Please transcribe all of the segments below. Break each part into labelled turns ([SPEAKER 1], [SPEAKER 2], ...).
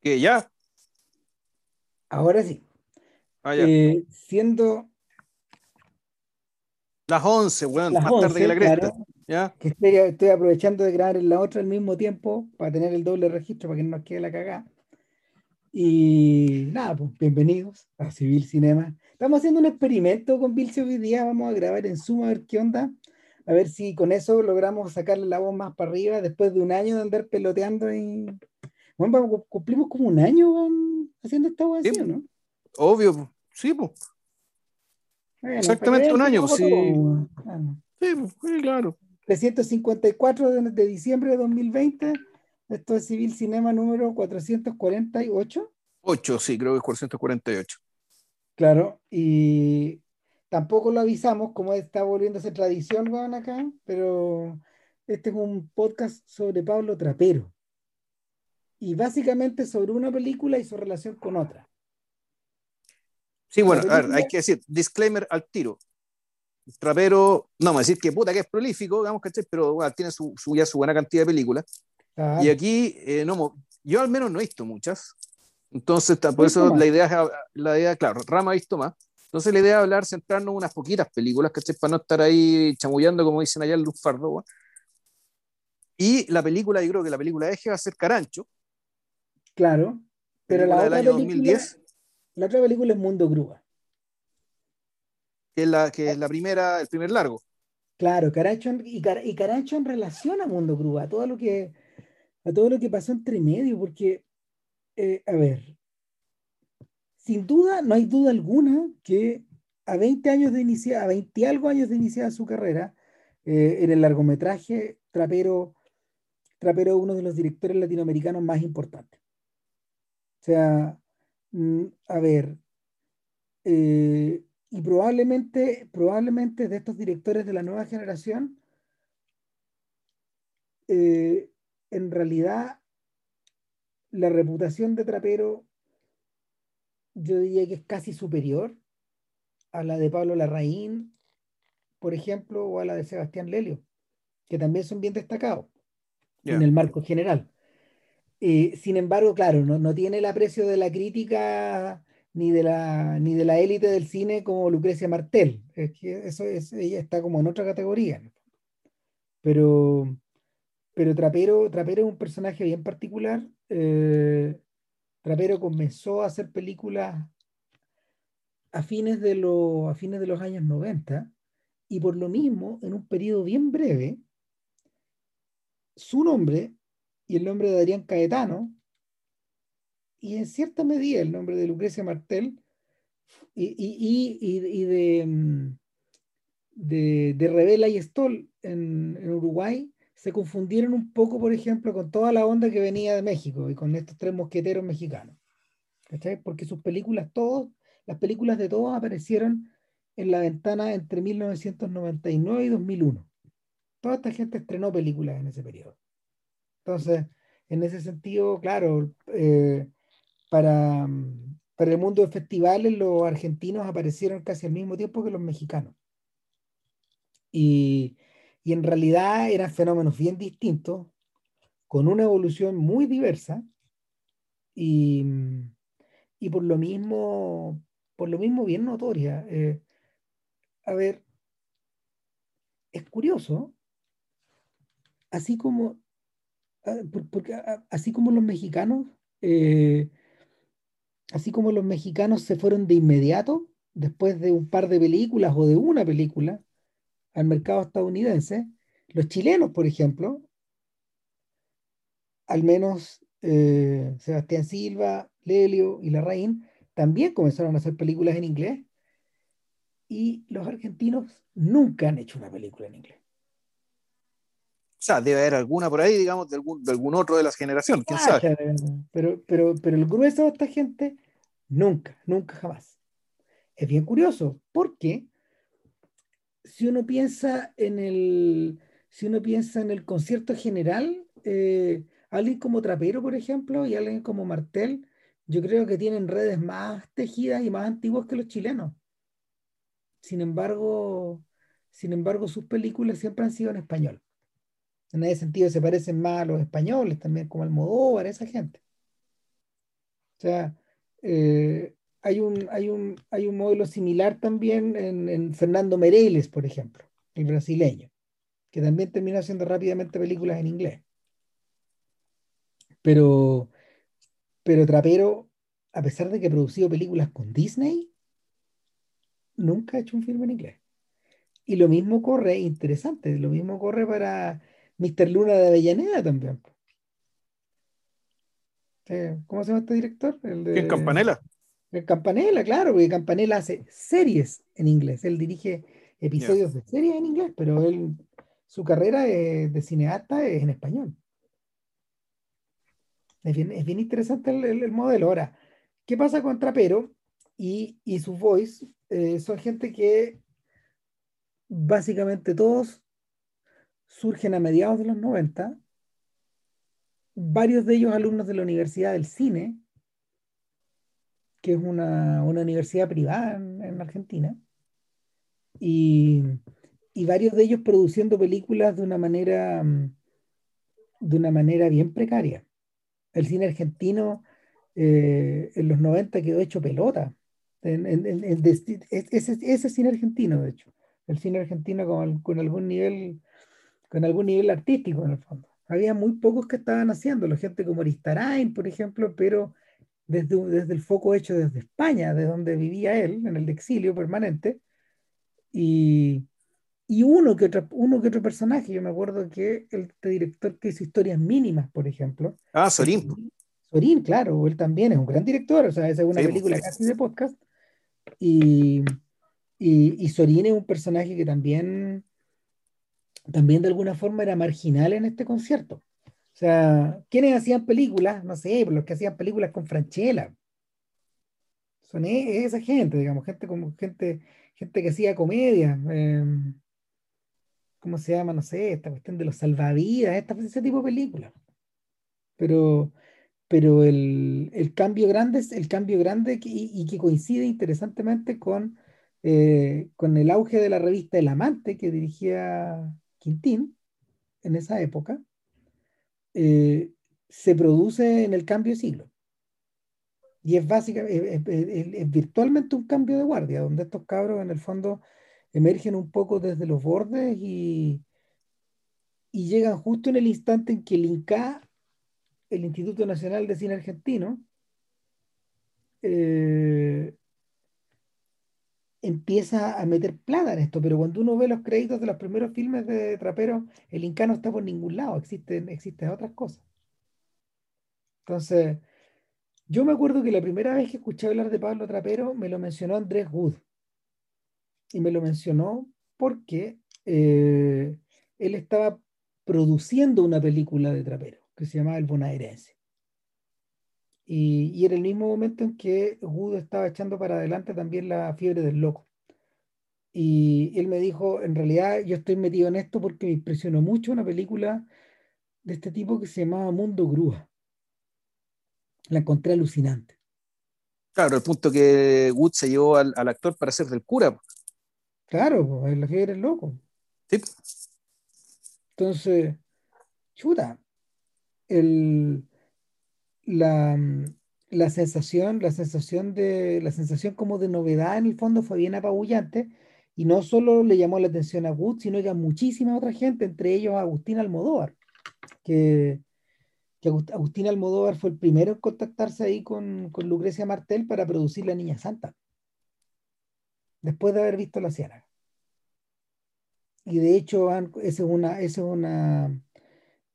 [SPEAKER 1] ¿Qué, ya?
[SPEAKER 2] Ahora sí.
[SPEAKER 1] Ah, ya.
[SPEAKER 2] Eh, siendo
[SPEAKER 1] Las 11, weón,
[SPEAKER 2] las
[SPEAKER 1] más tarde
[SPEAKER 2] 11,
[SPEAKER 1] que la cresta.
[SPEAKER 2] claro,
[SPEAKER 1] ¿Ya?
[SPEAKER 2] que estoy, estoy aprovechando de grabar en la otra al mismo tiempo para tener el doble registro para que no nos quede la cagada. Y nada, pues bienvenidos a Civil Cinema. Estamos haciendo un experimento con Vilce hoy día. Vamos a grabar en Zoom a ver qué onda. A ver si con eso logramos sacarle la voz más para arriba después de un año de andar peloteando y. Bueno, cumplimos como un año haciendo esta
[SPEAKER 1] Sí,
[SPEAKER 2] ¿o ¿no?
[SPEAKER 1] Obvio, sí, pues.
[SPEAKER 2] Bueno,
[SPEAKER 1] Exactamente un año, sí.
[SPEAKER 2] Claro.
[SPEAKER 1] Sí, claro.
[SPEAKER 2] 354 de, de diciembre de 2020. Esto es Civil Cinema número 448.
[SPEAKER 1] 8, sí, creo que es 448.
[SPEAKER 2] Claro, y tampoco lo avisamos, como está volviéndose tradición, weón, acá, pero este es un podcast sobre Pablo Trapero. Y básicamente sobre una película y su relación con otra.
[SPEAKER 1] Sí, bueno, a ver,
[SPEAKER 2] película-
[SPEAKER 1] hay que decir, disclaimer al tiro. Trapero, no vamos a decir que puta que es prolífico, digamos, ¿cachai? Pero bueno, tiene su, su- ya su buena cantidad de películas. Y aquí, eh, no, yo al menos no he visto muchas. Entonces, por eso la idea, es, la idea, claro, Rama ha visto más. Entonces, la idea es hablar, centrarnos en unas poquitas películas, ¿cachai? Para no estar ahí chamullando, como dicen allá en Luz Fardo. weón. Y la película, yo creo que la película eje va a ser Carancho,
[SPEAKER 2] claro, pero la
[SPEAKER 1] del
[SPEAKER 2] otra,
[SPEAKER 1] año
[SPEAKER 2] película,
[SPEAKER 1] 2010,
[SPEAKER 2] la otra película es Mundo Grúa.
[SPEAKER 1] que es la, que es la primera, el primer largo.
[SPEAKER 2] Claro, Caracho en- y, Car- y Caracho en relación a Mundo Grúa, a todo lo que, a todo lo que pasó entre medio, porque, eh, a ver, sin duda, no hay duda alguna que a 20 años de iniciar, a 20 y algo años de iniciar su carrera, eh, en el largometraje, Trapero, Trapero es uno de los directores latinoamericanos más importantes. O sea, mm, a ver, eh, y probablemente, probablemente de estos directores de la nueva generación, eh, en realidad la reputación de Trapero yo diría que es casi superior a la de Pablo Larraín, por ejemplo, o a la de Sebastián Lelio, que también son bien destacados en el marco general. Eh, sin embargo, claro, no, no tiene el aprecio de la crítica ni de la, ni de la élite del cine como Lucrecia Martel. Es que eso es, ella está como en otra categoría. Pero, pero Trapero, Trapero es un personaje bien particular. eh, Trapero comenzó a hacer películas a fines de, lo- a fines de los años 90 y por lo mismo, en un periodo bien breve, su nombre y el nombre de Adrián Caetano y en cierta medida el nombre de Lucrecia Martel y, y- y- y- de, mm, de, de Revela y Stoll en, en Uruguay se confundieron un poco, por ejemplo, con toda la onda que venía de México y con estos tres mosqueteros mexicanos. ¿Cachai? Porque sus películas, todos, las películas de todos aparecieron en la ventana entre 1999 y 2001. Toda esta gente estrenó películas en ese periodo. Entonces, en ese sentido, claro, eh, para, para el mundo de festivales, los argentinos aparecieron casi al mismo tiempo que los mexicanos. Y, y en realidad eran fenómenos bien distintos, con una evolución muy diversa, y, y por lo mismo, por lo mismo bien notoria. Eh, a ver, es curioso, así como, porque, ah, así como los mexicanos, eh, así como los mexicanos se fueron de inmediato, después de un par de películas o de una película, al mercado estadounidense, los chilenos, por ejemplo, al menos eh, Sebastián Silva, Lelio y Larraín, también comenzaron a hacer películas en inglés y los argentinos nunca han hecho una película en inglés.
[SPEAKER 1] O sea, debe haber alguna por ahí, digamos, de algún, de algún otro de la generación, quién sabe.
[SPEAKER 2] Cacha, Pero, pero, pero el grueso de esta gente, nunca, nunca jamás. Es bien curioso, porque si uno piensa en el, si uno piensa en el concierto general, eh, alguien como Trapero, por ejemplo, y alguien como Martel, yo creo que tienen redes más tejidas y más antiguas que los chilenos. Sin embargo, sin embargo, sus películas siempre han sido en español. En ese sentido se parecen más a los españoles también, como Almodóvar, esa gente. O sea, eh, hay, un, hay, un, hay un modelo similar también en, Fernando Meirelles, por ejemplo, el brasileño, que también terminó haciendo rápidamente películas en inglés. Pero, pero Trapero, a pesar de que ha producido películas con Disney, nunca ha hecho un filme en inglés. Y lo mismo corre, interesante, lo mismo corre para Mr. Luna de Avellaneda también. ¿Cómo se llama este director?
[SPEAKER 1] El de... Campanella?
[SPEAKER 2] El Campanella, claro, porque Campanella hace series en inglés. Él dirige episodios de series en inglés, pero él, su carrera de cineasta es en español. Es bien, interesante el, modelo. Ahora, ¿qué pasa con Trapero y, y su voice? Eh, son gente que básicamente todos surgen a mediados de los 90, varios de ellos alumnos de la Universidad del Cine, que es una, universidad privada en, Argentina, y, y, varios de ellos produciendo películas de una manera de una manera bien precaria. El cine argentino eh, en los 90 quedó hecho pelota. ese, ese cine argentino, de hecho el cine argentino con, algún nivel con algún nivel artístico en el fondo. Había muy pocos que estaban haciéndolo, gente como Aristarain, por ejemplo, pero desde, desde el foco hecho desde España, de donde vivía él, en el exilio permanente, y, y uno, que otro, uno que otro personaje. Yo me acuerdo que el este director que hizo historias mínimas, por ejemplo.
[SPEAKER 1] Ah, Sorín.
[SPEAKER 2] Sorín, claro, él también es un gran director, o sea, esa es una película casi de podcast. Y, y, Sorín es un personaje que también, también de alguna forma era marginal en este concierto. O sea, ¿quiénes hacían películas? No sé, los que hacían películas con Franchella. Son e, esa gente, digamos, gente como gente, gente que hacía comedia. Em, ¿Cómo se llama? No sé, esta cuestión de los salvavidas, esta, ese tipo de películas. Pero, pero el, el, cambio grande es el cambio grande y que coincide interesantemente con eh, con el auge de la revista El Amante que dirigía Quintín en esa época, eh, se produce en el cambio de siglo. Y es básicamente, es, virtualmente un cambio de guardia, donde estos cabros en el fondo emergen un poco desde los bordes y, y llegan justo en el instante en que el INCA, el Instituto Nacional de Cine Argentino, eh, empieza a meter plata en esto, pero cuando uno ve los créditos de los primeros filmes de Trapero, el Inca no está por ningún lado, existen, existen otras cosas. Entonces, yo me acuerdo que la primera vez que escuché hablar de Pablo Trapero me lo mencionó Andrés Wood. Y me lo mencionó porque eh, él estaba produciendo una película de Trapero que se llamaba El Bonaerense. Y, era el mismo momento en que Wood estaba echando para adelante también la fiebre del loco. Y él me dijo, en realidad yo estoy metido en esto porque me impresionó mucho una película de este tipo que se llamaba Mundo Grúa. La encontré alucinante.
[SPEAKER 1] Claro, el punto que Wood se llevó al, actor para ser del cura.
[SPEAKER 2] Claro, la fiebre del loco. Sí. Entonces, chuta, el, la, la, sensación, la sensación de, la sensación como de novedad en el fondo fue bien apabullante y no solo le llamó la atención a Wood, sino que a muchísima otra gente, entre ellos a Agustín Almodóvar, que, que Agustín Almodóvar fue el primero en contactarse ahí con, con, Lucrecia Martel para producir La Niña Santa, después de haber visto La Ciénaga. Y de hecho, es una, esa es una,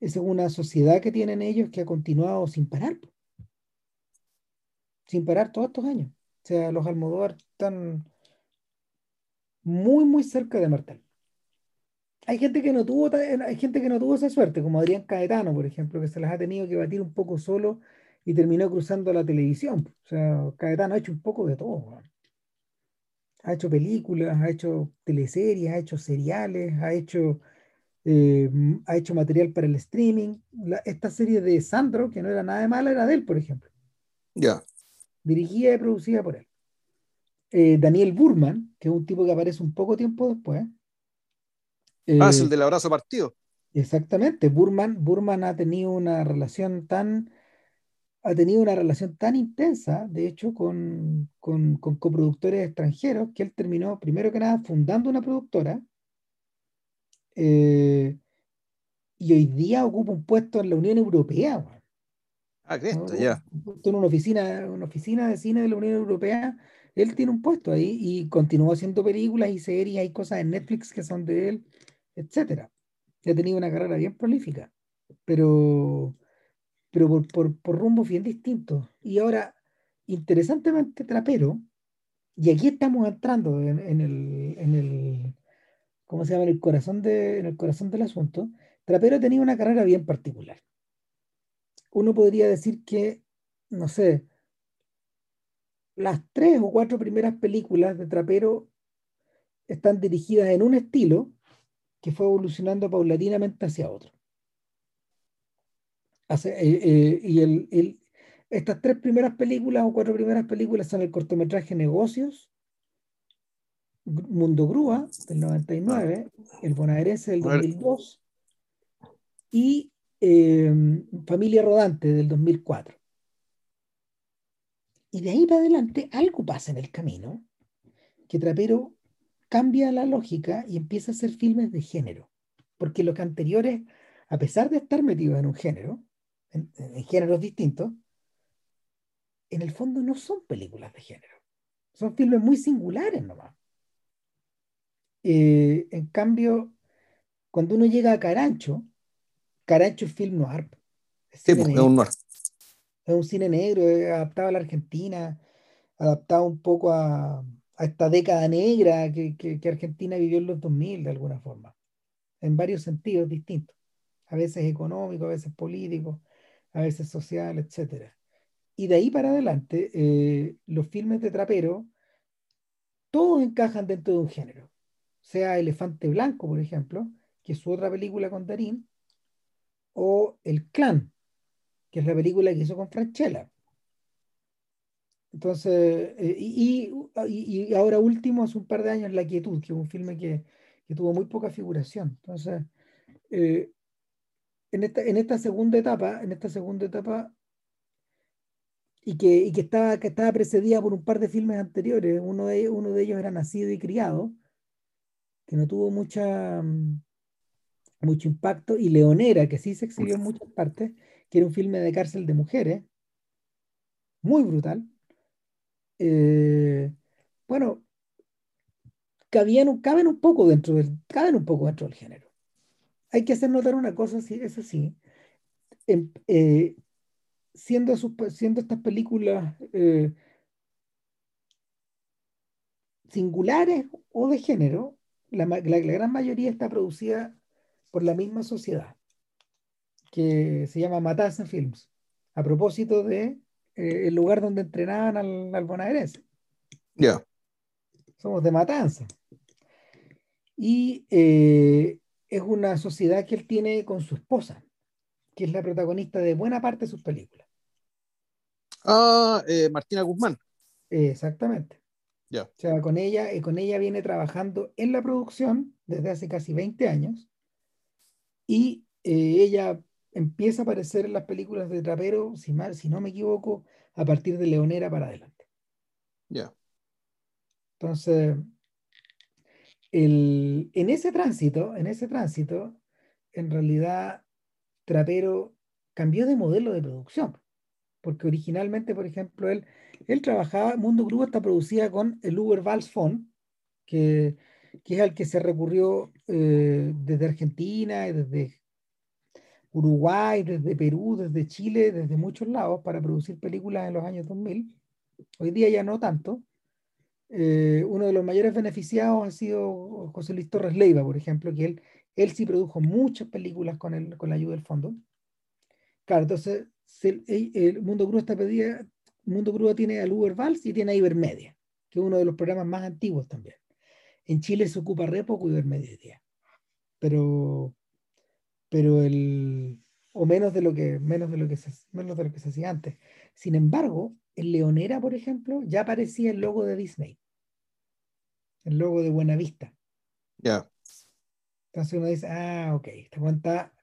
[SPEAKER 2] es una sociedad que tienen ellos que ha continuado sin parar. Sin parar todos estos años. O sea, los Almodóvar están muy, muy cerca de Martel. Hay gente que no tuvo, hay gente que no tuvo esa suerte, como Adrián Caetano, por ejemplo, que se las ha tenido que batir un poco solo y terminó cruzando la televisión. O sea, Caetano ha hecho un poco de todo. Ha hecho películas, ha hecho teleseries, ha hecho seriales, ha hecho eh, ha hecho material para el streaming. esta serie de Sandro, que no era nada de mala, era de él, por ejemplo.
[SPEAKER 1] Ya.
[SPEAKER 2] Dirigida y producida por él. Eh, Daniel Burman, que es un tipo que aparece un poco tiempo después.
[SPEAKER 1] ah, es el eh, del abrazo partido.
[SPEAKER 2] Exactamente. Burman, Burman ha tenido una relación tan ha tenido una relación tan intensa, de hecho, con, con, con coproductores extranjeros, que él terminó, primero que nada, fundando una productora. Eh, y hoy día ocupa un puesto en la Unión Europea.
[SPEAKER 1] Ah,
[SPEAKER 2] ¿no?
[SPEAKER 1] Cristo, ya.
[SPEAKER 2] Un puesto en una oficina, una oficina de cine de la Unión Europea. Él tiene un puesto ahí y continuó haciendo películas y series, hay cosas en Netflix que son de él, etcétera. Ha tenido una carrera bien prolífica, pero, pero por, por, por rumbos bien distintos. Y ahora, interesantemente, Trapero, y aquí estamos entrando en, en el, en el, ¿cómo se llama? En el corazón del asunto. Trapero tenía una carrera bien particular. Uno podría decir que, no sé, las tres o cuatro primeras películas de Trapero están dirigidas en un estilo que fue evolucionando paulatinamente hacia otro. Eh, eh, y estas tres primeras películas o cuatro primeras películas son el cortometraje Negocios, Mundo Grúa del 99, El Bonaerense del
[SPEAKER 1] A ver.
[SPEAKER 2] 2002 y eh, Familia Rodante del 2004. Y de ahí para adelante algo pasa en el camino que Trapero cambia la lógica y empieza a hacer filmes de género. Porque los anteriores, a pesar de estar metidos en un género, en, en géneros distintos, en el fondo no son películas de género. Son filmes muy singulares nomás. Eh, en cambio, cuando uno llega a Carancho, Carancho es film noir. Es
[SPEAKER 1] Sí, es un noir.
[SPEAKER 2] Es un cine negro, es adaptado a la Argentina, adaptado un poco a, a esta década negra que, que- que Argentina vivió en los 2000 de alguna forma, en varios sentidos distintos, a veces económico, a veces político, a veces social, etc. Y de ahí para adelante, eh, los filmes de Trapero, todos encajan dentro de un género, sea Elefante Blanco, por ejemplo, que es su otra película con Darín, o El Clan, que es la película que hizo con Franchella. Entonces, eh, y, y- ahora último, hace un par de años, La Quietud, que es un filme que, que tuvo muy poca figuración. Entonces, eh, en esta, en esta segunda etapa, en esta segunda etapa, y que, y que estaba, que estaba precedida por un par de filmes anteriores, uno de, uno de ellos era Nacido y Criado, que no tuvo mucha, mm, mucho impacto, y Leonera, que sí se exhibió en muchas partes, que era un filme de cárcel de mujeres, muy brutal. Eh, bueno, cabían, caben un poco dentro del, caben un poco dentro del género. Hay que hacer notar una cosa, sí, eso sí, em- eh, siendo, sus siendo estas películas eh, singulares o de género, la, ma- la- la gran mayoría está producida por la misma sociedad, que se llama Matanza Films, a propósito de eh, el lugar donde entrenaban al, al bonaerense.
[SPEAKER 1] Ya.
[SPEAKER 2] Somos de Matanza. Y eh, es una sociedad que él tiene con su esposa, que es la protagonista de buena parte de sus películas.
[SPEAKER 1] Ah, eh, Martina Guzmán.
[SPEAKER 2] Exactamente.
[SPEAKER 1] Ya.
[SPEAKER 2] O sea, con ella, eh, con ella viene trabajando en la producción desde hace casi 20 años y eh, ella empieza a aparecer en las películas de Trapero, si, mal, si no me equivoco, a partir de Leonera para adelante.
[SPEAKER 1] Ya.
[SPEAKER 2] Entonces, el, en ese tránsito, en ese tránsito, en realidad Trapero cambió de modelo de producción, porque originalmente, por ejemplo, él, él trabajaba, Mundo Grúa está producida con el Uber Vals Fund, que, que es al que se recurrió eh, desde Argentina desde Uruguay, desde Perú, desde Chile, desde muchos lados para producir películas en los años 2000. Hoy día ya no tanto. Eh, uno de los mayores beneficiados ha sido José Luis Torres Leiva, por ejemplo, que él, él sí produjo muchas películas con, el, con la ayuda del fondo. Claro, entonces el, Mundo Grúa está pedida, Mundo Grúa tiene al Uber Vals y tiene a Ibermedia, que es uno de los programas más antiguos también. En Chile se ocupa re poco Ibermedia pero, pero el, o menos de lo que, menos de lo que se, menos de lo que se hacía antes. Sin embargo, en Leonera, por ejemplo, ya aparecía el logo de Disney, el logo de Buenavista.
[SPEAKER 1] Ya.
[SPEAKER 2] Entonces uno dice, ah, ok, este está,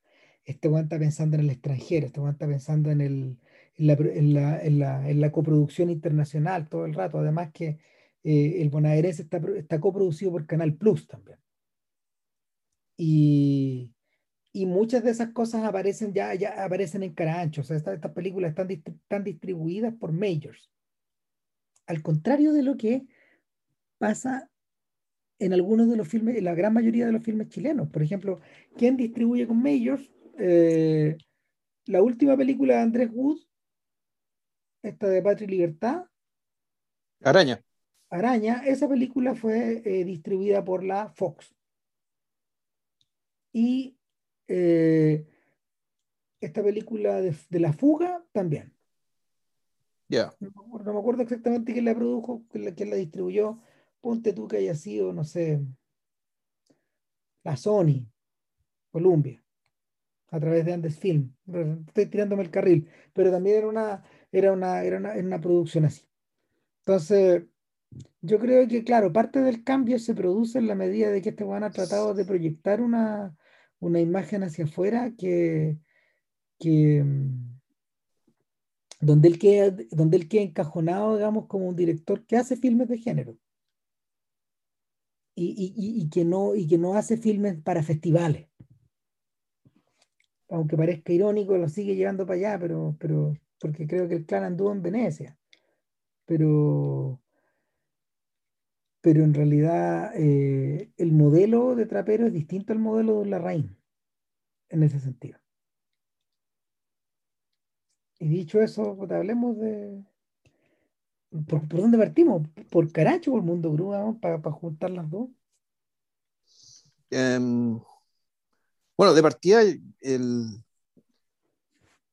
[SPEAKER 2] este está pensando en el extranjero, este está pensando en el, en la, coproducción internacional todo el rato. Además que eh, el bonaerense está, está coproducido por Canal Plus también. Y, muchas de esas cosas aparecen ya, ya aparecen en Carancho. O sea, estas, películas están, están distribuidas por majors. Al contrario de lo que pasa en algunos de los filmes, en la gran mayoría de los filmes chilenos. Por ejemplo, ¿quién distribuye con majors? Eh, la última película de Andrés Wood, esta de Patria y Libertad.
[SPEAKER 1] Araña.
[SPEAKER 2] Araña, esa película fue eh, distribuida por la Fox. Y eh, esta película de, La Fuga también.
[SPEAKER 1] Ya.
[SPEAKER 2] No, me acuerdo exactamente quién la produjo, quién la, distribuyó. Ponte tú que haya sido, no sé, la Sony, Columbia, a través de Andes Film. Estoy tirándome el carril, pero también era una, era una, era una, era una producción así. Entonces, yo creo que, claro, parte del cambio se produce en la medida de que este Juan ha tratado de proyectar una, una imagen hacia afuera que, que mm, donde él queda, donde él queda encajonado, digamos, como un director que hace filmes de género. Y, y, que no, y que no hace filmes para festivales. Aunque parezca irónico, lo sigue llevando para allá, pero, pero porque creo que el clan anduvo en Venecia. Pero, pero en realidad eh, el modelo de trapero es distinto al modelo de Larraín en ese sentido. Y dicho eso, pues, hablemos de... ¿Por, dónde partimos? ¿Por Caracho o el Mundo Grúa para, juntar las dos?
[SPEAKER 1] Em, bueno, de partida, el...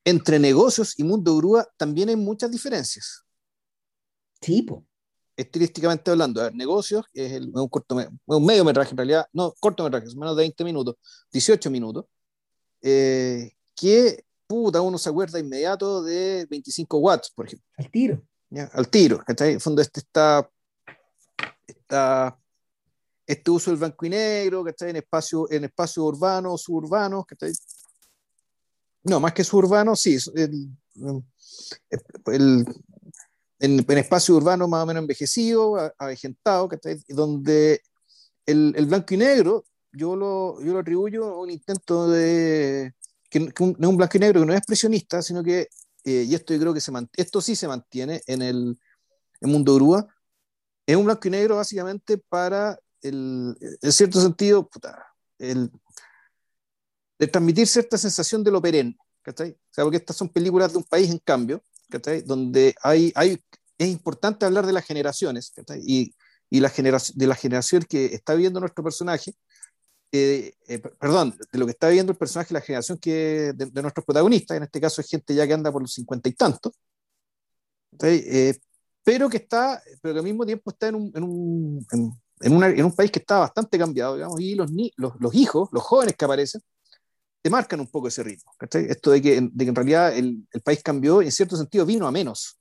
[SPEAKER 1] entre negocios y Mundo Grúa también hay muchas diferencias.
[SPEAKER 2] Tipo
[SPEAKER 1] estilísticamente hablando, a ver, negocios, es, el, un, corto, un medio metraje en realidad, no, cortometraje, es menos de 20 minutos, 18 minutos, eh, que, puta, uno se acuerda inmediato de 25 watts, por ejemplo.
[SPEAKER 2] Al tiro.
[SPEAKER 1] ¿ya? Al tiro, está En el fondo este está, está este uso del blanco y negro, que está en espacio, en espacio urbano, suburbano, que está no, más que suburbano, sí, el, el, en, en espacio urbano más o menos envejecido, avejentado, donde el, el, blanco y negro yo lo, yo lo atribuyo a un intento de, que, no es un blanco y negro que no es expresionista, sino que, eh, y esto yo creo que se esto sí se mantiene en el, el mundo grúa, es un blanco y negro básicamente para, el, en cierto sentido, puta, el, de transmitir cierta sensación de lo perenne, O sea, porque estas son películas de un país en cambio, donde hay, hay, es importante hablar de las generaciones y, y la generación, de la generación que está viviendo nuestro personaje, eh, eh, perdón, de lo que está viviendo el personaje, la generación que, de, nuestros protagonistas, en este caso es gente ya que anda por los cincuenta y tantos, eh, pero que está, pero que al mismo tiempo está en un, en un, en, en un país que está bastante cambiado, digamos, y los, los, los hijos, los jóvenes que aparecen, te marcan un poco ese ritmo. Esto de que, de que, en realidad el, el, país cambió y en cierto sentido vino a menos.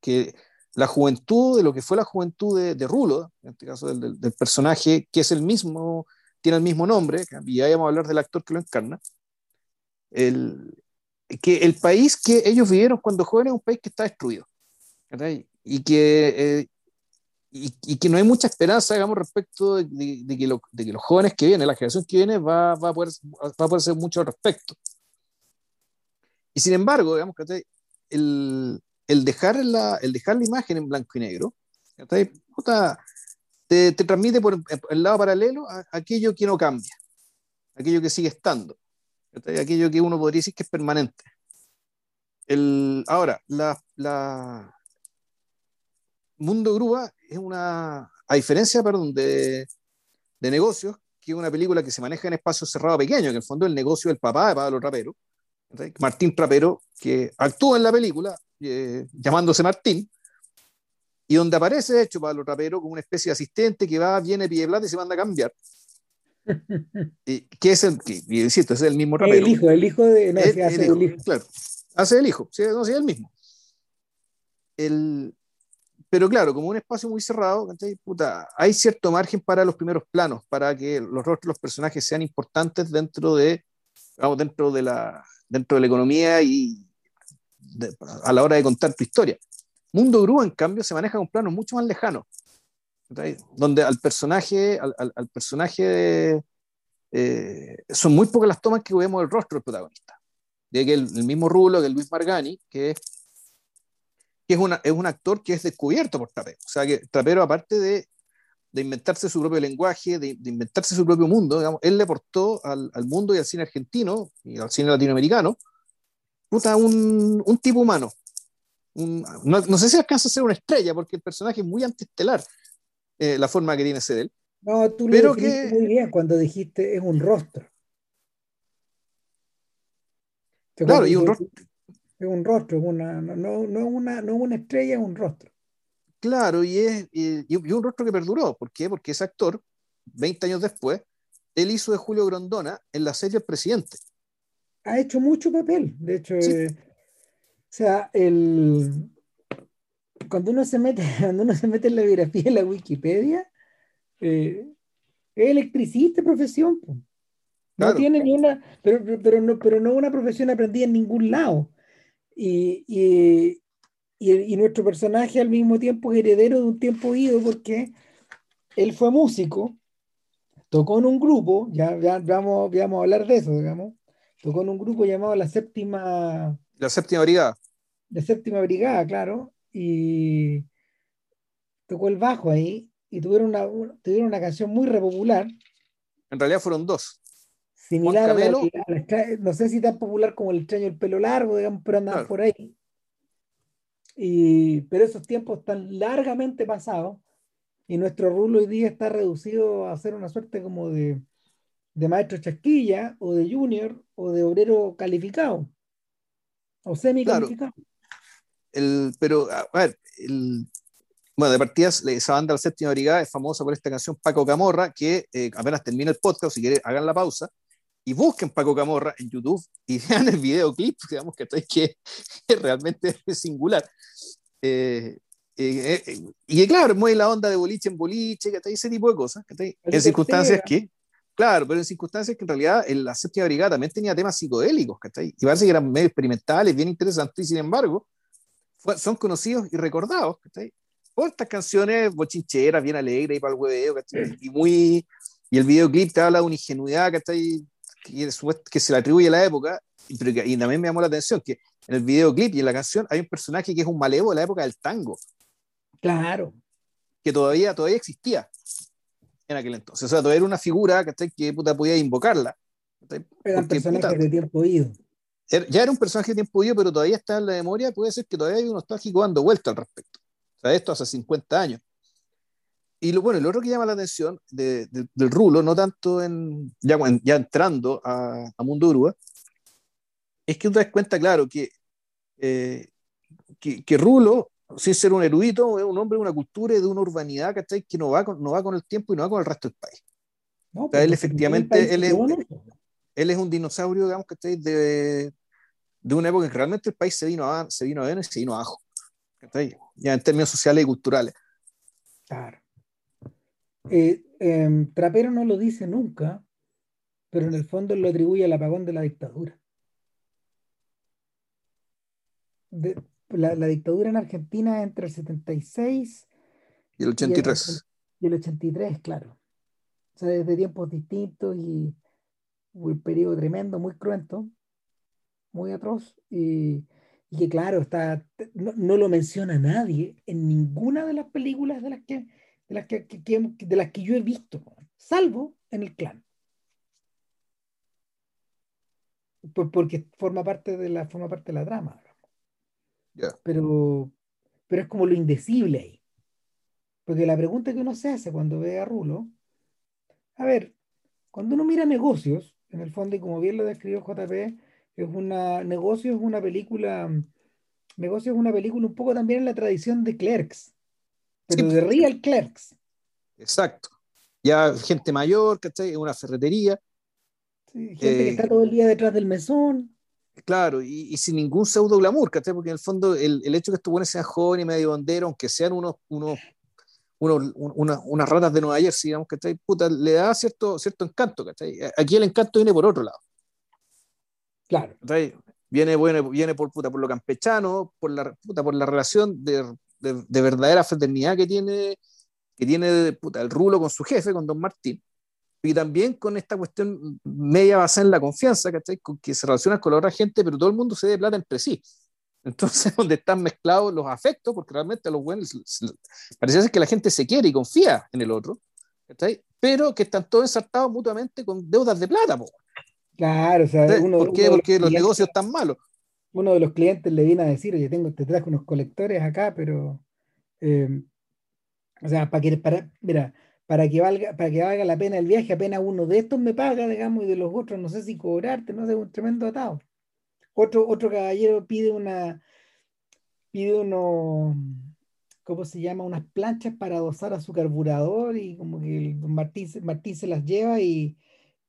[SPEAKER 1] Que la juventud, de lo que fue la juventud de, de Rulo, en este caso del, del, personaje, que es el mismo, tiene el mismo nombre, y ya vamos a hablar del actor que lo encarna, el, que el país que ellos vivieron cuando jóvenes es un país que está destruido. Y que, eh, y, que no hay mucha esperanza, digamos, respecto de, de, que, de, que, los jóvenes que vienen, la generación que viene, va, va, a, poder, va a poder hacer mucho al respecto. Y sin embargo, digamos, el, el, dejar la, el dejar la imagen en blanco y negro, te, te, transmite por el lado paralelo a, aquello que no cambia, aquello que sigue estando, aquello que uno podría decir que es permanente. El, ahora, la, la, Mundo Grúa es una, a diferencia, perdón, de, de negocios, que es una película que se maneja en espacio cerrado pequeño, que en el fondo es el negocio del papá de Pablo Trapero, Martín Trapero, que actúa en la película eh, llamándose Martín, y donde aparece, de hecho, Pablo Trapero como una especie de asistente que va, viene, pide plata y se manda a cambiar. y, que es el, que, insisto, es el mismo Trapero.
[SPEAKER 2] El hijo, el hijo de... No, hace el hijo,
[SPEAKER 1] Claro, hace el hijo, sí, no, sí, el mismo. El, pero claro, como un espacio muy cerrado, Puta, hay cierto margen para los primeros planos, para que los rostros de los personajes sean importantes dentro de, vamos, dentro de la, dentro de la economía y, a la hora de contar tu historia. Mundo Grúa, en cambio, se maneja con planos mucho más lejanos, donde al personaje, al, al, personaje eh, son muy pocas las tomas que vemos el rostro del protagonista. De que el, mismo Rulo, que el Luis Margani, que, que es, una, es un actor que es descubierto por Trapero. O sea, que Trapero, aparte de, de inventarse su propio lenguaje, de, de, inventarse su propio mundo, digamos, él le aportó al, al, mundo y al cine argentino y al cine latinoamericano puta, un, un tipo humano. Un, no, no, sé si alcanza a ser una estrella, porque el personaje es muy antiestelar, eh, la forma que tiene ser él.
[SPEAKER 2] No, tú lo pero que... muy bien cuando dijiste es un rostro.
[SPEAKER 1] Claro, y un rostro.
[SPEAKER 2] Es un rostro, una, no, no, una, no una estrella, es un rostro.
[SPEAKER 1] Claro, y, es, y, y, un rostro que perduró. ¿Por qué? Porque ese actor, 20 años después, él hizo de Julio Grondona en la serie El Presidente
[SPEAKER 2] ha hecho mucho papel. De hecho, eh, o sea, el, cuando, uno se mete, cuando uno se mete en la biografía de la Wikipedia, eh, es electricista profesión. No tiene ni una, pero, pero, no, pero no una profesión aprendida en ningún lado. Y, y, y, nuestro personaje al mismo tiempo es heredero de un tiempo ido porque él fue músico, tocó en un grupo, ya, ya vamos, vamos a hablar de eso, digamos, tocó en un grupo llamado la séptima.
[SPEAKER 1] La séptima brigada.
[SPEAKER 2] La séptima brigada, claro. Y tocó el bajo ahí y tuvieron una, tuvieron una canción muy repopular.
[SPEAKER 1] En realidad fueron dos.
[SPEAKER 2] Similar a la, no sé si tan popular como el extraño el pelo largo, digamos, pero andaban por ahí. Y, pero esos tiempos están largamente pasados y nuestro rulo hoy día está reducido a ser una suerte como de, de maestro chasquilla o de junior o de obrero calificado o semi calificado.
[SPEAKER 1] El, pero, a ver, el, bueno, de partidas, esa banda La Séptima Brigada es famosa por esta canción Paco Camorra, que eh, apenas termina el podcast, si quieren, hagan la pausa y busquen Paco Camorra en YouTube y vean el videoclip, digamos que, que es realmente singular. Eh, eh, eh, y claro, mueve la onda de boliche en boliche, que ese tipo de cosas, en circunstancias que Claro, pero en circunstancias que en realidad en la séptima brigada también tenía temas psicodélicos, ¿cachai? Y parece que eran medio experimentales, bien interesantes, y sin embargo, son conocidos y recordados, ¿cachai? Por estas canciones bochincheras, bien alegres y para el hueveo, ¿cachai? Y muy. Y el videoclip te habla de una ingenuidad, ¿cachai? Que, que se le atribuye a la época, y, también me llamó la atención que en el videoclip y en la canción hay un personaje que es un malevo de la época del tango.
[SPEAKER 2] Claro.
[SPEAKER 1] Que todavía, todavía existía en aquel entonces. O sea, todavía era una figura que puta podía invocarla.
[SPEAKER 2] Era un personaje de tiempo ido.
[SPEAKER 1] ya era un personaje de tiempo ido, pero todavía está en la memoria. Puede ser que todavía hay un nostálgico dando vuelta al respecto. O sea, esto hace 50 años. Y lo, bueno, lo otro que llama la atención de, del rulo, no tanto en, ya, ya entrando a, a Mundo Grúa, es que tú te das cuenta, claro, que, eh, que, que, Rulo sin ser un erudito, es un hombre de una cultura y de una urbanidad ¿cachai? que no va, con, no va con el tiempo y no va con el resto del país. No, él efectivamente, él es, él es un dinosaurio, digamos, ¿cachai? De, de una época en que realmente el país se vino a, se vino a y se vino abajo. Ya en términos sociales y culturales.
[SPEAKER 2] Claro. Eh, eh, Trapero no lo dice nunca, pero en el fondo lo atribuye al apagón de la dictadura. De, la, la, dictadura en Argentina entre el 76
[SPEAKER 1] y el 83.
[SPEAKER 2] Y el, 83, claro. O sea, desde tiempos distintos y un periodo tremendo, muy cruento, muy atroz, y, y que claro, está, no, no, lo menciona nadie en ninguna de las películas de las que, de las que, que, que de las que yo he visto, salvo en el clan. porque forma parte de la forma parte de la trama pero, pero es como lo indecible ahí. Porque la pregunta que uno se hace cuando ve a Rulo, a ver, cuando uno mira negocios, en el fondo, y como bien lo describió JP, es una, negocio es una película, negocio es una película un poco también en la tradición de Clerks, pero de Real Clerks.
[SPEAKER 1] Exacto. Ya gente mayor, ¿cachai? Una ferretería.
[SPEAKER 2] gente que está todo el día detrás del mesón.
[SPEAKER 1] Claro, y, sin ningún pseudo glamour, ¿cachai? Porque en el fondo el, el hecho de que estos buenos sean jóvenes y medio bandero, aunque sean unos, unos, unos una, unas ratas de Nueva Jersey, digamos, ¿cachai? Puta, le da cierto, cierto encanto, ¿cachai? Aquí el encanto viene por otro lado.
[SPEAKER 2] Claro.
[SPEAKER 1] Viene, bueno, viene por, puta, por lo campechano, por la, puta, por la relación de, de, de verdadera fraternidad que tiene, que tiene puta, el rulo con su jefe, con don Martín y también con esta cuestión media basada en la confianza, ¿cachai? Con que se relaciona con la otra gente, pero todo el mundo se dé plata entre sí. Entonces, donde están mezclados los afectos, porque realmente a los buenos parece que la gente se quiere y confía en el otro, ¿cachai? Pero que están todos ensartados mutuamente con deudas de plata, po.
[SPEAKER 2] Claro, o sea,
[SPEAKER 1] uno, ¿por qué? porque los negocios están malos.
[SPEAKER 2] Uno de los clientes le viene a decir, oye, tengo, te traje unos colectores acá, pero, eh, o sea, para que, para, mira, para que valga, para que valga la pena el viaje, apenas uno de estos me paga, digamos, y de los otros no sé si cobrarte, no sé, un tremendo atado. Otro, otro caballero pide una, pide uno, ¿cómo se llama? Unas planchas para adosar a su carburador y como que el Martín, Martín se las lleva y,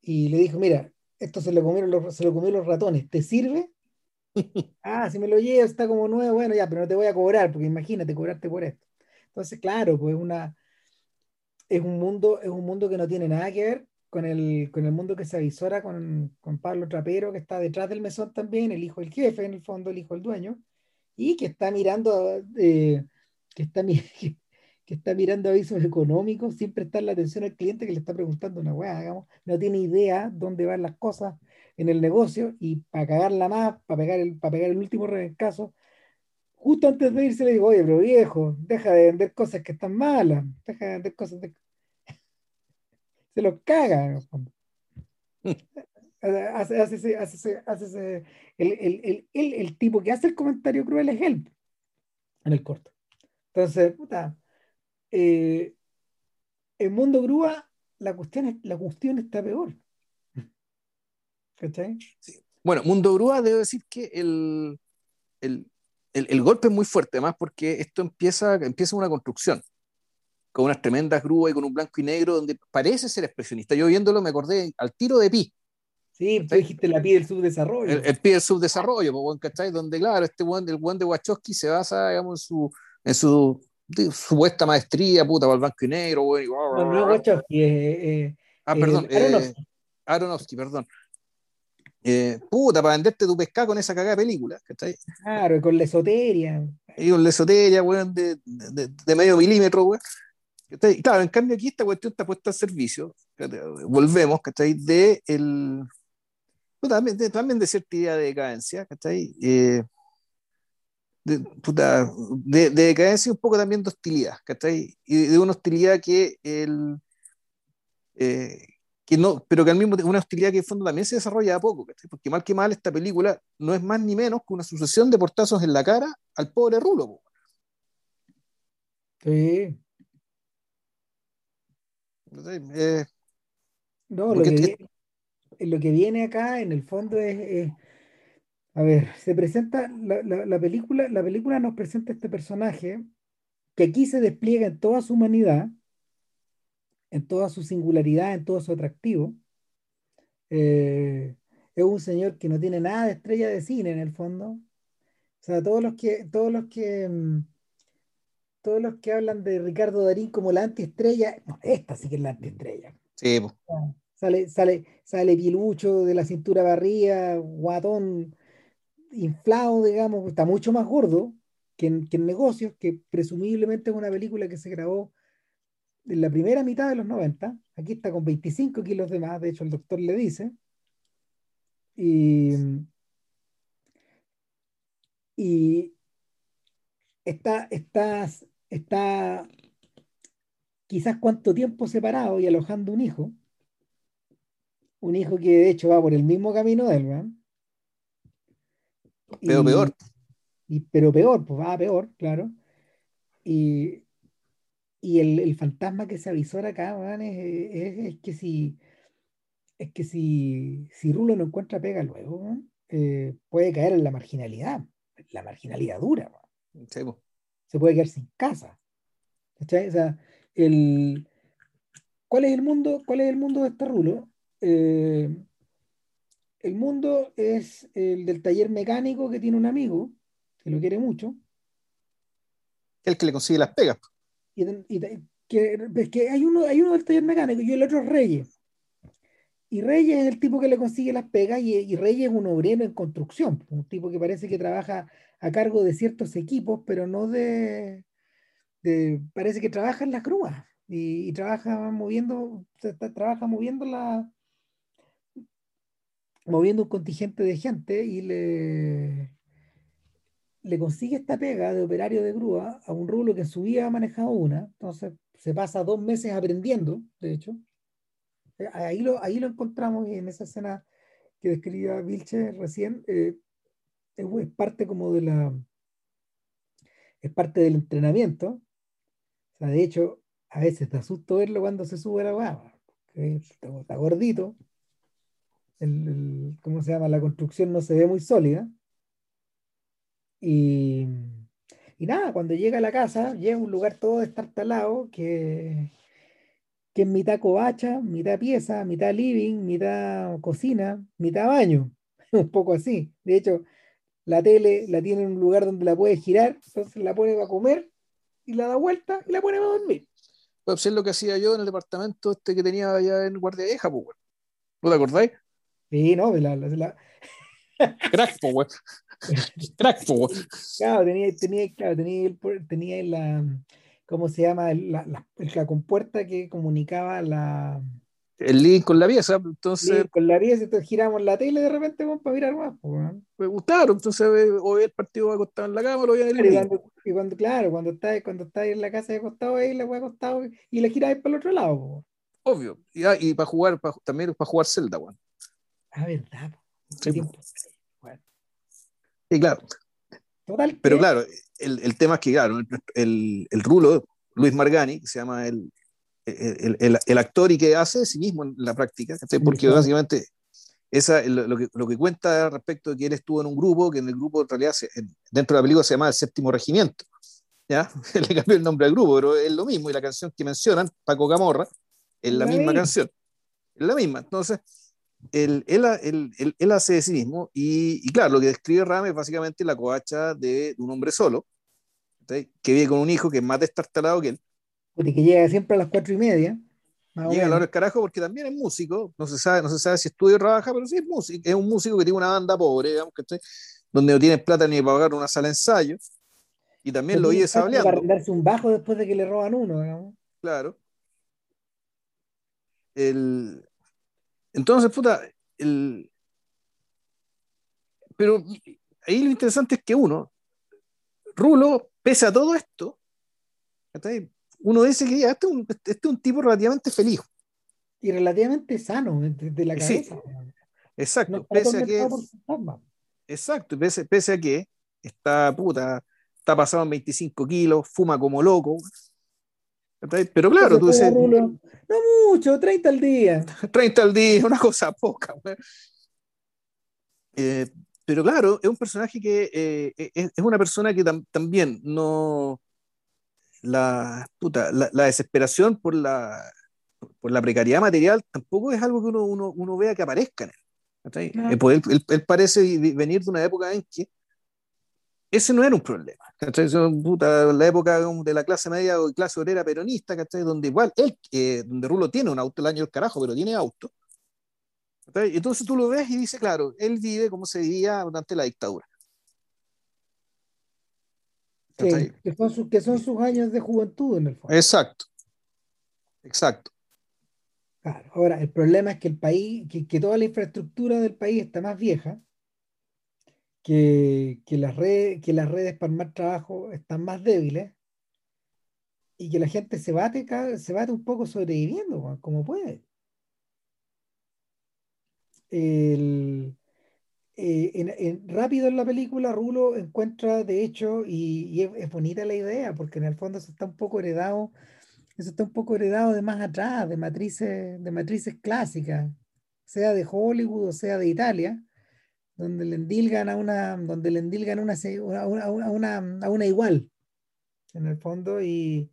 [SPEAKER 2] y le dijo, mira, esto se lo comieron los, se lo comieron los ratones, ¿te sirve? ah, si me lo llevo está como nuevo, bueno, ya, pero no te voy a cobrar, porque imagínate cobrarte por esto. Entonces, claro, pues una, es un mundo, es un mundo que no tiene nada que ver con el, con el mundo que se avisora con, con Pablo Trapero, que está detrás del mesón también, el hijo del jefe, en el fondo, el hijo del dueño, y que está mirando, eh, que, está, que, que, está mirando avisos económicos, siempre está en la atención al cliente que le está preguntando una weá, digamos, no tiene idea dónde van las cosas en el negocio, y para cagarla más, para pegar el, para pegar el último caso justo antes de irse le digo, oye, pero viejo, deja de vender cosas que están malas, deja de vender cosas de... Se los caga. hace, hace, hace, hace el, el, el, el, tipo que hace el comentario cruel es él, en el corto. Entonces, puta, eh, el mundo grúa, la cuestión, es, la cuestión está peor. ¿Cachai?
[SPEAKER 1] Sí. Bueno, Mundo Grúa, debo decir que el, el, el, golpe es muy fuerte, además porque esto empieza, empieza una construcción con unas tremendas grúas y con un blanco y negro donde parece ser expresionista. Yo viéndolo me acordé al tiro de Pi.
[SPEAKER 2] Sí, tú dijiste la Pi del subdesarrollo.
[SPEAKER 1] El, el Pi del subdesarrollo, ¿cachai? Donde, claro, este buen, el de Wachowski se basa, digamos, en su, en su supuesta maestría, puta, para el blanco y negro,
[SPEAKER 2] No, no Wachowski, eh,
[SPEAKER 1] ah, perdón. Aronofsky. Aronofsky, perdón eh, puta, para venderte tu pescado con esa cagada de película, ¿cachai?
[SPEAKER 2] Claro, con la esoteria.
[SPEAKER 1] Y con la esoteria, weón, de, de, de, medio milímetro, weón. Claro, en cambio aquí esta cuestión está puesta al servicio, volvemos, ¿cachai? De el, también, de, también de cierta idea de decadencia, ¿cachai? Eh, de, puta, de, de, decadencia y un poco también de hostilidad, ¿cachai? Y de una hostilidad que el, eh, que no, pero que al mismo tiempo una hostilidad que en fondo también se desarrolla a poco, porque mal que mal esta película no es más ni menos que una sucesión de portazos en la cara al pobre Rulo.
[SPEAKER 2] Sí. Eh, no, lo que, viene, lo que, viene, acá en el fondo es, a ver, se presenta la, la, la, película, la película nos presenta este personaje que aquí se despliega en toda su humanidad, en toda su singularidad, en todo su atractivo. Eh, es un señor que no tiene nada de estrella de cine en el fondo. O sea, todos los que, todos los que, mm, todos los que hablan de Ricardo Darín como la antiestrella, no, esta sí que es la antiestrella.
[SPEAKER 1] Sí,
[SPEAKER 2] Sale, sale, sale pilucho de la cintura barría, guatón, inflado, digamos, está mucho más gordo que en, que en negocios, que presumiblemente es una película que se grabó en la primera mitad de los 90, aquí está con 25 kilos de más, de hecho el doctor le dice, y, y está, está, está quizás cuánto tiempo separado y alojando un hijo, un hijo que de hecho va por el mismo camino de él, ¿verdad?
[SPEAKER 1] Pero peor.
[SPEAKER 2] Y, pero peor, pues va peor, claro. Y, y el, el, fantasma que se avisora acá, es, es, que si es que si, si Rulo no encuentra pega luego, eh, puede caer en la marginalidad, la marginalidad dura. Se puede quedar sin casa. O sea, el, ¿cuál es el mundo? ¿Cuál es el mundo de este Rulo? Eh, el mundo es el del taller mecánico que tiene un amigo, que lo quiere mucho.
[SPEAKER 1] El que le consigue las pegas
[SPEAKER 2] y, que, que, hay, uno, hay uno del taller mecánico y el otro es Reyes. y Reyes es el tipo que le consigue las pegas y, Reyes es un obrero en construcción, un tipo que parece que trabaja a cargo de ciertos equipos, pero no de, parece que trabaja en las grúas y, trabaja moviendo, trabaja moviendo la, moviendo un contingente de gente y le, le consigue esta pega de operario de grúa a un rulo que en su vida ha manejado una, entonces se pasa dos meses aprendiendo, de hecho. Eh, ahí lo, ahí lo encontramos en esa escena que describía Vilche recién, eh, es, parte como de la, es parte del entrenamiento. De hecho, a veces te asusto verlo cuando se sube la guava, está, gordito, el, ¿cómo se llama? La construcción no se ve muy sólida. Y, y nada, cuando llega a la casa, llega a un lugar todo destartalado que, que es mitad covacha, mitad pieza, mitad living, mitad cocina, mitad baño. un poco así. De hecho, la tele la tiene en un lugar donde la puede girar, entonces la pone para comer y la da vuelta y la pone para dormir.
[SPEAKER 1] Pues es lo que hacía yo en el departamento este que tenía allá en Guardia Vieja, pues, ¿No te acordáis?
[SPEAKER 2] Sí, no, la, la, la...
[SPEAKER 1] Crack, pues, Crack, pues.
[SPEAKER 2] Claro, tenía, tenía, claro, tenía, tenía la, ¿cómo se llama? La, la, la compuerta que comunicaba la,
[SPEAKER 1] el link con la pieza, entonces...
[SPEAKER 2] con la pieza, entonces giramos la tele de repente para mirar más. Pues,
[SPEAKER 1] Me gustaron, entonces hoy el partido va acostado en la cama, lo voy a
[SPEAKER 2] ver. Y cuando, y cuando, claro, cuando está, cuando está en la casa de acostado, ahí la voy acostado y la giráis para el otro lado.
[SPEAKER 1] Obvio, y, ah, y para jugar, para, también para jugar Zelda, weón.
[SPEAKER 2] Ah, verdad.
[SPEAKER 1] Sí, bueno. Y claro. Total. Pero claro, el, el, tema es que, claro, el, el rulo, Luis Margani, que se llama el, el, actor y que hace de sí mismo en la práctica, porque básicamente esa, lo, que, lo que cuenta respecto de que él estuvo en un grupo, que en el grupo en realidad dentro de la película se llama el séptimo regimiento, ¿ya? Le cambió el nombre al grupo, pero es lo mismo, y la canción que mencionan, Paco Camorra, es la, misma canción, es la misma, entonces él, él, él, él, hace de sí mismo, y, y, claro, lo que describe Ram es básicamente la coacha de, un hombre solo, que vive con un hijo que es más destartalado que él,
[SPEAKER 2] que llega siempre a las cuatro y media.
[SPEAKER 1] Llega a la hora del carajo porque también es músico, no se sabe, no se sabe si estudia o trabaja, pero sí es músico, es un músico que tiene una banda pobre, digamos, donde no tiene plata ni para pagar una sala de ensayo, y también lo oye sableando.
[SPEAKER 2] Para darse un bajo después de que le roban uno, digamos.
[SPEAKER 1] Claro. El... Entonces, puta, el... pero ahí lo interesante es que uno, Rulo, pese a todo esto, uno dice que ya, este, este, es un, tipo relativamente feliz.
[SPEAKER 2] Y relativamente sano de, la cabeza.
[SPEAKER 1] exacto, pese a que. Exacto, pese, pese, a que está puta, está pasado en 25 kilos, fuma como loco. Pero claro, tú dices.
[SPEAKER 2] No mucho, 30 al día.
[SPEAKER 1] 30 al día, una cosa poca. Eh, pero claro, es un personaje que eh, es, una persona que también no, la, puta, la, la, desesperación por la, por la precariedad material tampoco es algo que uno, uno, uno vea que aparezca en él. Eh, pues él, él, parece venir de una época en que ese no era un problema. Puta, la época de la clase media o clase obrera peronista, donde igual él, eh, donde Rulo tiene un auto el año del carajo, pero tiene auto. Entonces tú lo ves y dices, claro, él vive como se vivía durante la dictadura
[SPEAKER 2] que, son que son sus años de juventud en el fondo.
[SPEAKER 1] Exacto. Exacto.
[SPEAKER 2] Claro. Ahora, el problema es que el país, que, toda la infraestructura del país está más vieja, que, las redes, que las redes para armar trabajo están más débiles y que la gente se bate, se bate un poco sobreviviendo, como puede. El, eh, en, rápido en la película Rulo encuentra de hecho y, es, bonita la idea porque en el fondo eso está un poco heredado eso está un poco heredado de más atrás de matrices de matrices clásicas sea de Hollywood o sea de Italia donde le endilgan a una donde le endilgan una, a, una, a una igual en el fondo y,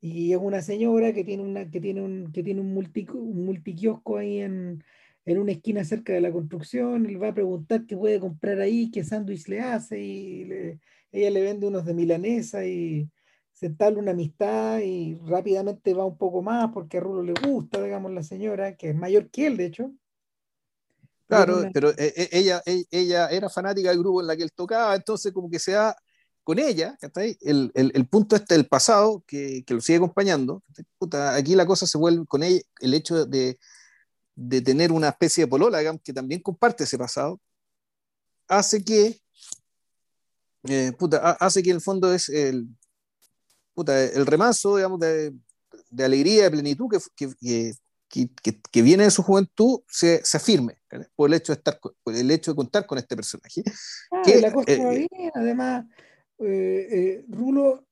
[SPEAKER 2] y es una señora que tiene una que tiene un que tiene un, multi, un multiquiosco ahí en en una esquina cerca de la construcción, él va a preguntar qué puede comprar ahí, qué sándwich le hace, y ella le vende unos de milanesa y se entabla una amistad y rápidamente va un poco más porque a Rulo le gusta, digamos, la señora, que es mayor que él, de hecho.
[SPEAKER 1] Claro, pero eh, eh, ella, e, ella era fanática del grupo en la que él tocaba, entonces como que se da con ella, el, el, el, punto este del pasado que, que lo sigue acompañando, Puta, aquí la cosa se vuelve con ella, el hecho de, de tener una especie de polola, que también comparte ese pasado, hace que, eh, puta, hace que en el fondo es el, puta, el remazo, digamos, de, de alegría, de plenitud que, que, que, que, viene de su juventud se, se afirme por el hecho de estar por el hecho de contar con este personaje.
[SPEAKER 2] Ah, que, la cosa eh, bien, además eh, eh, Rulo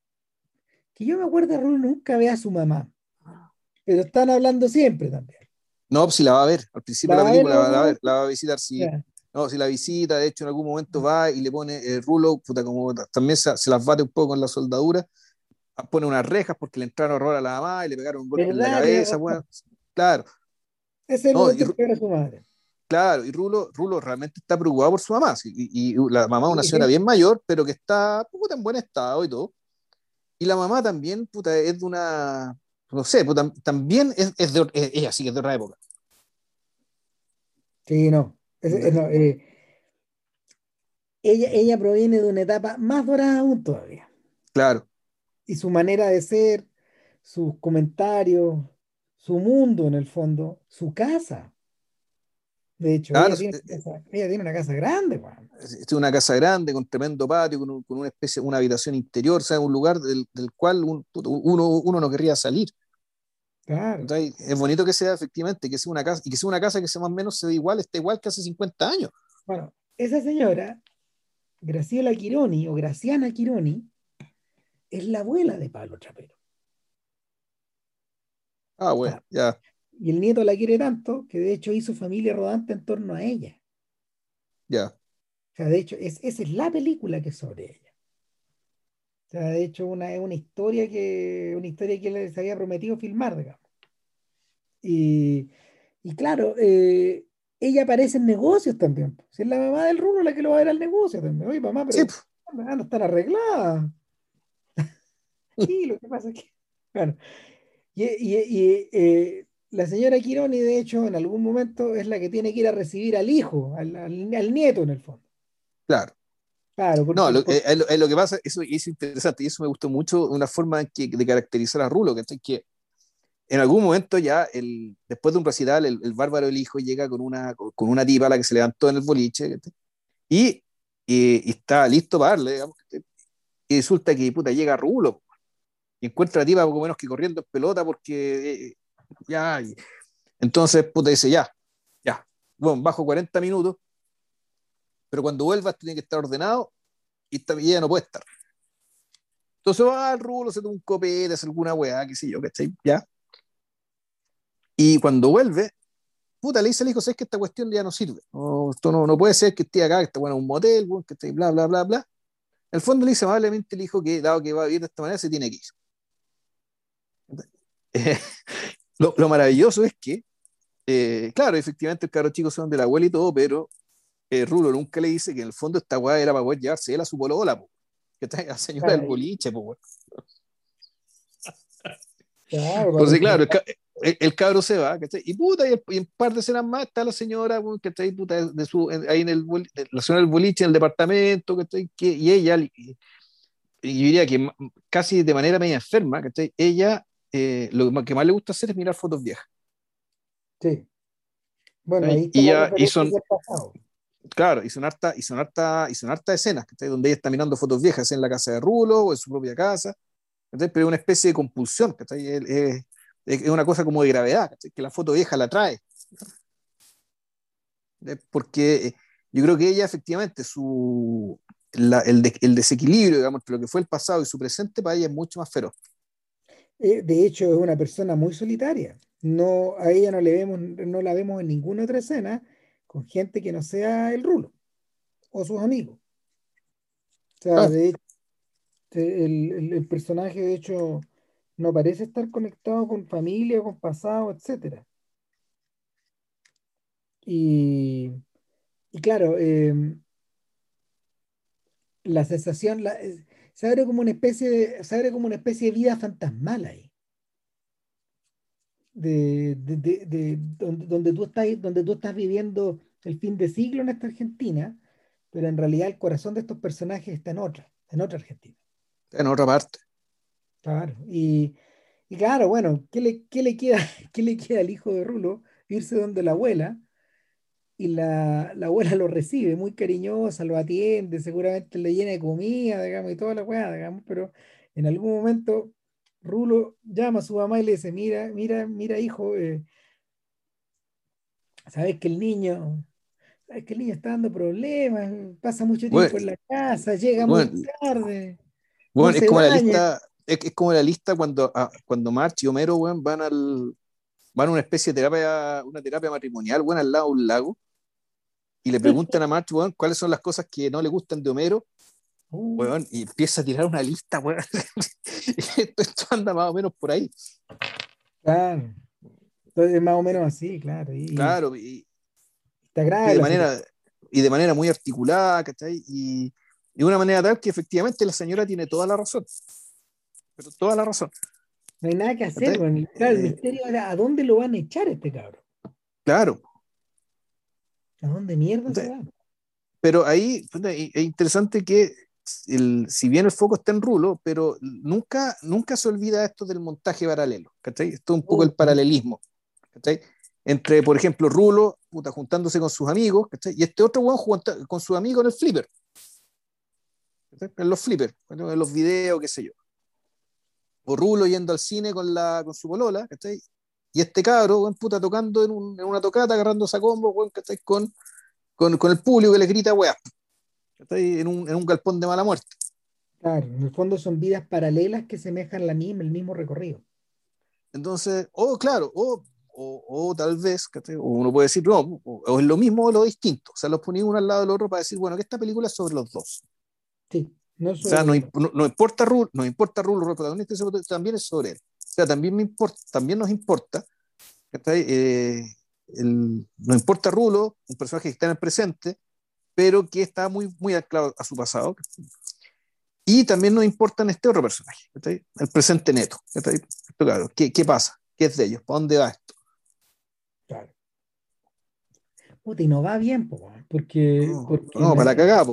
[SPEAKER 2] que yo me acuerdo Rulo nunca ve a su mamá pero están hablando siempre también.
[SPEAKER 1] No si la va a ver al principio de la película la, va a ver, la va a visitar si no si la visita de hecho en algún momento va y le pone Rulo puta, como también se, se las bate un poco con la soldadura pone unas rejas porque le entraron horror a la mamá y le pegaron un golpe en la cabeza bueno, Claro.
[SPEAKER 2] Ese es no, el que su madre.
[SPEAKER 1] Claro, y Rulo, Rulo realmente está preocupado por su mamá. Y, y la mamá es una señora bien mayor, pero que está puta, en buen estado y todo. Y la mamá también, puta, es de una. No sé, puta, también es, es de. ella sí que es de otra época.
[SPEAKER 2] Sí, no. Es, no eh, ella, ella proviene de una etapa más dorada aún todavía.
[SPEAKER 1] Claro.
[SPEAKER 2] Y su manera de ser, sus comentarios, su mundo en el fondo, su casa. De hecho, ella, tiene eh, casa, ella, tiene una casa grande.
[SPEAKER 1] Es una casa grande, con tremendo patio, con, un, con una especie, una habitación interior, o sea, un lugar del, del cual un, uno, uno no querría salir.
[SPEAKER 2] Claro.
[SPEAKER 1] Entonces, es bonito que sea efectivamente, que sea una casa, y que sea una casa que sea más o menos se ve igual, está igual que hace 50 años.
[SPEAKER 2] Bueno, esa señora, Graciela Quironi, o Graciana Quironi, es la abuela de Pablo Trapero.
[SPEAKER 1] Ah, bueno, ya.
[SPEAKER 2] Y el nieto la quiere tanto que de hecho hizo familia rodante en torno a ella.
[SPEAKER 1] Ya.
[SPEAKER 2] O sea, de hecho, es, esa es la película que es sobre ella. O sea, de hecho, una, es una historia que, una historia que les había prometido filmar, digamos. Y, y claro, eh, ella aparece en negocios también. Si es la mamá del Rulo la que lo va a ver al negocio también. Oye, mamá, pero sí. no están arregladas. sí, lo que pasa es que, bueno, y, y, eh, la señora Quironi, de hecho, en algún momento es la que tiene que ir a recibir al hijo, al, al, nieto en el fondo.
[SPEAKER 1] Claro.
[SPEAKER 2] Claro,
[SPEAKER 1] no, lo, es, lo, que pasa, eso es interesante y eso me gustó mucho, una forma que, de caracterizar a Rulo, que, que en algún momento ya, el, después de un recital, el, el, bárbaro el hijo llega con una, con una tipa a la que se levantó en el boliche y, y, y, está listo para darle, digamos, y resulta que puta, llega Rulo y encuentra a la tipa poco menos que corriendo en pelota porque ya. entonces, puta, dice, ya, ya, bueno, bajo 40 minutos, pero cuando vuelvas tiene que estar ordenado y esta ella no puede estar. Entonces va al rulo, se toma un copete, hace alguna weá, qué sé yo, ¿cachai? Ya. Y cuando vuelve, puta, le dice al hijo, ¿sabes que esta cuestión ya no sirve? Esto no, no puede ser que esté acá, que esté bueno, un motel, que esté bla, bla, bla, bla. En el fondo le dice amablemente el hijo que, dado que va a vivir de esta manera, se tiene que ir. Lo, lo, maravilloso es que, eh, claro, efectivamente el carro chico son de la abuela y todo, pero eh, Rulo nunca le dice que en el fondo esta weá era para poder llevarse él a su polola, po, que está la señora claro. del boliche, po, Claro, Entonces, claro, el, el, el, cabro se va, ¿cachai? Y puta, y, y, en par de escenas más está la señora, que está ahí, puta, de su, ahí en el, la señora del boliche, en el departamento, ¿cachai? Que, y ella, y, y yo diría que casi de manera media enferma, ¿cachai? Ella eh, lo que más le gusta hacer es mirar fotos viejas.
[SPEAKER 2] Sí. Bueno, ahí
[SPEAKER 1] y, ya, y son, claro, y son harta, y son harta, y son harta escenas, donde ella está mirando fotos viejas en la casa de Rulo o en su propia casa, pero es una especie de compulsión, es, es, es, una cosa como de gravedad, que la foto vieja la trae. Porque eh, yo creo que ella efectivamente, su, la, el, de, el desequilibrio, digamos, entre lo que fue el pasado y su presente para ella es mucho más feroz.
[SPEAKER 2] Eh, de hecho, es una persona muy solitaria. No, a ella no, le vemos, no la vemos en ninguna otra escena con gente que no sea el rulo o sus amigos. O sea, ah. de hecho, el, el, el, personaje, de hecho, no parece estar conectado con familia, con pasado, etc. Y, y claro, eh, la sensación, la, se abre como una especie de, se abre como una especie de vida fantasmal ahí. De, de, de, de donde, donde, tú estás, donde tú estás viviendo el fin de siglo en esta Argentina, pero en realidad el corazón de estos personajes está en otra, en otra Argentina.
[SPEAKER 1] En otra parte.
[SPEAKER 2] Claro, y, y claro, bueno, ¿qué le, qué le queda, ¿qué le queda al hijo de Rulo? Irse donde la abuela, y la, la, abuela lo recibe muy cariñosa, lo atiende, seguramente le llena de comida, digamos, y toda la weá, digamos, pero en algún momento Rulo llama a su mamá y le dice, mira, mira, mira, hijo, eh, sabes que el niño, sabes que el niño está dando problemas, pasa mucho tiempo en la casa, llega muy tarde.
[SPEAKER 1] Bueno, es como la lista, es, como la lista cuando, ah, cuando March y Homero van al van a una especie de terapia, una terapia matrimonial, bueno, al lado de un lago, y le preguntan a March, cuáles son las cosas que no le gustan de Homero, uh. y empieza a tirar una lista, esto, anda más o menos por ahí.
[SPEAKER 2] Claro. Entonces, más o menos así, claro. Y,
[SPEAKER 1] claro, y, de manera, y de manera muy articulada, ¿cachai? Y de una manera tal que efectivamente la señora tiene toda la razón. Pero toda la razón.
[SPEAKER 2] No hay nada que hacer, el eh, misterio era a dónde lo van a echar este cabrón.
[SPEAKER 1] Claro.
[SPEAKER 2] ¿A dónde mierda se va?
[SPEAKER 1] Pero ahí es interesante que el, si bien el foco está en Rulo, pero nunca, nunca se olvida esto del montaje paralelo. ¿cachai? Esto es un poco el paralelismo. ¿cachai? Entre, por ejemplo, Rulo puta, juntándose con sus amigos, ¿cachai? y este otro weón con sus amigos en el flipper. En los flippers, en los videos, qué sé yo o Rulo yendo al cine con, la, con su polola, ¿cachai? Y este cabro, buen puta, tocando en, un, en, una tocata, agarrando esa combo, buen, ¿cachai? Con, con, con, el público que le grita, weá, ¿cachai? En un, en un galpón de mala muerte.
[SPEAKER 2] Claro, en el fondo son vidas paralelas que semejan la misma, el mismo recorrido.
[SPEAKER 1] Entonces, o claro, o, o, o tal vez, ¿cachai? uno puede decir, no, o, es lo mismo o lo distinto. O sea, los ponía uno al lado del otro para decir, bueno, que esta película es sobre los dos.
[SPEAKER 2] Sí.
[SPEAKER 1] No o sea, no, no, importa Rulo, no importa Rulo, el protagonista también es sobre él. O sea, también, me importa, también nos importa, eh, el, nos importa Rulo, un personaje que está en el presente, pero que está muy, muy anclado a su pasado. Y también nos importa en este otro personaje, el presente neto. Claro, ¿qué, ¿qué, pasa? ¿Qué es de ellos? ¿Para dónde va esto?
[SPEAKER 2] Claro. Puta, y no va bien, porque,
[SPEAKER 1] no, no para cagar,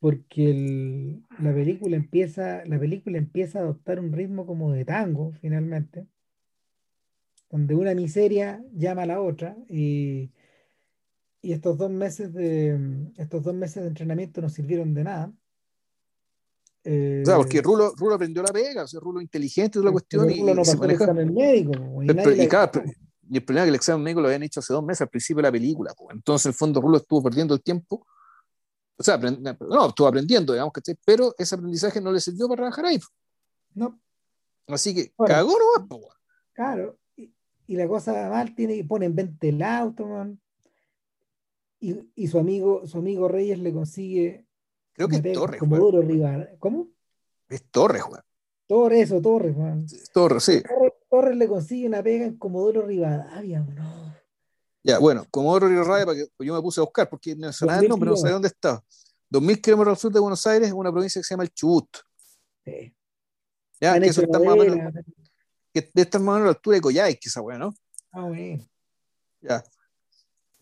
[SPEAKER 2] porque la película empieza, la película empieza a adoptar un ritmo como de tango, finalmente, donde una miseria llama a la otra, y, y estos dos meses de estos dos meses de entrenamiento no sirvieron de nada.
[SPEAKER 1] Eh, o sea, porque Rulo, Rulo aprendió la pega, o sea, Rulo inteligente es la cuestión.
[SPEAKER 2] y, no pasó el examen médico.
[SPEAKER 1] Y, y, y, el problema es que el examen médico lo habían hecho hace dos meses al principio de la película. Entonces, en el fondo, Rulo estuvo perdiendo el tiempo o sea, no, estuvo aprendiendo, digamos, que pero ese aprendizaje no le sirvió para trabajar ahí.
[SPEAKER 2] No.
[SPEAKER 1] Así que cagó nomás,
[SPEAKER 2] Claro, y, y, la cosa mal tiene que poner en venta el auto, man. Y, y, su amigo, su amigo Reyes le consigue.
[SPEAKER 1] Creo que es Torres,
[SPEAKER 2] como duro rival. ¿Cómo?
[SPEAKER 1] Es Torres, Juan.
[SPEAKER 2] Torres, eso, Torres, Juan.
[SPEAKER 1] Torres, sí.
[SPEAKER 2] Torres, le consigue una pega en Comodoro Rivadavia, no.
[SPEAKER 1] Ya, bueno, Comodoro Rivadavia, para que pues yo me puse a buscar porque no sabía el nombre, no sabía dónde estaba. 2.000 kilómetros al sur de Buenos Aires, una provincia que se llama el Chubut. Sí. Ya, que eso está más o menos, que de estar más o menos a la altura de Coyhaique, esa weá, ¿no?
[SPEAKER 2] Ah, bueno.
[SPEAKER 1] Ya.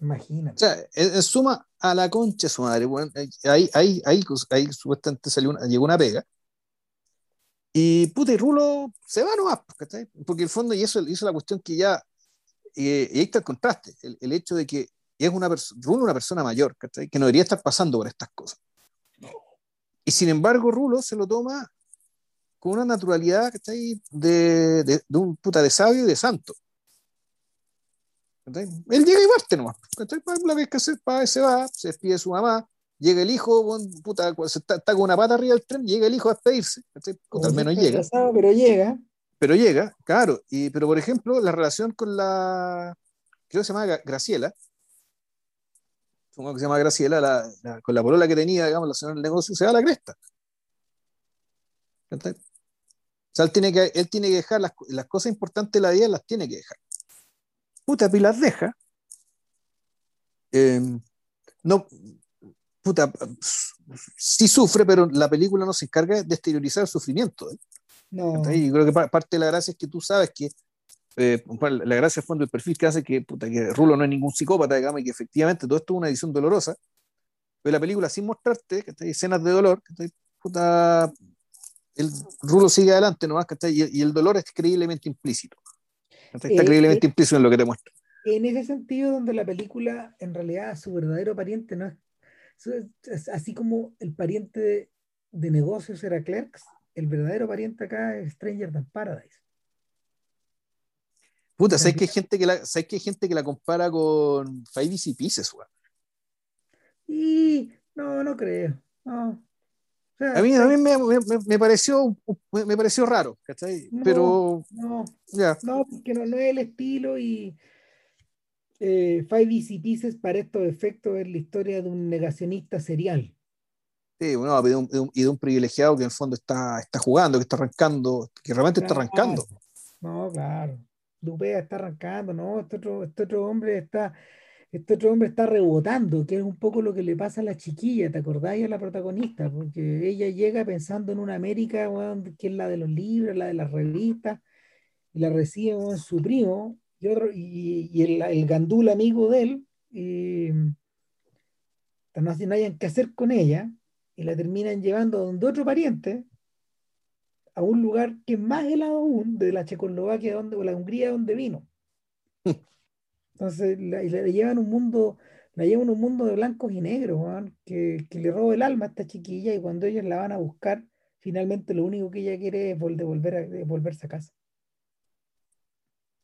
[SPEAKER 2] Imagínate.
[SPEAKER 1] O sea, en, suma, a la concha su madre, bueno, ahí, ahí, ahí, ahí supuestamente salió una, llegó una pega. Y puta, y Rulo se va nomás, porque el fondo, y eso hizo la cuestión que ya y, ahí está el contraste, el, hecho de que es una, Rulo una persona mayor, que no debería estar pasando por estas cosas. Y sin embargo, Rulo se lo toma con una naturalidad ¿cachai? De, de, de un puta de sabio y de santo. Él llega y parte nomás. La vez que se, se va, se despide de su mamá, llega el hijo, puta, está, está, con una pata arriba del tren, llega el hijo a despedirse, al menos llega.
[SPEAKER 2] pero llega.
[SPEAKER 1] Pero llega, claro. Y, pero, por ejemplo, la relación con la, creo que se llama Graciela, supongo que se llama Graciela, la, con la polola que tenía, digamos, la señora del negocio, se da la cresta. O sea, él tiene que, él tiene que dejar las, las, cosas importantes de la vida, las tiene que dejar. Puta, y las deja. Em, no, puta, sí sufre, pero la película no se encarga de exteriorizar el sufrimiento. ¿eh?
[SPEAKER 2] No.
[SPEAKER 1] Y creo que parte de la gracia es que tú sabes que eh, la gracia fondo del perfil que hace que, puta, que Rulo no es ningún psicópata, digamos, y que efectivamente todo esto es una edición dolorosa, pero la película sin mostrarte que hay escenas de dolor, que puta, el Rulo sigue adelante nomás, y, y el dolor es creíblemente implícito. Está eh, creíblemente eh, implícito en lo que te muestra.
[SPEAKER 2] En ese sentido, donde la película, en realidad, su verdadero pariente no es, así como el pariente de, de negocios era Clerks, el verdadero pariente acá es Stranger Than Paradise.
[SPEAKER 1] Puta, ¿sabes que hay gente que la, ¿sabes que hay gente que la compara con Five Easy Pieces, weón?
[SPEAKER 2] Y no, no creo. No.
[SPEAKER 1] a mí, a mí me, me, me, pareció, me pareció raro, ¿cachai? No, Pero.
[SPEAKER 2] No, no, porque no, no, es el estilo y. Eh, Five Easy Pieces, para estos efectos, es la historia de un negacionista serial.
[SPEAKER 1] Sí, bueno, y de, un, y privilegiado que en el fondo está, está jugando, que está arrancando, que realmente está arrancando.
[SPEAKER 2] No, claro. Dupea está arrancando, ¿no? Este otro, este otro hombre está, este otro hombre está rebotando, que es un poco lo que le pasa a la chiquilla, ¿te acordáis? A la protagonista, porque ella llega pensando en una América, que es la de los libros, la de las revistas, y la recibe su primo, y, otro, y, el, el, gandul amigo de él, y no, no hayan que hacer con ella, y la terminan llevando donde otro pariente, a un lugar que es más helado aún de la Checoslovaquia donde, o la Hungría donde vino. Entonces la, llevan un mundo, la llevan un mundo de blancos y negros, que, que, le roba el alma a esta chiquilla y cuando ellos la van a buscar, finalmente lo único que ella quiere es volver a, volverse a casa.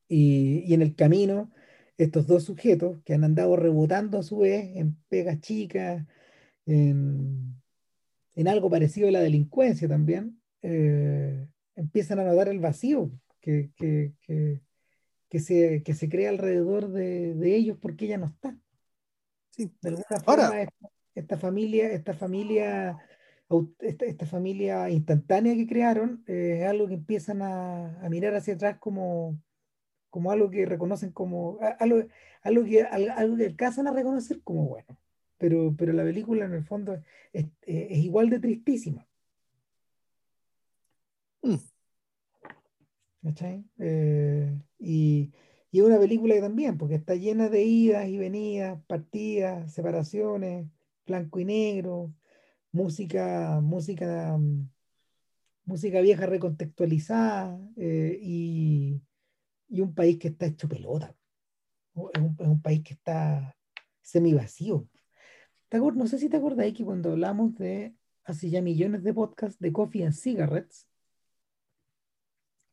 [SPEAKER 2] Y, y, en el camino, estos dos sujetos que han andado rebotando a su vez en pegas chicas, en, en algo parecido a la delincuencia también, eh, empiezan a notar el vacío que, que, que, se, que se crea alrededor de, de, ellos porque ella no está. Sí. De alguna forma, esta, familia, esta familia, esta, esta, familia instantánea que crearon eh, es algo que empiezan a, a, mirar hacia atrás como, como algo que reconocen como algo, algo, que, algo que alcanzan a reconocer como bueno. Pero, pero la película en el fondo es, es igual de tristísima. Mm. Eh, y, y, es una película que también, porque está llena de idas y venidas, partidas, separaciones, blanco y negro, música, música, música vieja recontextualizada eh, y, y, un país que está hecho pelota. Es un, es un país que está semi vacío. No sé si te acordáis que cuando hablamos de hace ya millones de podcasts de Coffee and Cigarettes,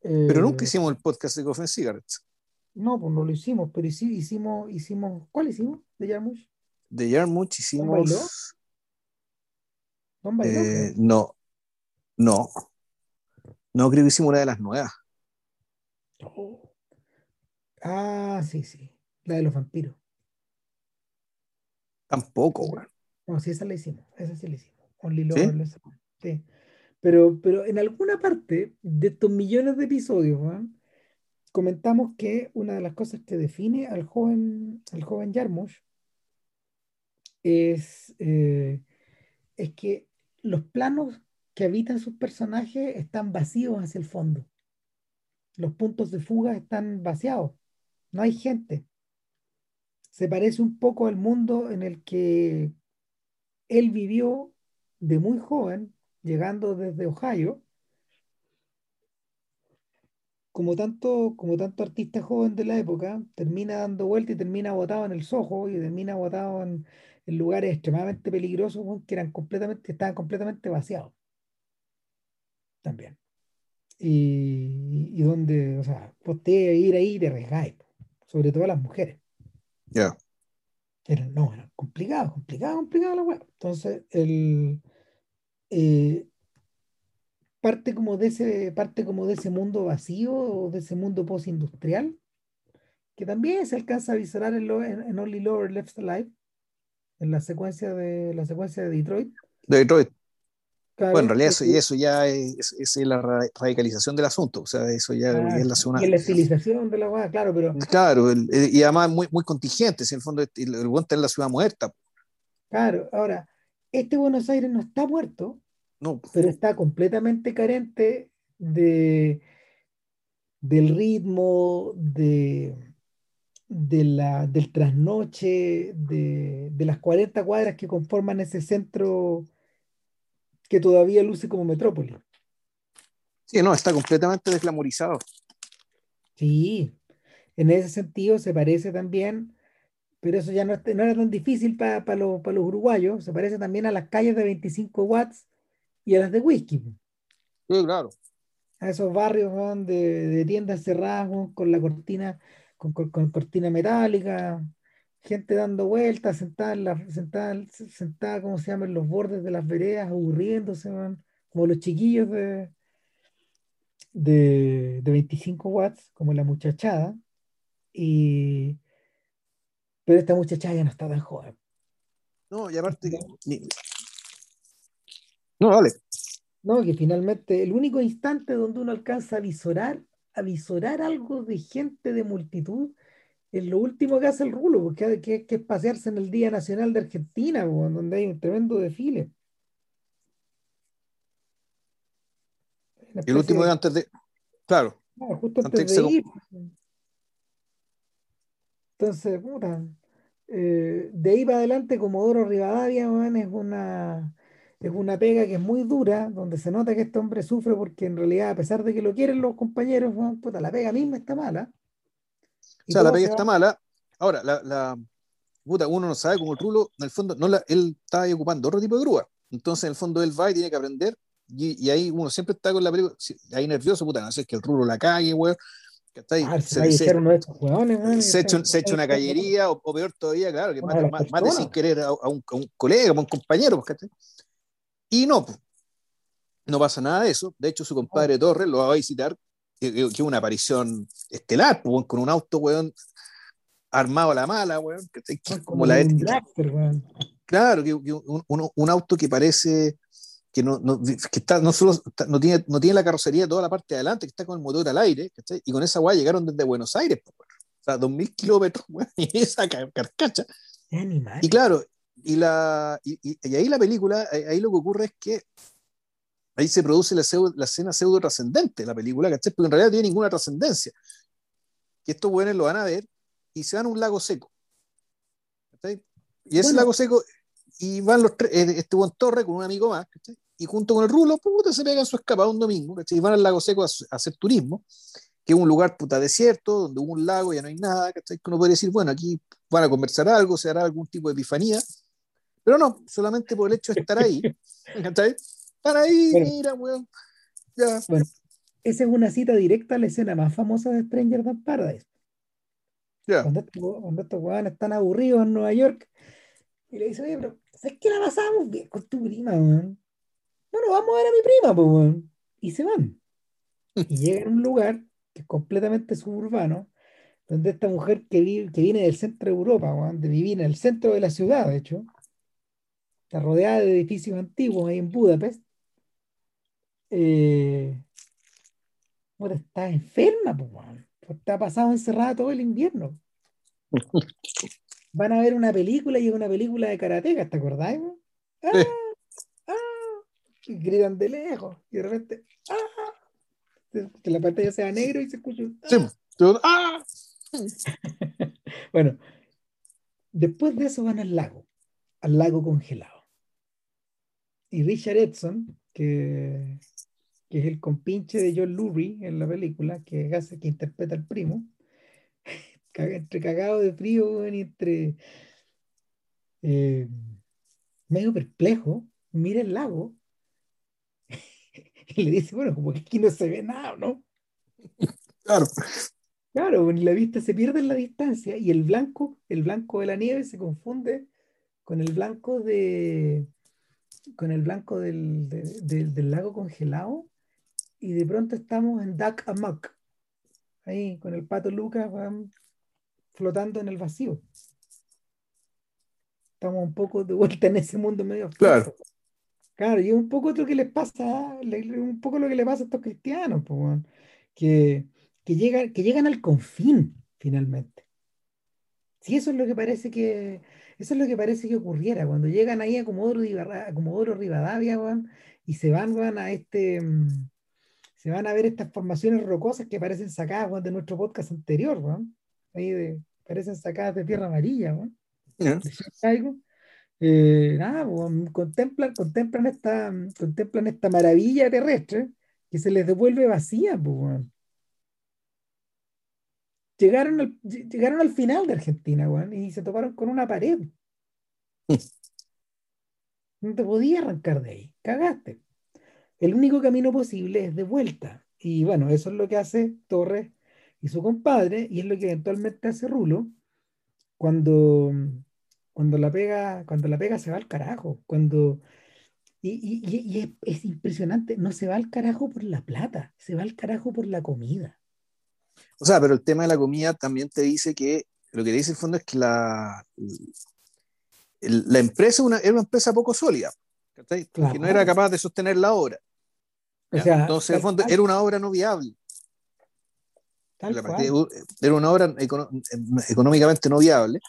[SPEAKER 1] pero nunca eh, hicimos el podcast de Coffee Cigarettes.
[SPEAKER 2] No, pues no lo hicimos, pero sí hicimos, hicimos, ¿cuál hicimos? ¿De Yarmouth?
[SPEAKER 1] De Yarmouth hicimos. Eh, no, no. No, creo que hicimos una de las nuevas.
[SPEAKER 2] Oh. Ah, sí, sí. La de los vampiros.
[SPEAKER 1] Tampoco, güey.
[SPEAKER 2] No, sí, esa la hicimos. Esa sí la hicimos. Only ¿Sí? sí. Pero, pero en alguna parte de estos millones de episodios, comentamos que una de las cosas que define al joven, al joven Jarmusch es, eh, es que los planos que habitan sus personajes están vacíos hacia el fondo. Los puntos de fuga están vaciados. No hay gente. Se parece un poco al mundo en el que él vivió de muy joven llegando desde Ohio, como tanto, como tanto artista joven de la época, termina dando vuelta y termina botado en el Soho y termina botado en, lugares extremadamente peligrosos que eran completamente, estaban completamente vaciados. También. Y, donde, o sea, usted ir ahí de arriesgáis, sobre todo las mujeres.
[SPEAKER 1] Ya.
[SPEAKER 2] Era, no, era complicado, complicado, complicado la web. Entonces, el, eh, parte como de ese, parte como de ese mundo vacío o de ese mundo postindustrial, que también se alcanza a viscerar en, en, Only Lower Left Alive, en la secuencia de la secuencia de Detroit.
[SPEAKER 1] De Detroit. Bueno, en realidad eso, y eso ya es, es, la radicalización del asunto, o sea, eso ya, es la
[SPEAKER 2] zona. Y la estilización de la weá, claro, pero.
[SPEAKER 1] Claro, y además muy, muy contingente, si en el fondo el, el, el en la ciudad muerta.
[SPEAKER 2] Claro, ahora, este Buenos Aires no está muerto, no. pero está completamente carente de, del ritmo, de, de la, del trasnoche, de, de las 40 cuadras que conforman ese centro que todavía luce como metrópoli.
[SPEAKER 1] Sí, no, está completamente desglamorizado.
[SPEAKER 2] Sí, en ese sentido se parece también, pero eso ya no, no era tan difícil para los, pa los uruguayos, se parece también a las calles de 25 watts y a las de whisky.
[SPEAKER 1] Sí, claro.
[SPEAKER 2] a esos barrios weón, de, de tiendas cerradas con la cortina, con, con- con cortina metálica, gente dando vueltas, sentada, en la, sentada, sentada, ¿cómo se llama?, en los bordes de las veredas, aburriéndose, weón, como los chiquillos de, de, de 25 watts, como la muchachada, y, pero esta muchachada ya no está tan joven.
[SPEAKER 1] No, y aparte. que- No, dale.
[SPEAKER 2] No, que finalmente el único instante donde uno alcanza a visorar, a visorar algo de gente, de multitud, es lo último que hace el rulo, porque que, que es pasearse en el Día Nacional de Argentina, po, donde hay un tremendo desfile.
[SPEAKER 1] El último día antes de. Claro,
[SPEAKER 2] no, justo
[SPEAKER 1] antes
[SPEAKER 2] de ir. Entonces, puta, eh, de ahí para adelante, Comodoro Rivadavia, es una, es una pega que es muy dura, donde se nota que este hombre sufre porque en realidad, a pesar de que lo quieren los compañeros, puta, la pega misma está mala.
[SPEAKER 1] O sea, la pega está mala. Ahora, la, la- puta, uno no sabe cómo el rulo, en el fondo, no la, él está ahí ocupando otro tipo de grúa. Entonces, en el fondo, él va y tiene que aprender. Y, y ahí uno siempre está con la película, ahí nervioso, puta, no sé, es que el rulo la cague, weón.
[SPEAKER 2] Ah, se
[SPEAKER 1] Se,
[SPEAKER 2] uno de estos y
[SPEAKER 1] se echa,
[SPEAKER 2] se-
[SPEAKER 1] echa una callería, o, o peor todavía, claro, que mate,
[SPEAKER 2] de las
[SPEAKER 1] ma- mate sin querer a, a un, a un colega, a un compañero, pues, ¿cachai? Y no, pues, no pasa nada de eso. De hecho, su compadre Torres lo va a visitar, que una aparición estelar, pues, weón, con un auto, weón, armado a la mala, weón, como
[SPEAKER 2] como
[SPEAKER 1] la
[SPEAKER 2] un weón.
[SPEAKER 1] Claro, que, que un, un- un auto que parece que no, no- que está, no solo está- no, tiene, no tiene la carrocería toda la parte de adelante, que está con el motor al aire, ¿cachai? y con esa guay llegaron desde Buenos Aires, pues, weón. o sea, 2.000 kilómetros, weón, y esa car- carcacha.
[SPEAKER 2] Animal.
[SPEAKER 1] Y claro, y, la, y, y- y ahí la película, ahí lo que ocurre es que ahí se produce la, pseudo- la escena pseudo trascendente de la película, ¿cachai? Porque en realidad no tiene ninguna trascendencia. Que estos buenos lo van a ver y se van a un lago seco. ¿cachai? Y ese
[SPEAKER 2] Bueno.
[SPEAKER 1] lago seco, y van los tres, eh, este buen Torre con un amigo más, ¿cachai? Y junto con el Rulo, puta, se pegan su escapada un domingo, ¿cachai? Y van al lago seco a, a hacer turismo, que es un lugar puta desierto, donde hubo un lago, ya no hay nada, ¿cachai? Que uno puede decir, bueno, aquí van a conversar algo, se hará algún tipo de epifanía, pero no, solamente por el hecho de estar ahí, ¿cachai? Están ahí,
[SPEAKER 2] Bueno.
[SPEAKER 1] mira, weón, ya,
[SPEAKER 2] Esa es una cita directa a la escena más famosa de Stranger Than Paradise.
[SPEAKER 1] ya.
[SPEAKER 2] Cuando cuando estos hueones están aburridos en Nueva York y le dice, oye, pero ¿sabes qué la pasamos bien con tu prima, weón? Bueno, vamos a ver a mi prima, pues, weón. Y se van. Y llegan a un lugar que es completamente suburbano, donde esta mujer que, vive, que viene del centro de Europa, weón, de vivir en el centro de la ciudad, de hecho, está rodeada de edificios antiguos ahí en Budapest, eh, bueno, está enferma, pues. Está pasado encerrada todo el invierno. Van a ver una película y es una película de karateka, ¿te acordás? weón? ¡Ah!
[SPEAKER 1] Sí.
[SPEAKER 2] ¡Ah! Y gritan de lejos y de repente ¡ah! que la pantalla sea negro y se escucha
[SPEAKER 1] Sí,
[SPEAKER 2] ¡ah!
[SPEAKER 1] ¡ah!
[SPEAKER 2] Bueno, después de eso van al lago, al lago congelado. Y Richard Edson, que, que es el compinche de John Lurie en la película, que hace, que interpreta al primo, entre cagado de frío y entre eh, medio perplejo, mira el lago y le dice, bueno, como que aquí no se ve nada, ¿no?
[SPEAKER 1] Claro,
[SPEAKER 2] Claro, la vista se pierde en la distancia y el blanco, el blanco de la nieve se confunde con el blanco de con el blanco del, de- del- del lago congelado y de pronto estamos en Duck Amok, ahí con el pato Lucas flotando en el vacío. Estamos un poco de vuelta en ese mundo medio
[SPEAKER 1] Claro.
[SPEAKER 2] abstracto. Claro, y es un poco lo que les pasa, un poco lo que le pasa a estos cristianos, pues, que, que llegan, que llegan al confín, finalmente. Sí, eso es lo que parece que, eso es lo que parece que ocurriera, cuando llegan ahí a Comodoro, Comodoro Rivadavia, y se van, weón, a este, mm, se van a ver estas formaciones rocosas que parecen sacadas de nuestro podcast anterior, ahí de, parecen sacadas de tierra amarilla. Eh, nada, contemplan, contemplan, esta, contemplan esta maravilla terrestre que se les devuelve vacía. Llegaron, al, llegaron al final de Argentina y se toparon con una pared. No te podías arrancar de ahí, cagaste el único camino posible es de vuelta. Y bueno, eso es lo que hace Torres y su compadre, y es lo que eventualmente hace Rulo cuando, cuando, la, pega, cuando la pega se va al carajo. Cuando, y, es, impresionante, no se va al carajo por la plata, se va al carajo por la comida.
[SPEAKER 1] O sea, pero el tema de la comida también te dice que lo que dice el fondo es que la, la empresa una, era una empresa poco sólida, que no era capaz de sostener la obra. Entonces, en el fondo, era una obra no viable. era una obra económicamente no viable.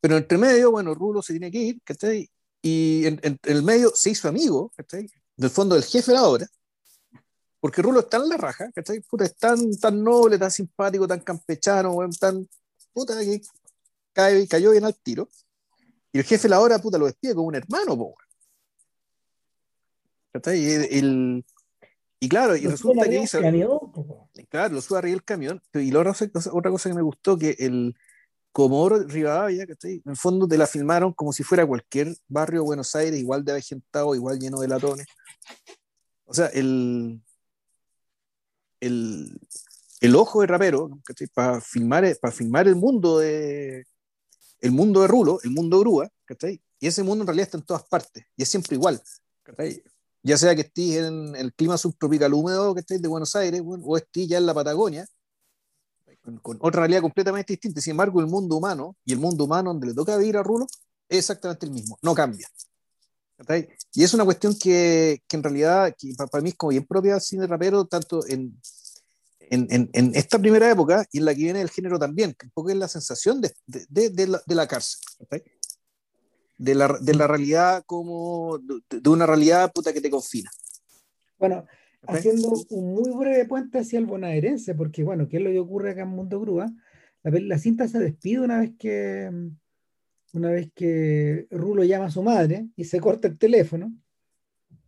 [SPEAKER 1] Pero entre medio, bueno, Rulo se tiene que ir, ¿cachai? Y en, el medio se hizo amigo, ¿cachai? Del fondo del jefe de la obra, porque Rulo está en la raja, ¿cachai? Puta, es tan, tan noble, tan simpático, tan campechano, tan. Puta, que cae, cayó bien al tiro. Y el jefe de la obra, puta, lo despide como un hermano, po, y, y claro, y resulta que hizo. claro, lo sube arriba el camión. Y la otra, cosa que me gustó, que el Comodoro Rivadavia, En el fondo te la filmaron como si fuera cualquier barrio de Buenos Aires, igual de avejentado, igual lleno de latones. O sea, el, el, el ojo de rapero, Para filmar, para filmar el mundo de el mundo de Rulo, el mundo de Grúa, Y ese mundo en realidad está en todas partes, y es siempre igual, ya sea que estés en el clima subtropical húmedo que estés de Buenos Aires, o estés ya en la Patagonia, con, otra realidad completamente distinta. Sin embargo, el mundo humano y el mundo humano donde le toca vivir a Rulo es exactamente el mismo, no cambia. Y es una cuestión que, que en realidad que para, mí es como bien propia del cine rapero, tanto en, en, en, esta primera época y en la que viene el género también, que un poco es la sensación de, de, de, la, de la, cárcel de la, de la realidad como de, una realidad puta que te confina.
[SPEAKER 2] Bueno, haciendo un muy breve puente hacia el bonaerense, porque bueno, ¿qué es lo que ocurre acá en Mundo Grúa? La, la cinta se despide una vez que una vez que Rulo llama a su madre y se corta el teléfono.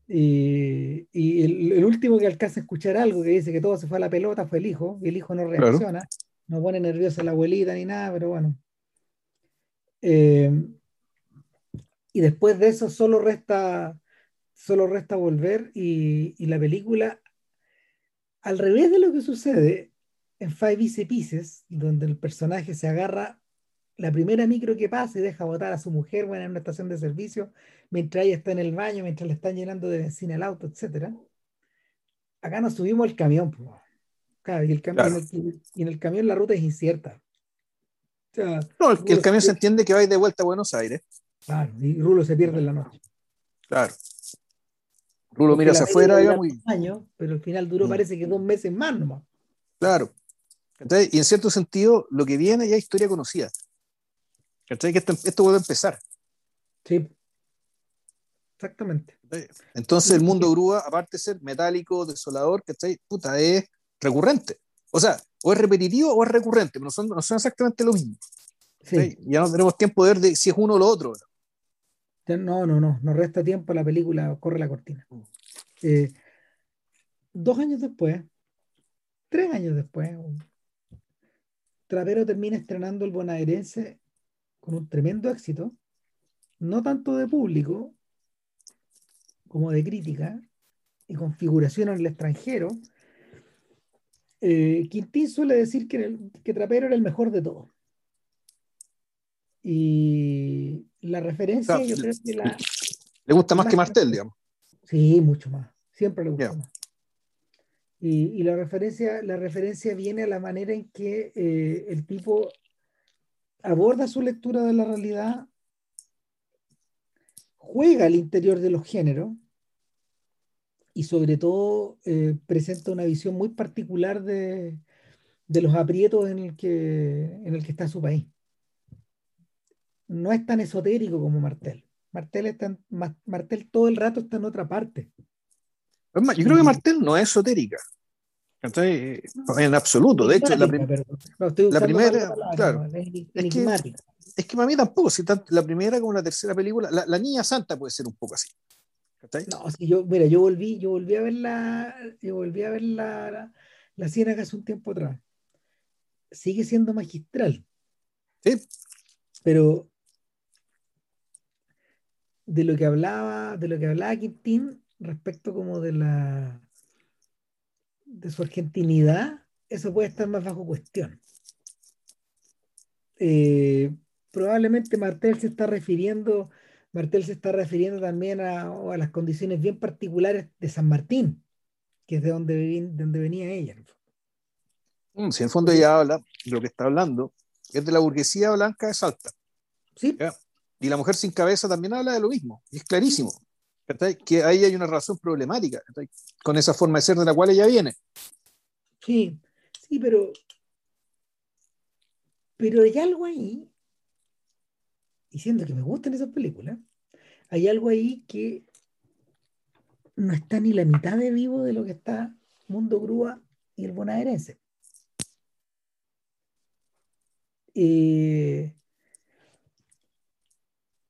[SPEAKER 2] Y, y el, último que alcanza a escuchar algo que dice que todo se fue a la pelota fue el hijo, y el hijo no reacciona, no pone nerviosa la abuelita ni nada, pero bueno. Eh, y después de eso solo resta, solo resta volver y, y la película, al revés de lo que sucede en Five Easy Pieces, donde el personaje se agarra la primera micro que pasa y deja botar a su mujer bueno, en una estación de servicio, mientras ella está en el baño, mientras le están llenando de benzina el auto, etc. Acá nos subimos al camión, y, el camión y, en el camión la ruta es incierta.
[SPEAKER 1] no, el, el camión se entiende que va de vuelta a Buenos Aires.
[SPEAKER 2] Claro, y Rulo se pierde en la noche.
[SPEAKER 1] Claro. Rulo mira hacia afuera, digamos.
[SPEAKER 2] Años, pero al final duró, mm. parece que dos meses más nomás.
[SPEAKER 1] Claro. y en cierto sentido, lo que viene ya es historia conocida. ¿Cachai? Que esto, esto vuelve a empezar.
[SPEAKER 2] Sí. Exactamente.
[SPEAKER 1] Entonces el mundo grúa, aparte de ser metálico, desolador, ¿cachai? Puta, es recurrente. O sea, o es repetitivo o es recurrente, pero no son, no son exactamente lo mismo. Sí. Ya no tenemos tiempo de ver si es uno o lo otro.
[SPEAKER 2] No, no, no, nos resta tiempo, la película corre la cortina. Mm. Eh, dos años después, tres años después, Trapero termina estrenando el bonaerense con un tremendo éxito, no tanto de público como de crítica y configuración en el extranjero. Eh, Quintín suele decir que, que Trapero era el mejor de todos. Y la referencia, yo creo que la.
[SPEAKER 1] Le gusta más que Martel, digamos.
[SPEAKER 2] Sí, mucho más. Siempre le gusta más. Y, la, referencia, la referencia viene a la manera en que eh, el tipo aborda su lectura de la realidad, juega al interior de los géneros y sobre todo eh, presenta una visión muy particular de, de los aprietos en el, que, en el que está su país no es tan esotérico como Martel. Martel, está Martel todo el rato está en otra parte.
[SPEAKER 1] yo creo que Martel no es esotérica. En absoluto. De hecho, la, la primera, claro, es que, es que para mí tampoco, si tanto, la primera como la tercera película, la, Niña Santa puede ser un poco así.
[SPEAKER 2] No, si yo, mira, yo volví, yo volví a ver la, yo volví a ver la, la, la hace un tiempo atrás. Sigue siendo magistral.
[SPEAKER 1] Sí.
[SPEAKER 2] Pero de lo que hablaba, de lo que hablaba Quintín respecto como de la de su argentinidad, eso puede estar más bajo cuestión. Eh, probablemente Martel se está refiriendo, Martel se está refiriendo también a, las condiciones bien particulares de San Martín, que es de donde, donde venía ella.
[SPEAKER 1] Mm, si en fondo ella habla, lo que está hablando es de la burguesía blanca de Salta.
[SPEAKER 2] Sí.
[SPEAKER 1] Y la mujer sin cabeza también habla de lo mismo, y es clarísimo. Que ahí hay una razón problemática con esa forma de ser de la cual ella viene.
[SPEAKER 2] Sí, sí, pero, pero hay algo ahí, diciendo que me gustan esas películas, hay algo ahí que no está ni la mitad de vivo de lo que está Mundo Grúa y el bonaerense. Eh,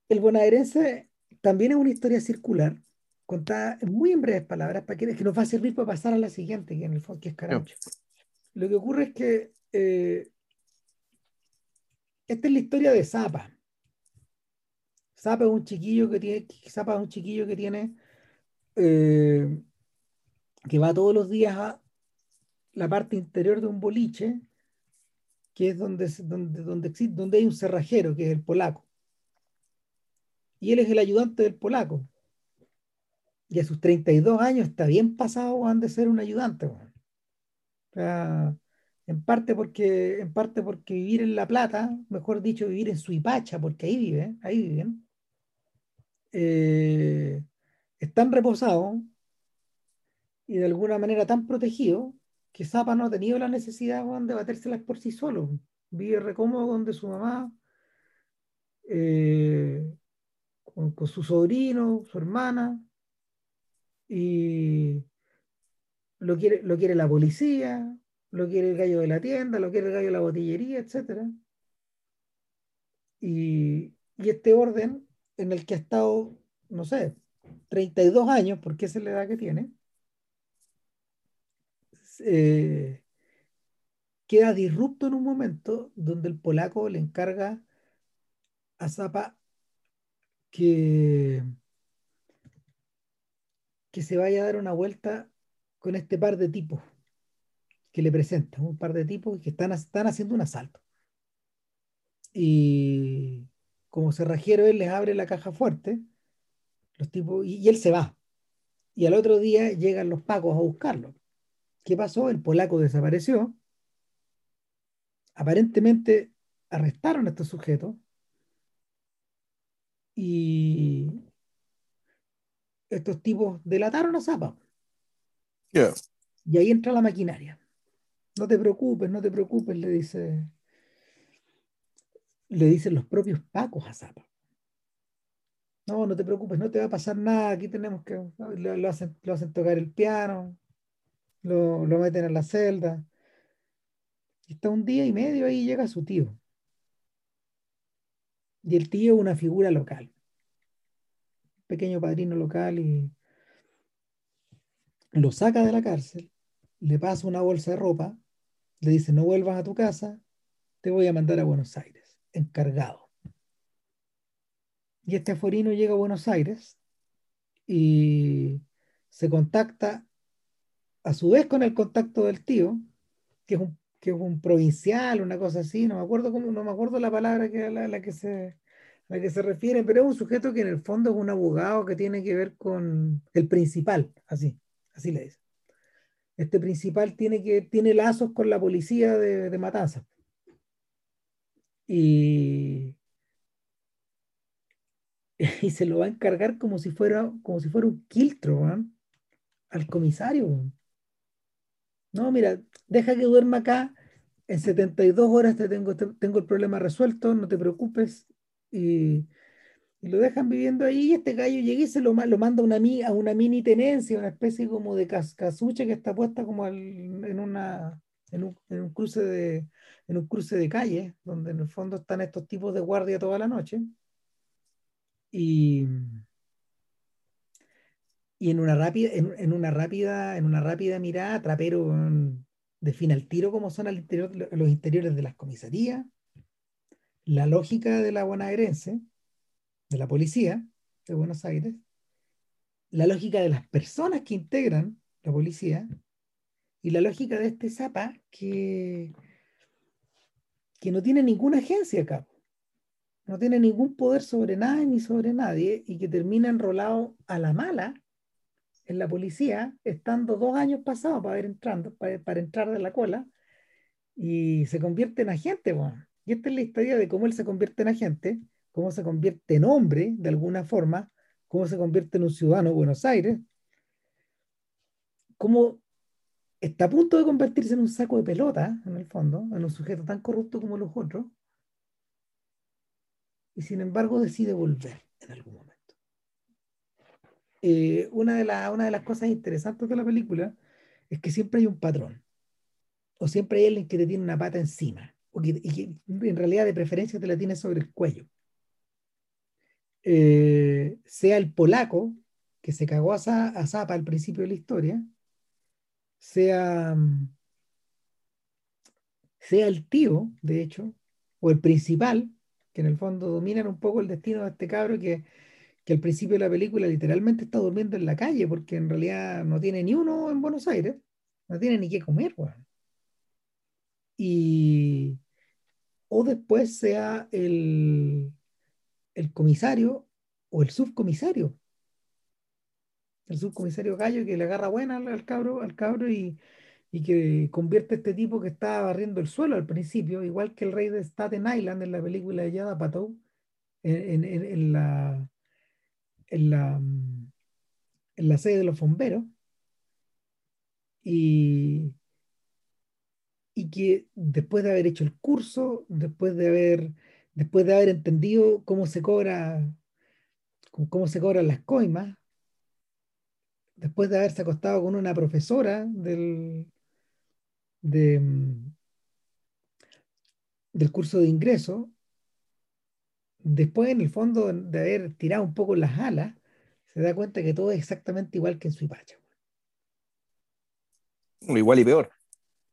[SPEAKER 2] el bonaerense también es una historia circular, contada muy en breves palabras, para que, que nos va a servir para pasar a la siguiente, que en el fondo es Carancho. Lo que ocurre es que eh, esta es la historia de Zapa. Zapa es un chiquillo que tiene, Zapa es un chiquillo que tiene, eh, que va todos los días a la parte interior de un boliche, que es donde, donde, donde, donde hay un cerrajero, que es el polaco y él es el ayudante del polaco. Y a sus 32 años está bien pasado han de ser un ayudante. En parte porque en parte porque vivir en La Plata, mejor dicho, vivir en Suipacha, porque ahí vive, ahí viven, eh, están reposados y de alguna manera tan protegidos que Zapa no ha tenido la necesidad de batérselas por sí solo. Vive recómodo donde su mamá eh, con, su sobrino, su hermana, y lo quiere, lo quiere la policía, lo quiere el gallo de la tienda, lo quiere el gallo de la botillería, etc. Y, este orden en el que ha estado, no sé, 32 años, porque esa es la edad que tiene, eh, queda disrupto en un momento donde el polaco le encarga a Zapa que, se vaya a dar una vuelta con este par de tipos que le presentan, un par de tipos que están, están haciendo un asalto. Y como cerrajero, él les abre la caja fuerte, los tipos, y, y él se va. Y al otro día llegan los pacos a buscarlo. ¿Qué pasó? El polaco desapareció. Aparentemente arrestaron a estos sujetos y estos tipos delataron a Zapa. Y ahí entra la maquinaria. No te preocupes, no te preocupes, le dice. Le dicen los propios pacos a Zapa. No, no te preocupes, no te va a pasar nada. Aquí tenemos que. Lo, hacen, lo hacen, tocar el piano, lo, lo meten en la celda. Y está un día y medio ahí llega su tío. Y el tío una figura local, pequeño padrino local y lo saca de la cárcel, le pasa una bolsa de ropa, le dice, no vuelvas a tu casa, te voy a mandar a Buenos Aires, encargado. Y este aforino llega a Buenos Aires y se contacta a su vez con el contacto del tío, que es un que es un provincial, una cosa así, no me acuerdo cómo, no me acuerdo la palabra que, a la, que se, la que se refiere, pero es un sujeto que en el fondo es un abogado que tiene que ver con el principal, así, así le dice. Este principal tiene, que, tiene lazos con la policía de, de Matanza. Y, y se lo va a encargar como si fuera, como si fuera un quiltro al comisario. No, mira, deja que duerma acá, en 72 horas te tengo, tengo el problema resuelto, no te preocupes. Y, lo dejan viviendo ahí este gallo llega y se lo, lo manda una, a una mini tenencia, una especie como de casucha que está puesta como en, una, en, un, en un cruce de, en un cruce de calle, donde en el fondo están estos tipos de guardia toda la noche. Y, y en una rápida, en, una rápida, en una rápida mirada, Trapero define al tiro cómo son al interior, los interiores de las comisarías, la lógica de la bonaerense, de la policía de Buenos Aires, la lógica de las personas que integran la policía y la lógica de este Zapa que, que no tiene ninguna agencia acá, no tiene ningún poder sobre nada ni sobre nadie y que termina enrolado a la mala en la policía, estando dos años pasados para, ver entrando, para, entrar de la cola, y se convierte en agente. Y esta es la historia de cómo él se convierte en agente, cómo se convierte en hombre de alguna forma, cómo se convierte en un ciudadano de Buenos Aires, cómo está a punto de convertirse en un saco de pelota, en el fondo, en un sujeto tan corrupto como los otros, y sin embargo decide volver en algún momento. Eh, una, de una de las cosas interesantes de la película es que siempre hay un patrón, o siempre hay alguien que te tiene una pata encima, o que, en realidad de preferencia te la tiene sobre el cuello. Eh, sea el polaco que se cagó a, Zapa al principio de la historia, sea, sea el tío, de hecho, o el principal, que en el fondo dominan un poco el destino de este cabro que que al principio de la película literalmente está durmiendo en la calle porque en realidad no tiene ni uno en Buenos Aires, no tiene ni qué comer, Y o después sea el, el comisario o el subcomisario. El subcomisario Gallo que le agarra buena al, cabro, al cabro y, que convierte a este tipo que estaba barriendo el suelo al principio, igual que el rey de Staten Island en la película de Yada Patou, en la en la, en la sede de los bomberos y, y que después de haber hecho el curso, después de haber, después de haber entendido cómo se cobra, cómo se cobran las coimas, después de haberse acostado con una profesora del, de, del curso de ingreso, después en el fondo de haber tirado un poco las alas, se da cuenta que todo es exactamente igual que en Suipacha.
[SPEAKER 1] Igual y peor.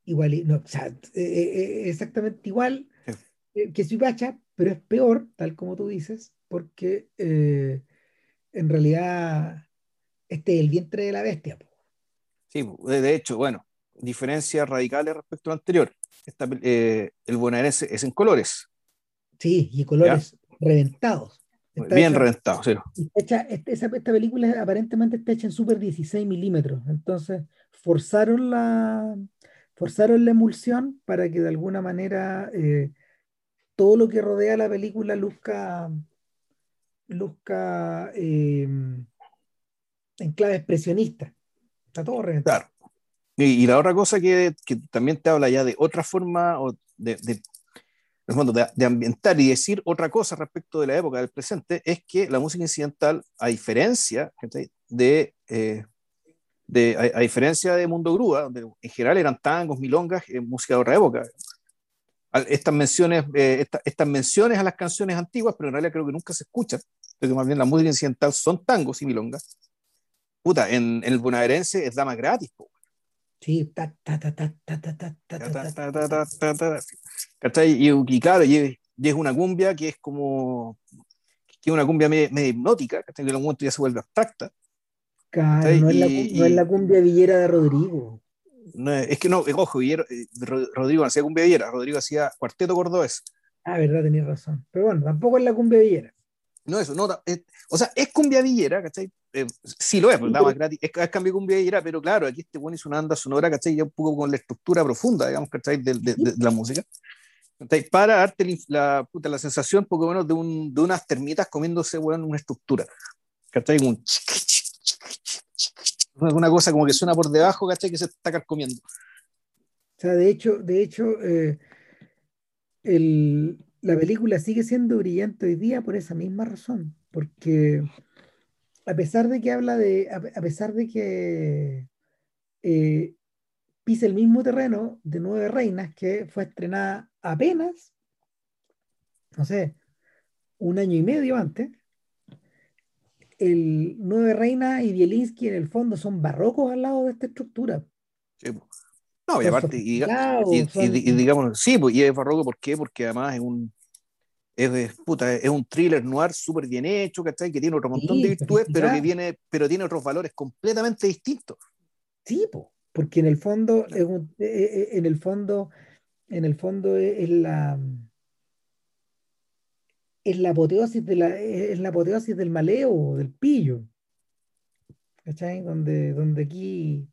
[SPEAKER 2] Igual y, no, o sea, eh, eh, eh, exactamente igual que Suipacha, pero es peor, tal como tú dices, porque en realidad este es el vientre de la bestia.
[SPEAKER 1] Sí, de hecho, bueno, diferencias radicales respecto al anterior. el bonaerense es en colores.
[SPEAKER 2] Sí, y colores reventados.
[SPEAKER 1] Bien reventados, sí.
[SPEAKER 2] Esta, esta, película aparentemente está hecha en super 16 milímetros, entonces forzaron la, forzaron la emulsión para que de alguna manera eh, todo lo que rodea la película luzca, luzca eh, en clave expresionista. Está todo reventado.
[SPEAKER 1] Y, la otra cosa que, que, también te habla ya de otra forma o de, de, de, ambientar y decir otra cosa respecto de la época del presente, es que la música incidental, a diferencia de, eh, a, diferencia de Mundo Grúa, donde en general eran tangos, milongas, eh, música de otra época. Estas menciones, eh, estas menciones a las canciones antiguas, pero en realidad creo que nunca se escuchan, porque más bien la música incidental son tangos y milongas. Puta, en, en el bonaerense es dama gratis,
[SPEAKER 2] Sí, ta, ta, ta, ta, ta, ta, ta, ta, ta,
[SPEAKER 1] Y, y claro, y, es una cumbia que es como que es una cumbia medio, hipnótica, que en algún momento ya se vuelve abstracta.
[SPEAKER 2] Claro, no, es la, no, es la, cumbia villera de Rodrigo.
[SPEAKER 1] No, es que no, ojo, Villero, Rodrigo no hacía cumbia villera, Rodrigo hacía cuarteto cordobés.
[SPEAKER 2] Ah, verdad, tenías razón. Pero bueno, tampoco es la cumbia villera.
[SPEAKER 1] No, eso, no, o sea, es cumbia villera, ¿cachai? Eh, sí lo es, pues, más gratis, es, es cambio cumbia villera, pero claro, aquí este bueno hizo una banda sonora, ¿cachai? Ya un poco con la estructura profunda, digamos, ¿cachai? De, de, de, la música. Para darte la, puta, la sensación, poco menos, de, un, de unas termitas comiéndose, bueno, una estructura, ¿cachai? Un una cosa como que suena por debajo, ¿cachai? Que se está comiendo.
[SPEAKER 2] O sea, de hecho, de hecho, eh, el, la película sigue siendo brillante hoy día por esa misma razón, porque a pesar de que habla de, a, pesar de que eh, pisa el mismo terreno de Nueve Reinas, que fue estrenada apenas, no sé, un año y medio antes, el Nueve Reinas y Bielinski en el fondo son barrocos al lado de esta estructura.
[SPEAKER 1] No, y aparte, y, digamos, sí, y es barroco, ¿por qué? Porque además es un, es, de, puta, es un thriller noir súper bien hecho, ¿cachai? Que tiene otro montón de virtudes, pero que viene, pero tiene otros valores completamente distintos.
[SPEAKER 2] Sí, porque en el fondo, es un, eh, eh, en el fondo, en el fondo es la es la apoteosis de la, es la apoteosis del maleo, del pillo. ¿Cachai? Donde, donde aquí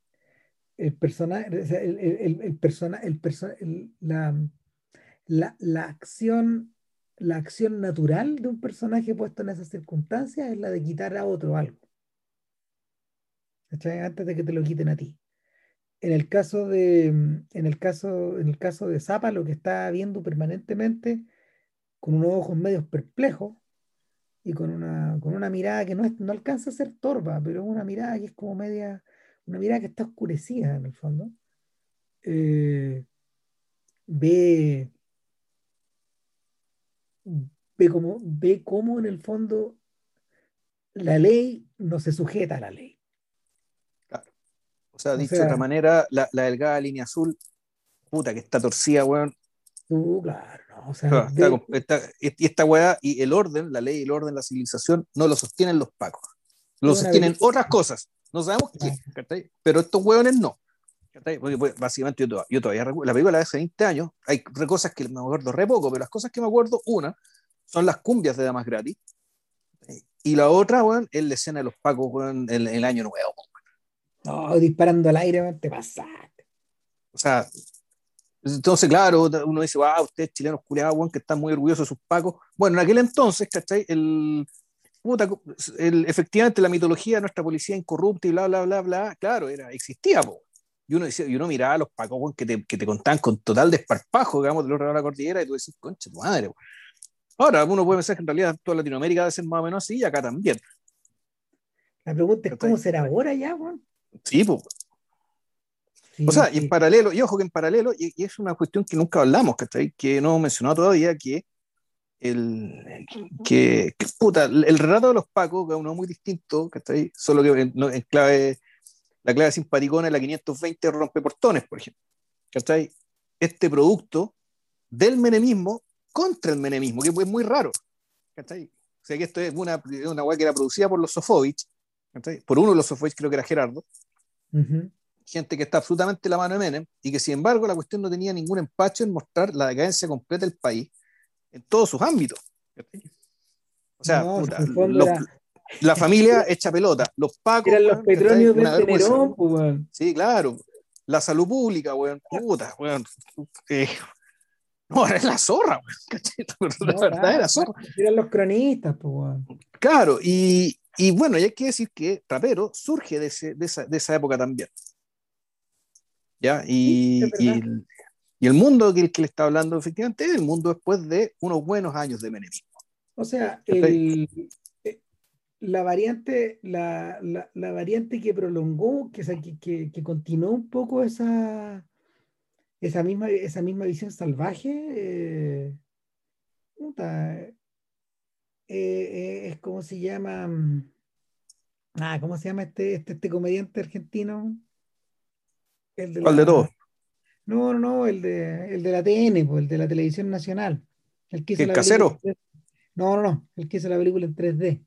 [SPEAKER 2] el personaje, el, el, el, persona, el, la, la, la acción la acción natural de un personaje puesto en esas circunstancias es la de quitar a otro algo. Antes de que te lo quiten a ti. En el caso de, en el caso, en el caso de Zapa, lo que está viendo permanentemente con unos ojos medios perplejos y con una, con una mirada que no, no alcanza a ser torva, pero es una mirada que es como media, una mirada que está oscurecida en el fondo. Eh, ve ve como, ve cómo en el fondo la ley no se sujeta a la ley.
[SPEAKER 1] O sea, dicho de otra manera, la, la, delgada línea azul, puta que está torcida, weón.
[SPEAKER 2] Tú, claro, no, o sea, y
[SPEAKER 1] esta weá y el orden, la ley, el orden, la civilización, no lo sostienen los pacos. Lo sostienen otras cosas. No sabemos qué, pero estos weones no. Porque pues, básicamente yo, todavía recuerdo, la película de hace 20 años, hay cosas que me acuerdo re poco, pero las cosas que me acuerdo, una, son las cumbias de Damas Gratis, y la otra, bueno, es la escena de los pacos, en el, año nuevo.
[SPEAKER 2] No, disparando al aire, te pasaste.
[SPEAKER 1] O sea, entonces, claro, uno dice, wow, ustedes chilenos culiados, que están muy orgullosos de sus pacos. Bueno, en aquel entonces, ¿cachai? El, puta, el, efectivamente la mitología de nuestra policía incorrupta y bla, bla, bla, bla, claro, era, existía, po. Y uno, decía, y uno miraba a los pacos que te, que te contaban con total desparpajo, digamos, de los de la cordillera, y tú decís, concha tu madre. Ahora, uno puede pensar que en realidad toda Latinoamérica debe ser más o menos así, y acá también.
[SPEAKER 2] La pregunta es, ¿cómo será ahora ya, Juan?
[SPEAKER 1] Sí, pues. o sea, y en paralelo, y ojo que en paralelo, y, es una cuestión que nunca hablamos, ¿cachai? Que no hemos mencionado todavía, que el, que, puta, el relato de los Pacos, que es uno muy distinto, ¿cachai? Solo que en, en clave la clave simpaticona la 520 rompeportones, por ejemplo. ¿Cachai? Este producto del menemismo contra el menemismo, que es muy raro. ¿Cachai? O sea que esto es una, una que era producida por los Sofovich, por uno de los Sofovich creo que era Gerardo, gente que está absolutamente la mano de Menem, y que sin embargo la cuestión no tenía ningún empacho en mostrar la decadencia completa del país en todos sus ámbitos. O sea, los, la familia echa pelota. Los pacos.
[SPEAKER 2] Eran los petronios del Tenerón, pues,
[SPEAKER 1] Sí, claro. La salud pública, weón. Puta, weón. Eh, no, era la zorra, weón. La verdad era zorra.
[SPEAKER 2] Eran los cronistas, pues, weón.
[SPEAKER 1] Claro, y, y, bueno, y hay que decir que Trapero surge de, ese, de, esa, de esa, época también. ¿Ya? Y, y, y, el mundo que, el que le está hablando, efectivamente, es el mundo después de unos buenos años de menemismo.
[SPEAKER 2] O sea, el, la variante, la, la, variante que prolongó, que, que, que, continuó un poco esa, esa, misma, esa misma visión salvaje, eh, eh, eh, es como se llama, mm, ah, ¿cómo se llama este, este, este comediante argentino?
[SPEAKER 1] El de ¿Cuál de todos?
[SPEAKER 2] No, no, no, el de, el de la TN, pues, el de la televisión nacional.
[SPEAKER 1] El, que ¿El casero?
[SPEAKER 2] No, no, no, el que hizo la película en 3D.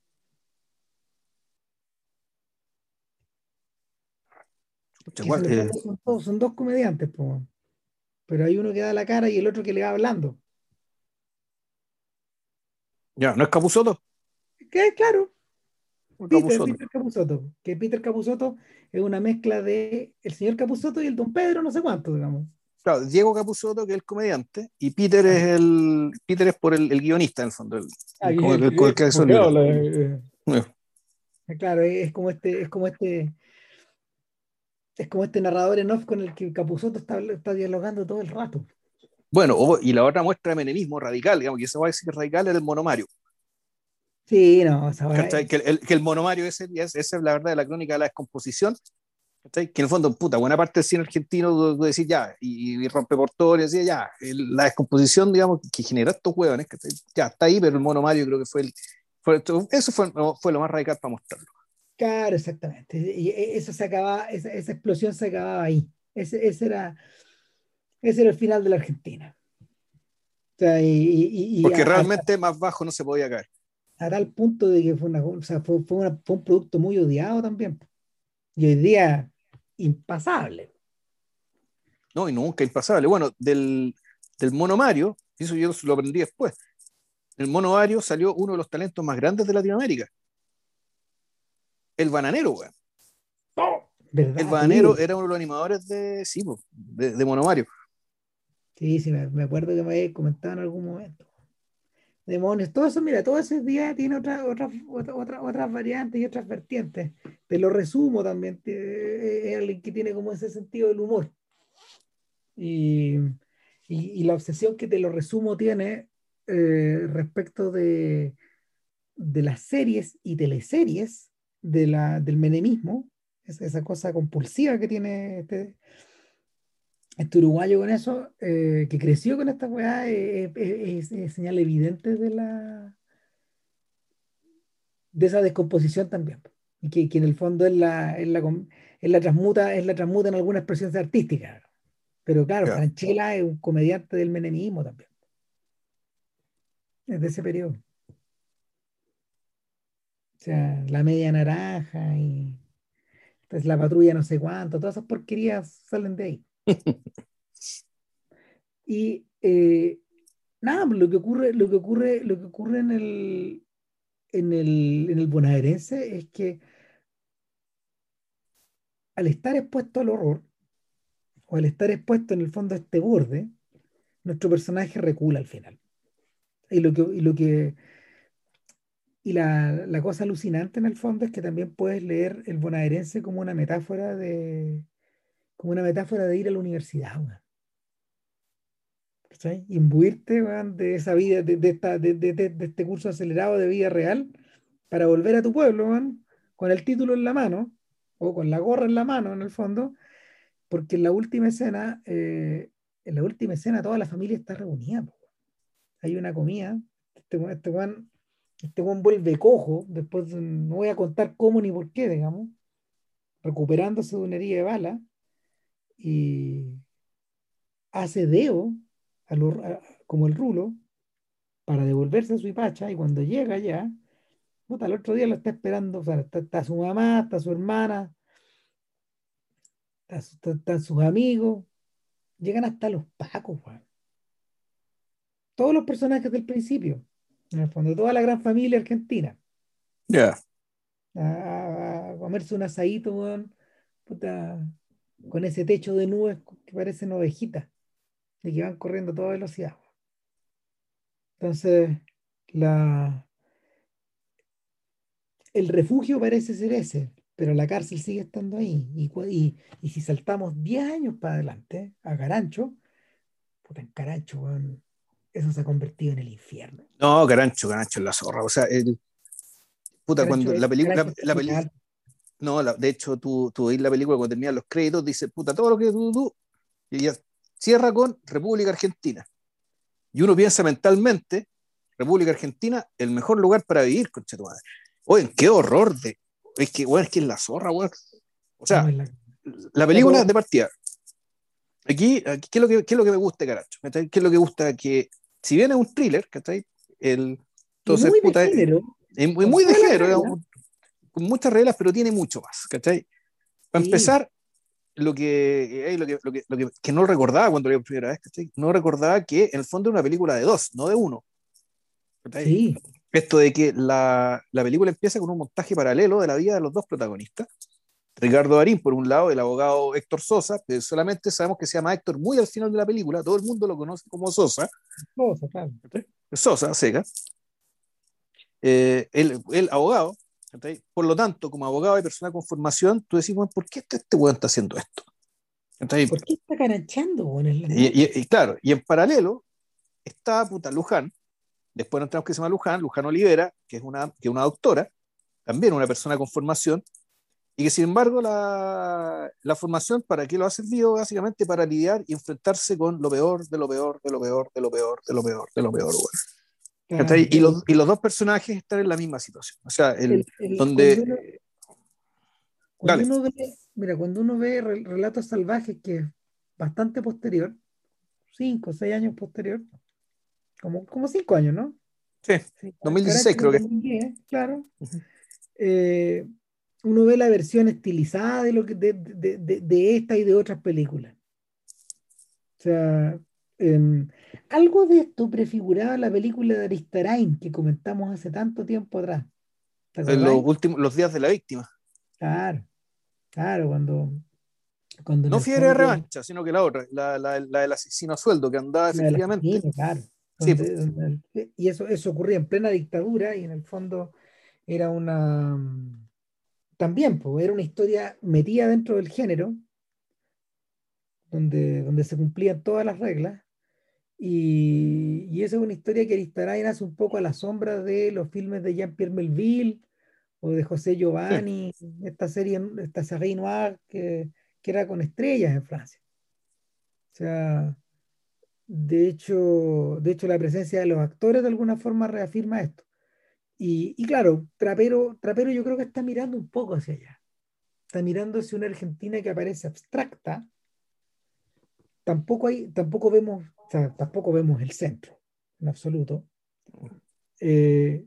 [SPEAKER 2] Eh, son, dos, comediantes, pero hay uno que da la cara y el otro que le va hablando.
[SPEAKER 1] Ya, ¿no es Capuzoto?
[SPEAKER 2] Que claro. Peter, Capuzoto. Que Peter Capuzoto es una mezcla de el señor Capuzoto y el don Pedro, no sé cuánto, digamos.
[SPEAKER 1] Claro, Diego Capuzoto, que es el comediante, y Peter es ah. el Peter es por el, guionista, en el fondo. El,
[SPEAKER 2] Claro, es como este, es como este, es como este narrador en off con el que Capuzoto está, está dialogando todo el rato.
[SPEAKER 1] Bueno, y la otra muestra de menemismo radical, digamos, que se va a decir radical era el monomario.
[SPEAKER 2] Sí, no,
[SPEAKER 1] que, el, que el monomario ese, esa es la verdad de la crónica de la descomposición, que en el fondo, puta, buena parte del cine argentino, decir ya, y, y rompe portores, y ya, la descomposición, digamos, que genera estos huevones, ya está ahí, pero el monomario creo que fue el, eso fue, fue lo más radical para mostrarlo.
[SPEAKER 2] Claro, exactamente. Y eso se acababa, esa, esa explosión se acababa ahí. Ese, ese, era, ese era el final de la Argentina.
[SPEAKER 1] O sea, y, Porque realmente más bajo no se podía caer.
[SPEAKER 2] A tal punto de que fue, una, o sea, fue, fue, un producto muy odiado también. Y hoy día, impasable.
[SPEAKER 1] No, y nunca impasable. Bueno, del, del mono Mario, eso yo lo aprendí después. El mono Mario salió uno de los talentos más grandes de Latinoamérica. El bananero, weón. el bananero era uno de los animadores de, sí, de, de Mono Mario.
[SPEAKER 2] Sí, sí, me, acuerdo que me había comentado en algún momento. Demonios, todo eso, mira, todo ese día tiene otras otra, otra, otras variantes y otras vertientes. Te lo resumo también, es alguien que tiene como ese sentido del humor. Y, y, la obsesión que te lo resumo tiene eh, respecto de, de las series y teleseries de la, del menemismo, esa cosa compulsiva que tiene este, este uruguayo con eso, eh, que creció con esta weá, eh, eh, es, señal evidente de la de esa descomposición también. Y que, que en el fondo es la, es la, es la, transmuta, es la transmuta en alguna expresión artística. Pero claro, Franchella es un comediante del menemismo también. Es de ese periodo. O sea, la media naranja y pues, la patrulla no sé cuánto, todas esas porquerías salen de ahí. y eh, nada, lo que ocurre, lo que ocurre, lo que ocurre en el, en el, en el bonaerense es que al estar expuesto al horror, o al estar expuesto en el fondo a este borde, nuestro personaje recula al final. Y lo que, y lo que y la, la, cosa alucinante en el fondo es que también puedes leer el bonaerense como una metáfora de, como una metáfora de ir a la universidad, weón. Imbuirte de esa vida, de, de, esta, de, de, este curso acelerado de vida real para volver a tu pueblo, con el título en la mano, o con la gorra en la mano, en el fondo, porque en la última escena, eh, en la última escena toda la familia está reunida. Hay una comida, este, este Juan este vuelve cojo, después no voy a contar cómo ni por qué, digamos, recuperándose de una herida de bala, y hace deo como el rulo para devolverse a su hipacha y cuando llega ya, puta, el otro día lo está esperando, o sea, está, su mamá, está su hermana, están sus amigos, llegan hasta los pacos, Todos los personajes del principio, en el fondo, toda la gran familia argentina.
[SPEAKER 1] Ya.
[SPEAKER 2] A, comerse un asadito, puta, con ese techo de nubes que parecen ovejitas, de que van corriendo a toda velocidad. Entonces, la, el refugio parece ser ese, pero la cárcel sigue estando ahí. Y, y, si saltamos 10 años para adelante, a Carancho, puta, en Carancho, eso se ha convertido en el infierno.
[SPEAKER 1] No, Carancho, Carancho es la zorra. O sea, puta, cuando la película, la, película, no, de hecho, tú, tú veis la película cuando terminan los créditos, dice, puta, todo lo que tú, tú, y ya cierra con República Argentina. Y uno piensa mentalmente, República Argentina, el mejor lugar para vivir, concha tu madre. Oye, qué horror de. Es que, bueno, es que es la zorra, weón. O sea, la... película de partida. Aquí, aquí ¿qué, es lo que, ¿qué es lo que me gusta, caracho? ¿Qué es lo que gusta? Que, si bien es un thriller, ¿cachai? El, entonces,
[SPEAKER 2] muy de género.
[SPEAKER 1] Es, muy de género, con muchas reglas, pero tiene mucho más, ¿cachai? Para empezar, lo que, eh, lo, que, lo, que, lo que, no recordaba cuando lo vi por primera vez, ¿cachai? No recordaba que en el fondo era una película de dos, no de uno.
[SPEAKER 2] Sí.
[SPEAKER 1] Esto de que la, la, película empieza con un montaje paralelo de la vida de los dos protagonistas. Ricardo Darín, por un lado, el abogado Héctor Sosa, que solamente sabemos que se llama Héctor muy al final de la película, todo el mundo lo conoce como Sosa.
[SPEAKER 2] Sosa, claro.
[SPEAKER 1] Sosa, seca. Eh, el, el abogado, por lo tanto, como abogado y persona con formación, tú decís, ¿por qué este, este weón está haciendo esto?
[SPEAKER 2] ¿Por qué está caranchando?
[SPEAKER 1] y, y, claro, y en paralelo está puta Luján, Después nos tenemos que se llama Luján, Luján Olivera, que es una, que es una doctora, también una persona con formación, y que sin embargo la, la, formación, ¿para qué lo ha servido? Básicamente para lidiar y enfrentarse con lo peor, de lo peor, de lo peor, de lo peor, de lo peor, de lo peor. Bueno. Claro, y, los, y, los, dos personajes están en la misma situación. O sea, el, el, el donde...
[SPEAKER 2] Cuando uno, ve, mira, cuando uno ve Relatos Salvajes, que es bastante posterior, cinco o seis años posterior, como, como cinco años, ¿no?
[SPEAKER 1] Sí, sí 2016 creo que. 2010,
[SPEAKER 2] claro. Uh -huh. eh, uno ve la versión estilizada de, lo que, de, de, de, de esta y de otras películas. O sea, eh, algo de esto prefiguraba la película de Aristarain que comentamos hace tanto tiempo atrás.
[SPEAKER 1] En los últimos los días de la víctima.
[SPEAKER 2] Claro, claro, cuando. cuando
[SPEAKER 1] no fiebre de revancha, sino que la otra, la, la, la, del asesino a sueldo que andaba efectivamente.
[SPEAKER 2] Asesino, claro.
[SPEAKER 1] Sí,
[SPEAKER 2] donde, donde, y eso, eso ocurría en plena dictadura y en el fondo era una también pues, era una historia metida dentro del género, donde, donde se cumplían todas las reglas, y, y esa es una historia que Aristarain hace un poco a la sombra de los filmes de Jean-Pierre Melville o de José Giovanni, sí. esta serie, esta serie noir que, que era con estrellas en Francia. O sea, de hecho, de hecho, la presencia de los actores de alguna forma reafirma esto. Y, y, claro, Trapero, Trapero yo creo que está mirando un poco hacia allá. Está mirando hacia una Argentina que aparece abstracta. Tampoco hay, tampoco vemos, o sea, tampoco vemos el centro, en absoluto.
[SPEAKER 1] Eh,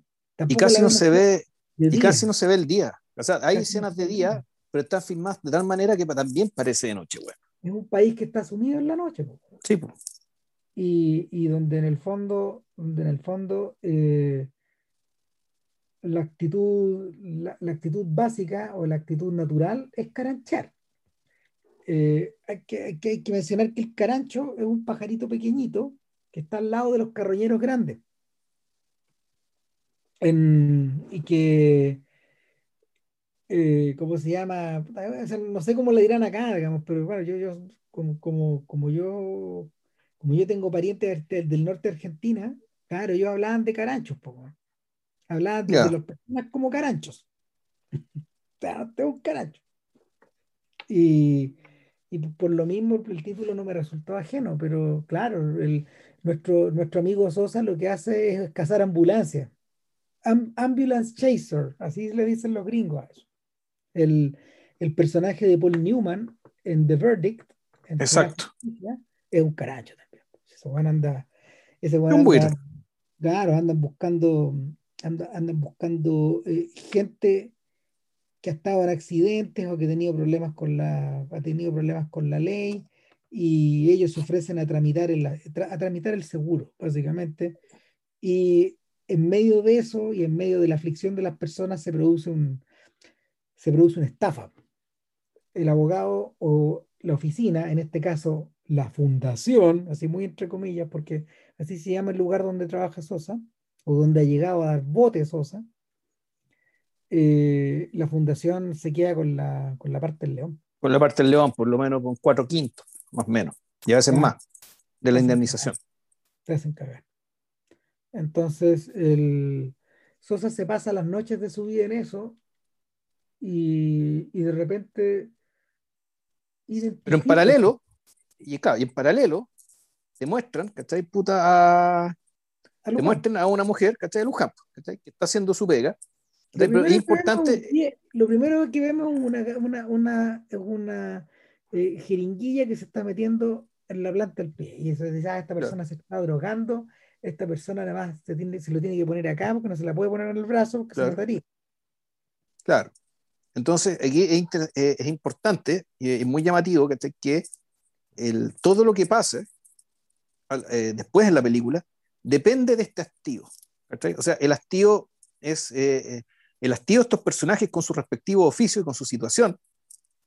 [SPEAKER 1] y casi no se ve, y día. casi no se ve el día. O sea, hay casi escenas de día, pero están filmadas de tal manera que también parece de noche, bueno.
[SPEAKER 2] Es un país que está sumido en la noche.
[SPEAKER 1] Sí, pues.
[SPEAKER 2] Y, y, donde en el fondo, donde en el fondo eh, la actitud, la, la, actitud básica o la actitud natural es caranchar. Eh, hay, que, hay, que, hay, que, mencionar que el carancho es un pajarito pequeñito que está al lado de los carroñeros grandes. En, y que, eh, ¿cómo se llama? No sé cómo le dirán acá, digamos, pero bueno, yo, yo como, como, como yo como yo tengo parientes del, del norte de Argentina, claro, ellos hablaban de caranchos, poco. Hablaban de, yeah. de las personas como caranchos. Te un carancho. Y, y, por lo mismo el título no me resultó ajeno, pero claro, el, nuestro, nuestro amigo Sosa lo que hace es cazar ambulancias. Am, ambulance Chaser, así le dicen los gringos a eso. El, el personaje de Paul Newman en The Verdict en
[SPEAKER 1] Exacto.
[SPEAKER 2] es un carancho también. Ese buen anda, ese buen anda, claro, andan buscando andan, andan buscando eh, gente que ha estado en accidentes o que ha tenido problemas con la, ha tenido problemas con la ley y ellos se ofrecen a tramitar el, a tramitar el seguro, básicamente. Y en medio de eso y en medio de la aflicción de las personas se produce, un, se produce una estafa. El abogado o la oficina, en este caso la fundación, así muy entre comillas, porque así se llama el lugar donde trabaja Sosa, o donde ha llegado a dar botes Sosa, eh, la fundación se queda con la, con la parte del león.
[SPEAKER 1] Con la parte del león, por lo menos con cuatro quintos, más o menos, y a veces ah, más, de la indemnización.
[SPEAKER 2] Te hacen cagar. Entonces, el Sosa se pasa las noches de su vida en eso y, y de repente...
[SPEAKER 1] Pero en paralelo, y, claro, y en paralelo, demuestran, ¿cachai? Puta a, le muestren a una mujer, ¿cachai? De Luján, ¿cachai? Que está haciendo su pega. Lo es importante.
[SPEAKER 2] Vemos, lo primero que vemos es una, una, una, una eh, jeringuilla que se está metiendo en la planta del pie. Y eso dice, ah, esta persona claro. se está drogando, esta persona además se, tiene, se, lo tiene que poner acá porque no se la puede poner en el brazo porque
[SPEAKER 1] claro.
[SPEAKER 2] se mataría.
[SPEAKER 1] Claro. Entonces, aquí es, inter, eh, es importante y es muy llamativo que el, todo lo que pase eh, después en la película depende de este. ¿cachai? O sea, el hastío es eh, el hastío de estos personajes con su respectivo oficio y con su situación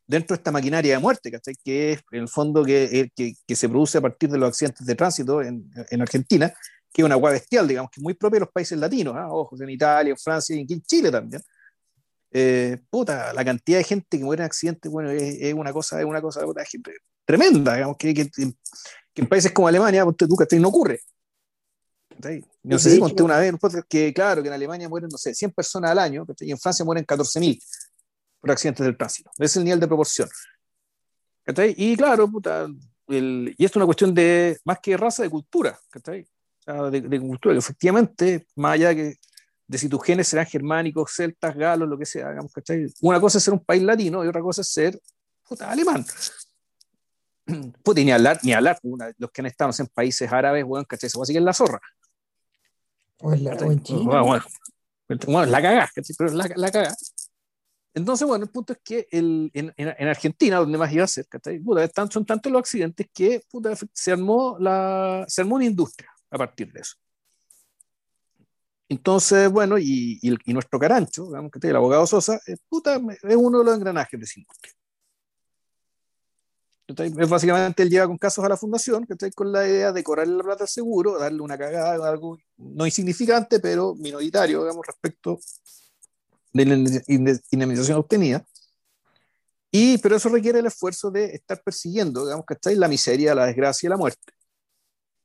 [SPEAKER 1] dentro de esta maquinaria de muerte, ¿cachai? que es el fondo que, eh, que, que, se produce a partir de los accidentes de tránsito en, en Argentina, que es una agua bestial, digamos, que es muy propia de los países latinos, ¿eh? ojos, en Italia, en Francia y en Chile también. Eh, puta, la cantidad de gente que muere en accidentes, bueno, es, es, una cosa, es una cosa puta, tremenda, digamos, que, que, que, en países como Alemania, tú, ¿cachai? No ocurre. No sé si conté una vez que, claro, que en Alemania mueren, no sé, 100 personas al año, y en Francia mueren 14.000 por accidentes del tránsito. Ese es el nivel de proporción. Y claro, puta, el, y esto es una cuestión de, más que raza, de cultura, de, de, cultura, que efectivamente, más allá de, de si tus genes serán germánicos, celtas, galos, lo que sea, digamos, Una cosa es ser un país latino y otra cosa es ser puta, alemán. Puta, ni hablar, ni hablar, los que han estado en países árabes, bueno, ¿cachai? Eso así que es la zorra.
[SPEAKER 2] O, la, en
[SPEAKER 1] China. Bueno, bueno, la cagá, Pero la, la cagá. Entonces, bueno, el punto es que el, en, en, Argentina, donde más iba a ser, Puta, son tantos los accidentes que puta, se, armó la, se armó una industria a partir de eso. Entonces, bueno, y, y, nuestro carancho, digamos, que el abogado Sosa, es, puta, es uno de los engranajes de esa industria. Es básicamente él llega con casos a la fundación, que con la idea de cobrarle la plata al seguro, darle una cagada, algo no insignificante, pero minoritario, digamos, respecto de la indemnización obtenida. Y, pero eso requiere el esfuerzo de estar persiguiendo, digamos, ¿cachai? La miseria, la desgracia y la muerte.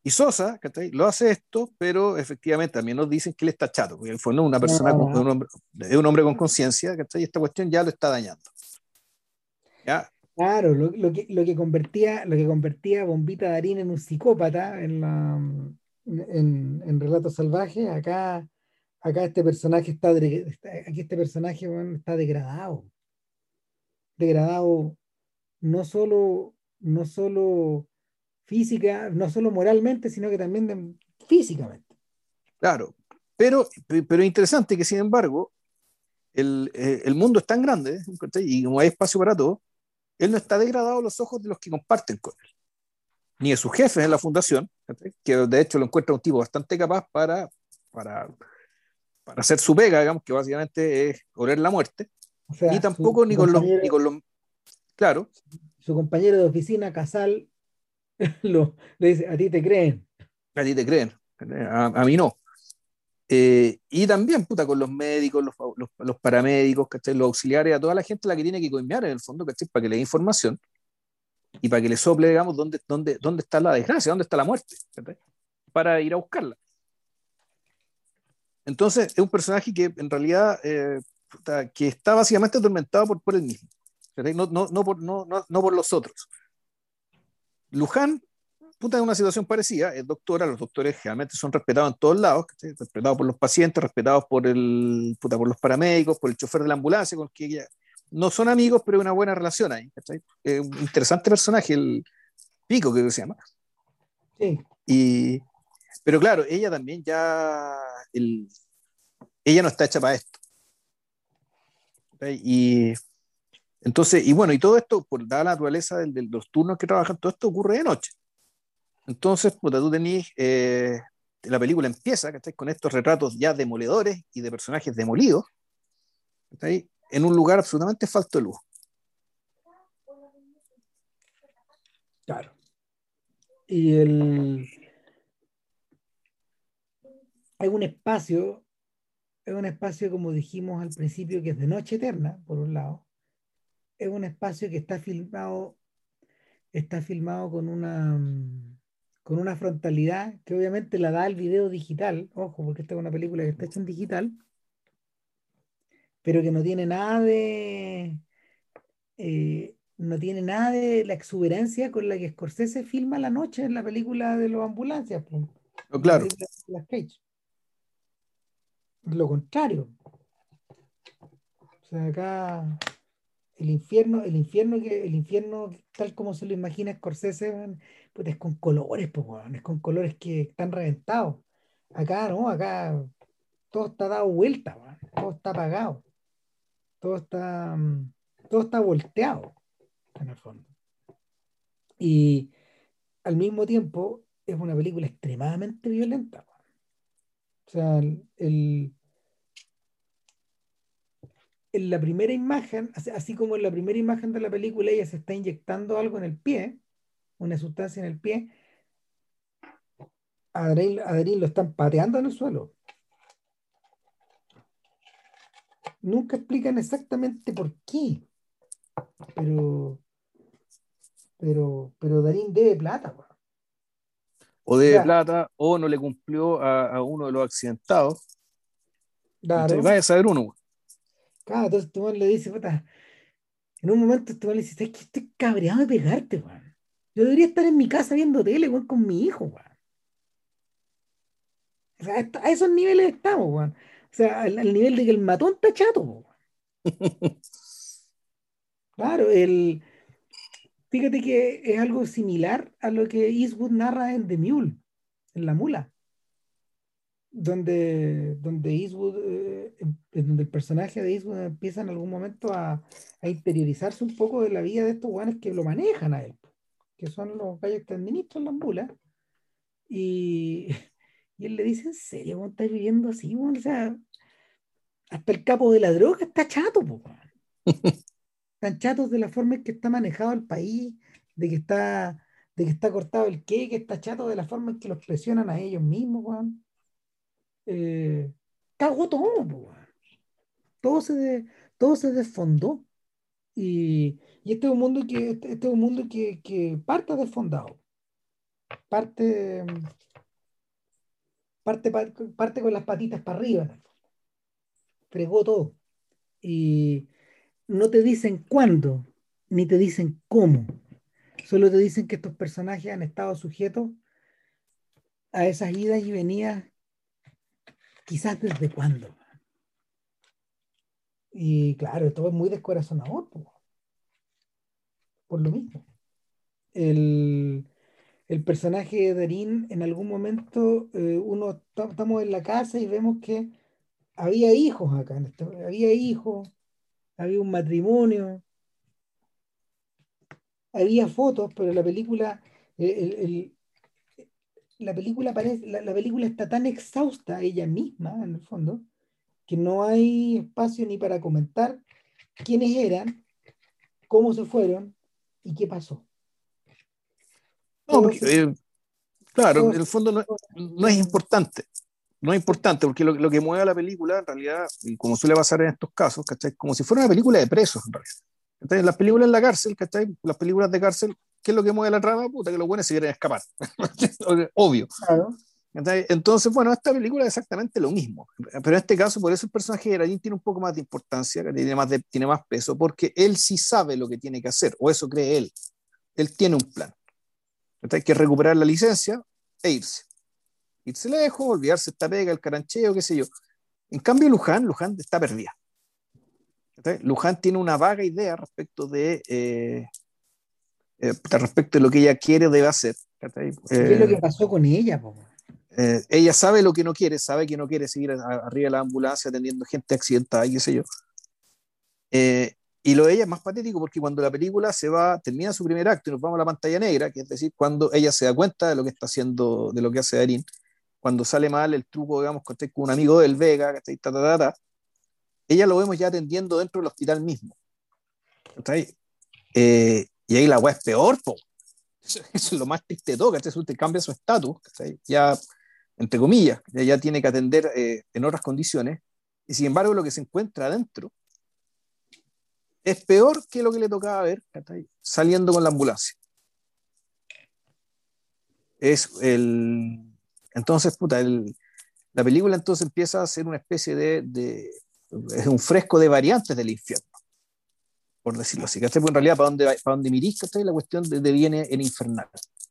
[SPEAKER 1] Y Sosa, ¿cachai? Lo hace esto, pero efectivamente también nos dicen que él está chato, porque él fue una persona, con, un hombre, un hombre con conciencia, ¿cachai? Y esta cuestión ya lo está dañando. ¿Ya?
[SPEAKER 2] Claro, lo, que, lo, que convertía, lo que convertía a Bombita Darín en un psicópata en, la, en, en Relatos Salvajes, acá, acá este personaje está, aquí este personaje está degradado. Degradado no solo, no solo física, no solo moralmente, sino que también físicamente.
[SPEAKER 1] Claro, pero, pero interesante que sin embargo, el, eh, el mundo es tan grande y no hay espacio para todo, él no está degradado a los ojos de los que comparten con él, ni de sus jefes en la fundación, que de hecho lo encuentra un tipo bastante capaz para, para, para hacer su pega, digamos, que básicamente es oler la muerte, ni tampoco ni, con los, ni con los... Claro.
[SPEAKER 2] Su compañero de oficina, Casal, lo, le dice, a ti te creen.
[SPEAKER 1] A ti te creen, a mí no. Eh, y también, puta, con los médicos, los, los, los paramédicos, los auxiliares, a toda la gente la que tiene que coimear en el fondo, para que le dé información y para que le sople, digamos, dónde, dónde, dónde está la desgracia, dónde está la muerte, para ir a buscarla. Entonces, es un personaje que en realidad eh, que está básicamente atormentado por, por él mismo, no, no, no, por, no, no por los otros. Luján puta, es una situación parecida, es doctora, los doctores generalmente son respetados en todos lados, respetados por los pacientes, respetados por, el, puta, por los paramédicos, por el chofer de la ambulancia, con el que no son amigos, pero hay una buena relación ahí. Es un interesante personaje, el Pico, que se llama.
[SPEAKER 2] Sí.
[SPEAKER 1] Y, pero claro, ella también ya, el, ella no está hecha para esto. Y entonces, y bueno, y todo esto, por dada la naturaleza de, de los turnos que trabajan, todo esto ocurre de noche. Entonces, puta, tú tenés, eh, la película empieza con estos retratos ya demoledores y de personajes demolidos, en un lugar absolutamente falto de luz.
[SPEAKER 2] Claro. Y el... Hay un espacio, es un espacio, como dijimos al principio, que es de noche eterna, por un lado. Es un espacio que está filmado, está filmado con una con una frontalidad que obviamente la da el video digital, ojo, porque esta es una película que está hecha en digital, pero que no tiene nada de eh, no tiene nada de la exuberancia con la que Scorsese filma la noche en la película de los ambulancias.
[SPEAKER 1] Oh, claro.
[SPEAKER 2] Lo contrario. O sea, acá el infierno, el infierno que, el infierno tal como se lo imagina Scorsese, pues es con colores, pues, es con colores que están reventados. Acá no, acá todo está dado vuelta, todo está apagado, todo está, mm, todo está volteado, en el fondo. Y al mismo tiempo es una película extremadamente violenta. O sea, el, en la primera imagen, así como en la primera imagen de la película ella se está inyectando algo en el pie, una sustancia en el pie, a Darín, lo están pateando en el suelo. Nunca explican exactamente por qué, pero pero, pero Darín debe plata.
[SPEAKER 1] o de plata, o no le cumplió a, uno de los accidentados. Claro. vaya a saber uno.
[SPEAKER 2] Claro, entonces tú le dices, puta, en un momento tú le dices, es que estoy cabreado de pegarte, weón. Yo debería estar en mi casa viendo tele, weón, con mi hijo, weón. O sea, a esos niveles estamos, weón. O sea, al, nivel de que el matón está chato, weón. claro, el Fíjate que es algo similar a lo que Eastwood narra en The Mule, en La Mula, donde, donde Eastwood, eh, donde el personaje de Eastwood empieza en algún momento a, interiorizarse un poco de la vida de estos guanes que lo manejan a él, que son los gallos que administran las mulas. Y, y él le dice, ¿en serio cómo estás viviendo así? O sea, hasta el capo de la droga está chato, po, tan chatos de la forma en que está manejado el país, de que está, de que está cortado el qué, que está chato de la forma en que los presionan a ellos mismos, weón. Eh, cagó todo, Todo se, todo se desfondó. Y, este es un mundo que, este, este es un mundo que, que parte desfondado. Parte, parte, parte con las patitas para arriba. Fregó todo. Y, no te dicen cuándo, ni te dicen cómo. Solo te dicen que estos personajes han estado sujetos a esas idas y venidas, quizás desde cuándo. Y claro, todo es muy descorazonador, por lo mismo. El, personaje de Darín, en algún momento, eh, uno estamos en la casa y vemos que había hijos acá, este, había hijos, había un matrimonio, había fotos, pero la película, la, película parece, la, película está tan exhausta ella misma, en el fondo, que no hay espacio ni para comentar quiénes eran, cómo se fueron y qué pasó.
[SPEAKER 1] Eh, claro, en el fondo no es importante no es importante, porque lo, que mueve a la película, en realidad, y como suele pasar en estos casos, ¿cachai? Como si fuera una película de presos, en realidad. Las películas en la cárcel, ¿cachai? Las películas de cárcel, ¿qué es lo que mueve la trama? Puta, que los buenos se quieren escapar. Obvio. Entonces, bueno, esta película es exactamente lo mismo. Pero en este caso, por eso el personaje de Geranín tiene un poco más de importancia, tiene más, tiene más peso, porque él sí sabe lo que tiene que hacer, o eso cree él. Él tiene un plan. Hay que recuperar la licencia e irse irse lejos, olvidarse esta pega, el carancheo, qué sé yo. En cambio, Luján, Luján está perdida. Luján tiene una vaga idea respecto de, eh, eh, respecto de lo que ella quiere o debe hacer.
[SPEAKER 2] ¿Qué es lo que eh, pasó con ella?
[SPEAKER 1] Ella sabe lo que no quiere, sabe que no quiere seguir arriba de la ambulancia atendiendo gente accidentada y qué sé yo. y lo de ella es más patético porque cuando la película se va, termina su primer acto y nos vamos a la pantalla negra, que es decir, cuando ella se da cuenta de lo que está haciendo, de lo que hace Darín, cuando sale mal el truco, digamos, con un amigo del Vega, ella lo vemos ya atendiendo dentro del hospital mismo. Eh, y ahí la weá es peor, po. Eso, es lo más triste de todo, que Usted cambia su estatus, ya, entre comillas, ya, tiene que atender eh, en otras condiciones, y sin embargo lo que se encuentra adentro es peor que lo que le tocaba ver saliendo con la ambulancia. Es el, entonces, puta, la película entonces empieza a ser una especie de, es un fresco de variantes del infierno, por decirlo así. Porque en realidad, para donde, para donde mirís, la cuestión de, viene en infernal.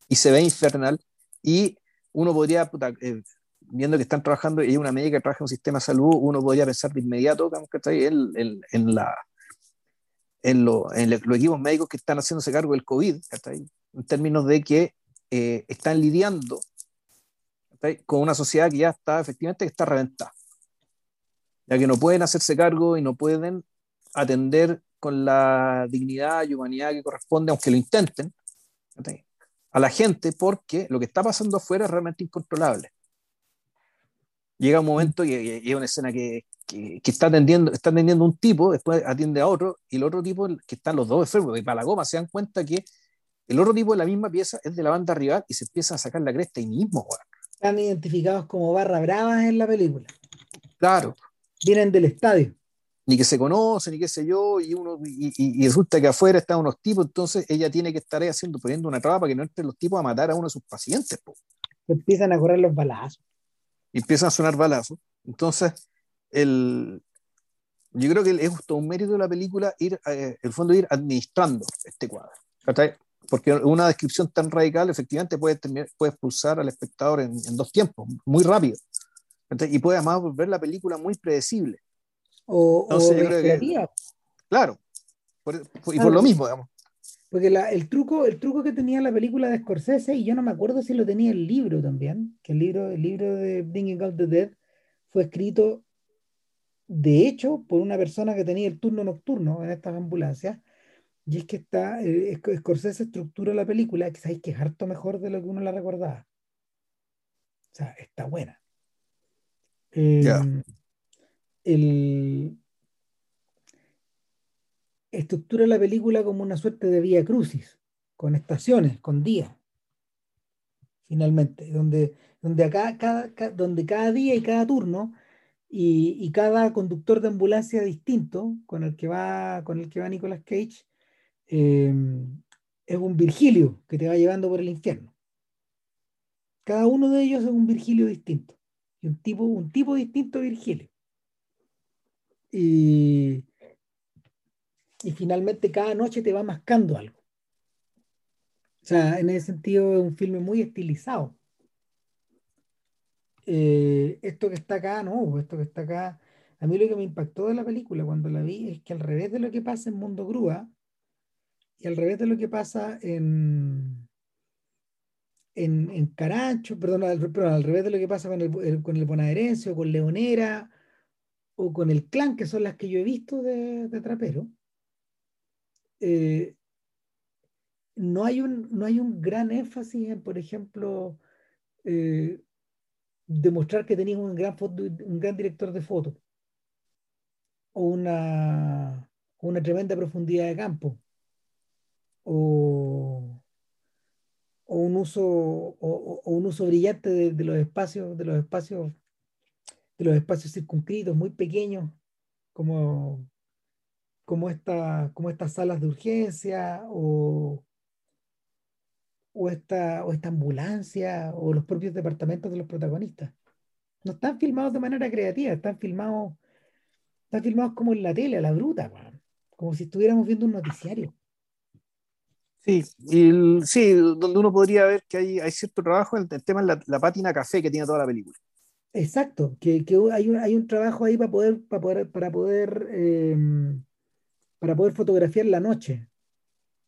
[SPEAKER 1] Y se ve infernal. Y uno podría, puta, eh, viendo que están trabajando, y hay una médica que trabaja en un sistema de salud, uno podría pensar de inmediato en, en, en, la, en, lo, en los equipos médicos que están haciéndose cargo del COVID, en términos de que eh, están lidiando con una sociedad que ya está efectivamente que está reventada, ya que no pueden hacerse cargo y no pueden atender con la dignidad y humanidad que corresponde, aunque lo intenten, a la gente, porque lo que está pasando afuera es realmente incontrolable. Llega un momento y, hay una escena que, que, está, atendiendo, está atendiendo un tipo, después atiende a otro, y el otro tipo, que están los dos enfermos, y para la goma se dan cuenta que el otro tipo de la misma pieza es de la banda rival y se empieza a sacar la cresta ahí mismo,
[SPEAKER 2] están identificados como barra bravas en la película.
[SPEAKER 1] Claro.
[SPEAKER 2] Vienen del estadio.
[SPEAKER 1] Ni que se conocen, ni qué sé yo, y, uno, y, resulta que afuera están unos tipos, entonces ella tiene que estar ahí haciendo, poniendo una traba para que no entren los tipos a matar a uno de sus pacientes.
[SPEAKER 2] Empiezan a correr los balazos.
[SPEAKER 1] Empiezan a sonar balazos. Entonces, el, yo creo que es justo un mérito de la película ir, eh, el fondo, ir administrando este cuadro. Porque una descripción tan radical, efectivamente, puede, puede expulsar al espectador en, dos tiempos, muy rápido. Y puede además volver la película muy predecible.
[SPEAKER 2] O,
[SPEAKER 1] claro, y por lo mismo, digamos.
[SPEAKER 2] Porque el, truco, el truco que tenía la película de Scorsese, y yo no me acuerdo si lo tenía el libro también, que el libro, el libro de Bringing Out the Dead fue escrito, de hecho, por una persona que tenía el turno nocturno en estas ambulancias, y es que está, eh, Scorsese estructura la película, que sabéis que es harto mejor de lo que uno la recordaba. O sea, está buena. Em, estructura la película como una suerte de vía crucis, con estaciones, con días, finalmente, donde, donde, cada, donde cada día y cada turno y, cada conductor de ambulancia distinto con el que va, con el que va Nicolas Cage em, es un Virgilio que te va llevando por el infierno. Cada uno de ellos es un Virgilio distinto. Y un tipo, un tipo distinto Virgilio. Y, y finalmente cada noche te va mascando algo. O sea, en ese sentido es un filme muy estilizado. Eh, esto que está acá, no, esto que está acá, a mí lo que me impactó de la película cuando la vi es que al revés de lo que pasa en Mundo Grúa y al revés de lo que pasa en, en, en Carancho, perdón al, revés de lo que pasa con el, con el bonaerense con Leonera o con el clan, que son las que yo he visto de, Trapero, eh, no, hay un, no hay un gran énfasis en, por ejemplo, eh, demostrar que tenías un gran, un gran director de foto o una, una tremenda profundidad de campo o, un uso o, un uso brillante de, los espacios de los espacios de los espacios circunscritos muy pequeños como como, esta, como estas salas de urgencia o, o, esta, o esta ambulancia o los propios departamentos de los protagonistas. No están filmados de manera creativa, están filmados, están filmados como en la tele, a la bruta, como si estuviéramos viendo un noticiario.
[SPEAKER 1] Sí, sí, donde uno podría ver que hay, hay cierto trabajo en el, tema de la, pátina café que tiene toda la película.
[SPEAKER 2] Exacto, que, que hay, un, hay un trabajo ahí para poder, para poder, para poder em, para poder fotografiar la noche.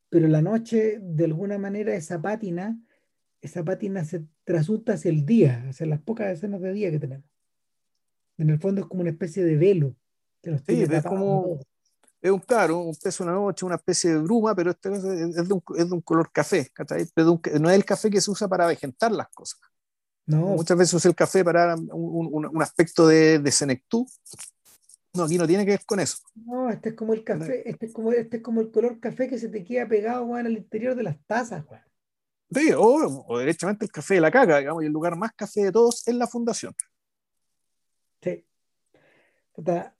[SPEAKER 2] Pero la noche, de alguna manera, esa pátina, esa pátina se trasunta hacia el día, hacia las pocas escenas de día que tenemos. En el fondo es como una especie de velo.
[SPEAKER 1] Que sí, es como, es un claro, un peso una noche, una especie de bruma, pero este es de un, es de un color café, pero no es el café que se usa para vegetar las cosas. No. Muchas veces usa el café para un, un, un aspecto de, de senectud, no, aquí no tiene que ver con eso.
[SPEAKER 2] No, este es como el café, este es como, este es como el color café que se te queda pegado, weón, al interior de las tazas, weón.
[SPEAKER 1] Sí, o, o, derechamente el café de la caca, digamos, y el lugar más café de todos es la fundación.
[SPEAKER 2] Sí.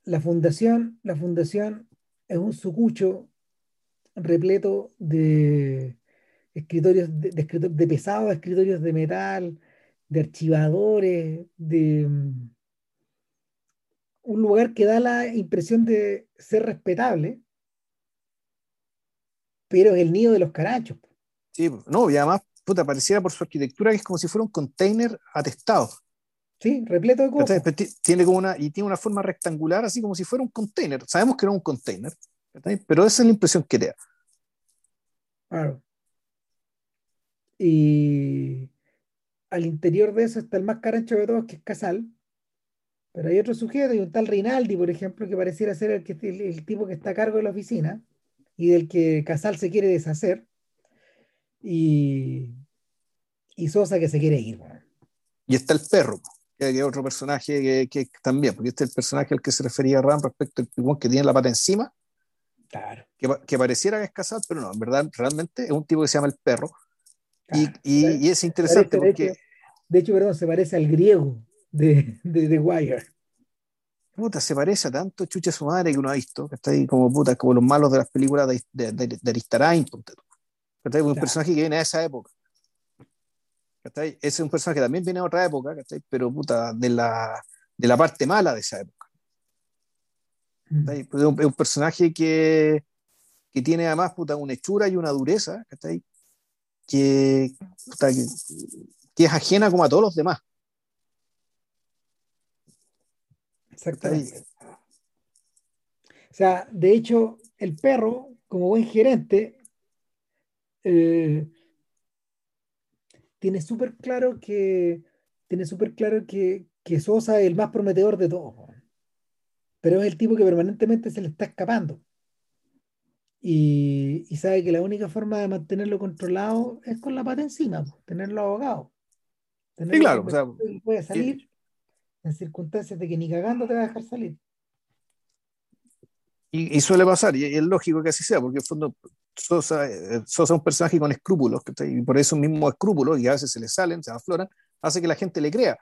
[SPEAKER 2] La fundación, la fundación es un sucucho repleto de escritorios, de, de, de pesados escritorios de metal, de archivadores, de un lugar que da la impresión de ser respetable, pero es el nido de los carachos.
[SPEAKER 1] Sí, no, y además, puta, pareciera por su arquitectura que es como si fuera un container atestado.
[SPEAKER 2] Sí, repleto de cosas.
[SPEAKER 1] Tiene como una, y tiene una forma rectangular, así como si fuera un container. Sabemos que no es un container, pero esa es la impresión que te da.
[SPEAKER 2] Claro. Y al interior de eso está el más carancho de todos, que es Casal, pero hay otro sujeto, hay un tal Rinaldi, por ejemplo, que pareciera ser el, que, el, tipo que está a cargo de la oficina y del que Casal se quiere deshacer. Y, y Sosa que se quiere ir.
[SPEAKER 1] Y está el perro, que es otro personaje que, también, porque este es el personaje al que se refería Ram respecto al pibón que tiene la pata encima.
[SPEAKER 2] Claro.
[SPEAKER 1] Que, pareciera que es Casal, pero no, en verdad, realmente es un tipo que se llama el perro. Y, y, es interesante porque.
[SPEAKER 2] De hecho, perdón, se parece al griego de, de The Wire.
[SPEAKER 1] Puta, se parece a tanto chucha su madre que uno ha visto, que está ahí como puta, como los malos de las películas de, de, de, de Aristarain, un personaje que viene de esa época. Ese es un personaje que también viene de otra época, pero puta, de la, de la parte mala de esa época. Mm. Pues es un, un, personaje que, que tiene además puta, una hechura y una dureza que, que, que, es ajena como a todos los demás.
[SPEAKER 2] Exactamente. O sea, de hecho, el perro, como buen gerente, eh, tiene súper claro que tiene súper claro que, que Sosa es el más prometedor de todos. Pero es el tipo que permanentemente se le está escapando. Y, sabe que la única forma de mantenerlo controlado es con la pata encima, tenerlo abogado.
[SPEAKER 1] sí, claro. O sea,
[SPEAKER 2] puede salir en circunstancias de que ni cagando te va a dejar salir.
[SPEAKER 1] Y, suele pasar, y, es lógico que así sea, porque en fondo Sosa, eh, Sosa es un personaje con escrúpulos, y por eso mismo escrúpulos, y a veces se le salen, se afloran, hace que la gente le crea.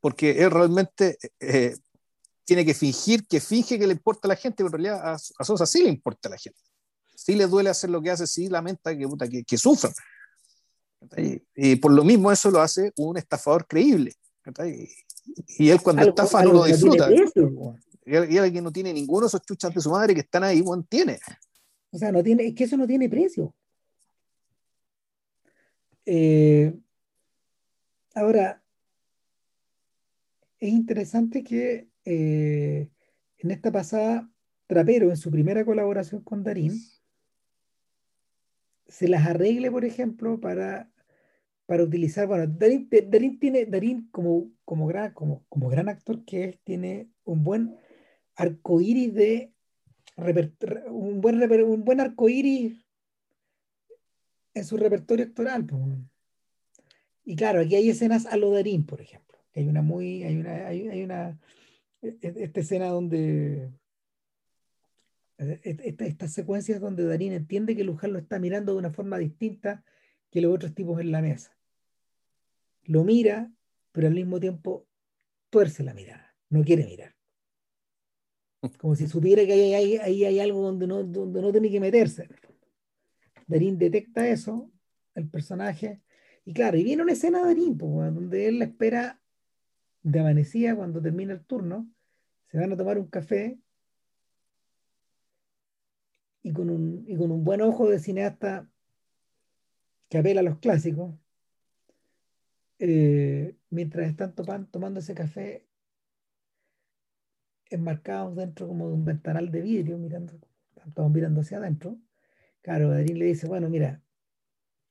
[SPEAKER 1] Porque él realmente eh, tiene que fingir que finge que le importa a la gente, pero en realidad a, Sosa sí le importa a la gente. Sí le duele hacer lo que hace, sí lamenta que, que, que sufran. Y por lo mismo eso lo hace un estafador creíble. Y él cuando estafa no lo disfruta. y, alguien que no tiene ninguno de esos chuchas de su madre que están ahí, bueno, tiene.
[SPEAKER 2] O sea, no tiene, es que eso no tiene precio. Eh, ahora, es interesante que eh, en esta pasada, Trapero, en su primera colaboración con Darín, se las arregle, por ejemplo, para, para utilizar, bueno, Darín, tiene, Darín como, como, gran, como, como gran actor que es, tiene un buen arcoíris de un buen, un buen arcoíris en su repertorio actoral. Y claro, aquí hay escenas a lo Darín, por ejemplo. Hay una muy, hay una, hay una esta escena donde e, estas secuencias donde Darín entiende que Luján lo está mirando de una forma distinta que los otros tipos en la mesa. Lo mira, pero al mismo tiempo tuerce la mirada, no quiere mirar. Como si supiera que ahí hay, hay, algo donde no, donde no tiene que meterse. Darín detecta eso, el personaje, y claro, y viene una escena de Darín, donde él la espera de amanecía cuando termina el turno, se van a tomar un café y con un, con un buen ojo de cineasta que apela a los clásicos, eh, mientras están tomando ese café enmarcados dentro como de un ventanal de vidrio, mirando, mirando hacia adentro. Claro, Darín le dice, bueno, mira,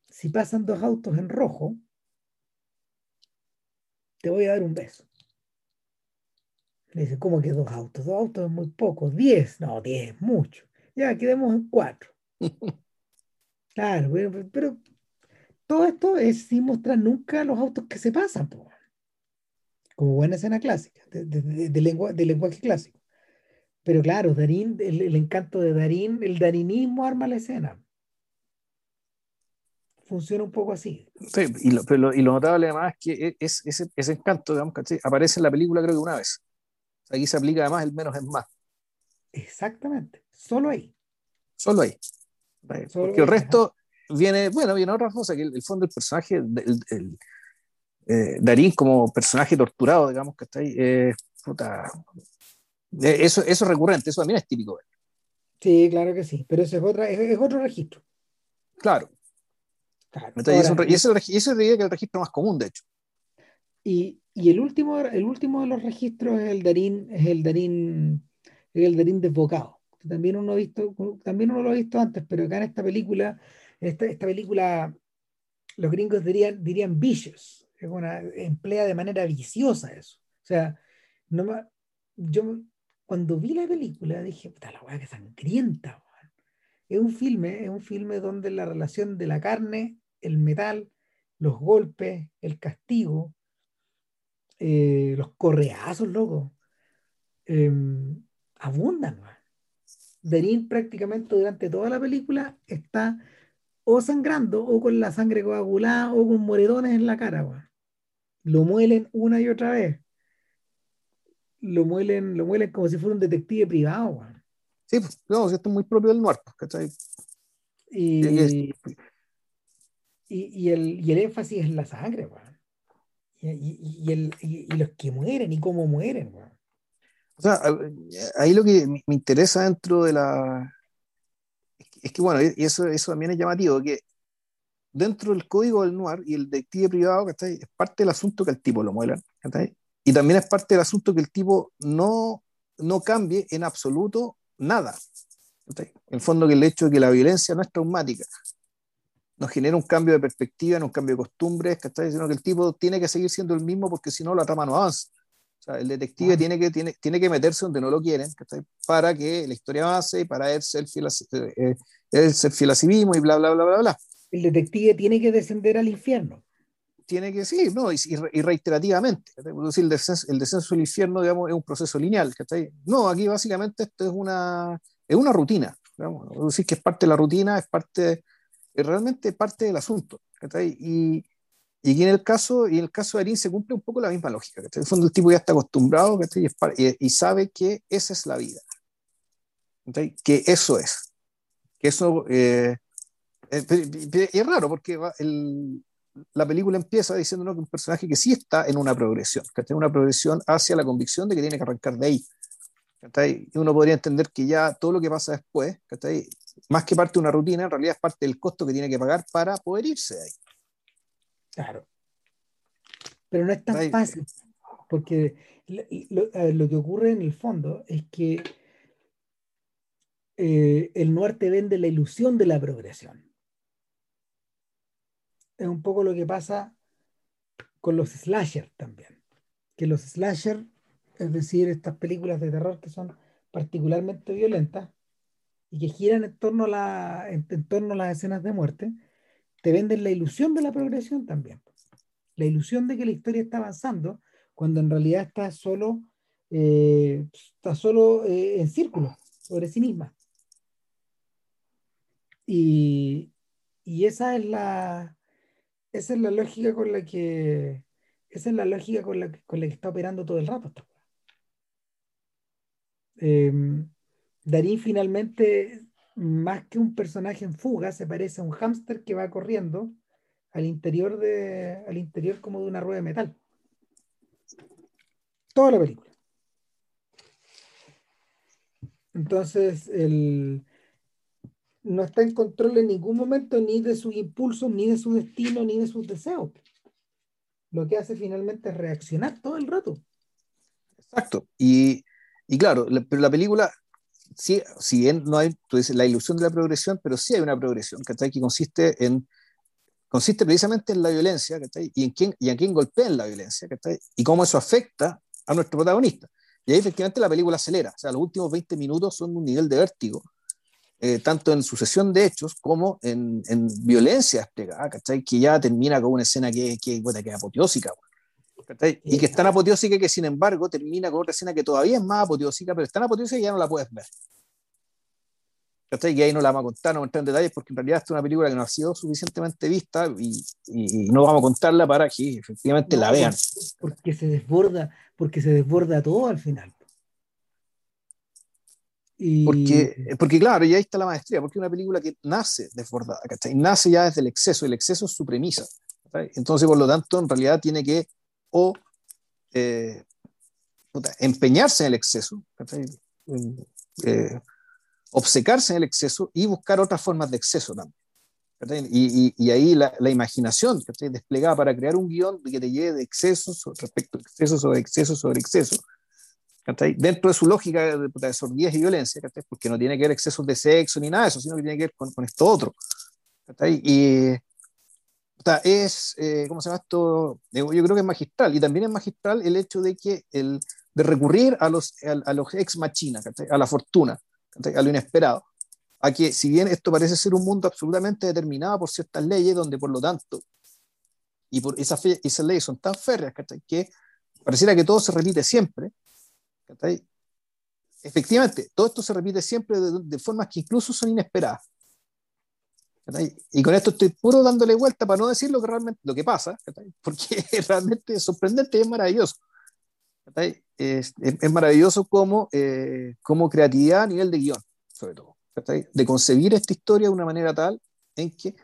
[SPEAKER 2] si pasan dos autos en rojo, te voy a dar un beso. Le dice, ¿cómo que dos autos? Dos autos es muy poco. Diez, no, diez, mucho. Ya, quedemos en cuatro. claro, pero, todo esto es sin mostrar nunca los autos que se pasan, como buena escena clásica, de, de, lenguaje clásico. Pero claro, Darín, el, encanto de Darín, el darinismo arma la escena funciona un poco así.
[SPEAKER 1] Sí, y lo, y lo notable además es que e, es, ese, ese encanto, digamos, aparece en la película creo que una vez. Aquí se aplica además el menos es más.
[SPEAKER 2] Exactamente, solo ahí.
[SPEAKER 1] Solo ahí. Porque el resto viene, bueno, viene otra cosa, que el, fondo del personaje, el, eh, Darín como personaje torturado, digamos, que está ahí, eh, eso, eso es recurrente, eso también es típico.
[SPEAKER 2] Sí, claro que sí, pero ese es, otra, es otro registro.
[SPEAKER 1] Claro, y, ese, ese diría que es el registro más común, de hecho.
[SPEAKER 2] Y, y, el, último, el último de los registros es el Darín, es el Darín, el Darín desbocado. También uno, ha visto, también uno lo ha visto antes, pero acá en esta película, esta, esta película, los gringos dirían, dirían vicious, es una, emplea de manera viciosa eso. O sea, no yo cuando vi la película dije, puta la weá que sangrienta, es un filme, es un filme donde la relación de la carne el metal, los golpes, el castigo, eh, los correazos, loco, em, abundan. Darín prácticamente durante toda la película está o sangrando o con la sangre coagulada o con moretones en la cara. Lo muelen una y otra vez. Lo muelen, lo muelen como si fuera un detective privado.
[SPEAKER 1] Sí, pues, no, esto es muy propio del muerto, ¿cachai?
[SPEAKER 2] Y, y, el, y el énfasis es la sangre, weón. Y, y, el, y, los que mueren y cómo mueren, weón.
[SPEAKER 1] O sea, ahí lo que me interesa dentro de la... Es que, bueno, y eso, eso también es llamativo, que dentro del código del noir y el detective privado, ¿cachai? Es parte del asunto que el tipo lo muela, Y también es parte del asunto que el tipo no, no cambie en absoluto nada. En el fondo que el hecho de que la violencia no es traumática, nos genera un cambio de perspectiva, no un cambio de costumbres, Sino que el tipo tiene que seguir siendo el mismo porque si no la trama no avanza. O sea, el detective tiene, que, tiene, tiene que meterse donde no lo quieren, Para que la historia avance y para él ser fiel a, eh, él ser fiel a sí mismo y bla, bla, bla, bla, bla.
[SPEAKER 2] El detective tiene que descender al infierno.
[SPEAKER 1] Tiene que, sí, no, y, y reiterativamente. Decir, el, descenso, el descenso al infierno, digamos, es un proceso lineal. No, aquí básicamente esto es una, es una rutina. Digamos, es decir, que es parte de la rutina, es parte, es realmente parte del asunto. Y, y en el caso, y en el caso de Arín se cumple un poco la misma lógica. En el fondo el tipo ya está acostumbrado y, y, sabe que esa es la vida. Que eso es. Que eso... Eh, eh es raro porque el, la película empieza diciéndonos que un personaje que sí está en una progresión, que tiene una progresión hacia la convicción de que tiene que arrancar de ahí. Y uno podría entender que ya todo lo que pasa después, más que parte de una rutina, en realidad es parte del costo que tiene que pagar para poder irse de ahí.
[SPEAKER 2] Claro. Pero no es tan fácil, porque lo, que ocurre en el fondo es que eh, el norte vende la ilusión de la progresión. Es un poco lo que pasa con los slasher también. Que los slasher, es decir, estas películas de terror que son particularmente violentas y que giran en torno a, en torno a las escenas de muerte, te venden la ilusión de la progresión también. La ilusión de que la historia está avanzando, cuando en realidad está solo, eh, está solo eh, en círculo, sobre sí misma. Y, esa es la esa es la lógica con la que esa es la lógica con la, con la que está operando todo el rato eh, Darín finalmente más que un personaje en fuga, se parece a un hámster que va corriendo al interior de al interior como de una rueda de metal. Toda la película. Entonces, el, no está en control en ningún momento ni de sus impulsos, ni de su destino, ni de sus deseos. Lo que hace finalmente es reaccionar todo el rato.
[SPEAKER 1] Exacto. Y, y claro, pero la película sí, si bien no hay tú dices, la ilusión de la progresión, pero sí hay una progresión que consiste en consiste precisamente en la violencia y en quién y en quién golpea la violencia y cómo eso afecta a nuestro protagonista. Y ahí efectivamente la película acelera, o sea, los últimos 20 minutos son un nivel de vértigo, eh, tanto en sucesión de hechos como en, en violencia desplegada, que ya termina con una escena que, que, que es apoteósica. Y que es tan apoteósica que, sin embargo, termina con otra escena que todavía es más apoteósica, pero es tan apoteósica que ya no la puedes ver. Y ahí no la vamos a contar, no vamos a entrar en detalles, porque en realidad esta es una película que no ha sido suficientemente vista y, y, no vamos a contarla para que efectivamente la vean.
[SPEAKER 2] Porque se desborda, porque se desborda todo al final.
[SPEAKER 1] Porque, porque, claro, y ahí está la maestría, porque es una película que nace desbordada, ¿cachai? Nace ya desde el exceso, el exceso es su premisa. Entonces, por lo tanto, en realidad tiene que o eh, empeñarse en el exceso, eh, obcecarse en el exceso y buscar otras formas de exceso también. Y, y, ahí la, la imaginación desplegada para crear un guion que te lleve de excesos respecto a exceso sobre exceso sobre exceso, dentro de su lógica de, de sordidez y violencia, porque no tiene que ver excesos de sexo ni nada de eso, sino que tiene que ver con, con esto otro. Y, es, eh, ¿cómo se llama esto? Eh, yo creo que es magistral. Y también es magistral el hecho de que el, de recurrir a los, a, los ex machina, a la fortuna, a lo inesperado. A que, si bien esto parece ser un mundo absolutamente determinado por ciertas leyes, donde por lo tanto, y por esas, esas leyes son tan férreas que pareciera que todo se repite siempre, efectivamente, todo esto se repite siempre de, de formas que incluso son inesperadas. Y con esto estoy puro dándole vuelta para no decir lo que realmente lo que pasa, porque realmente es sorprendente y es maravilloso. Es, es, maravilloso como, eh, como creatividad a nivel de guion, sobre todo, de concebir esta historia de una manera tal en que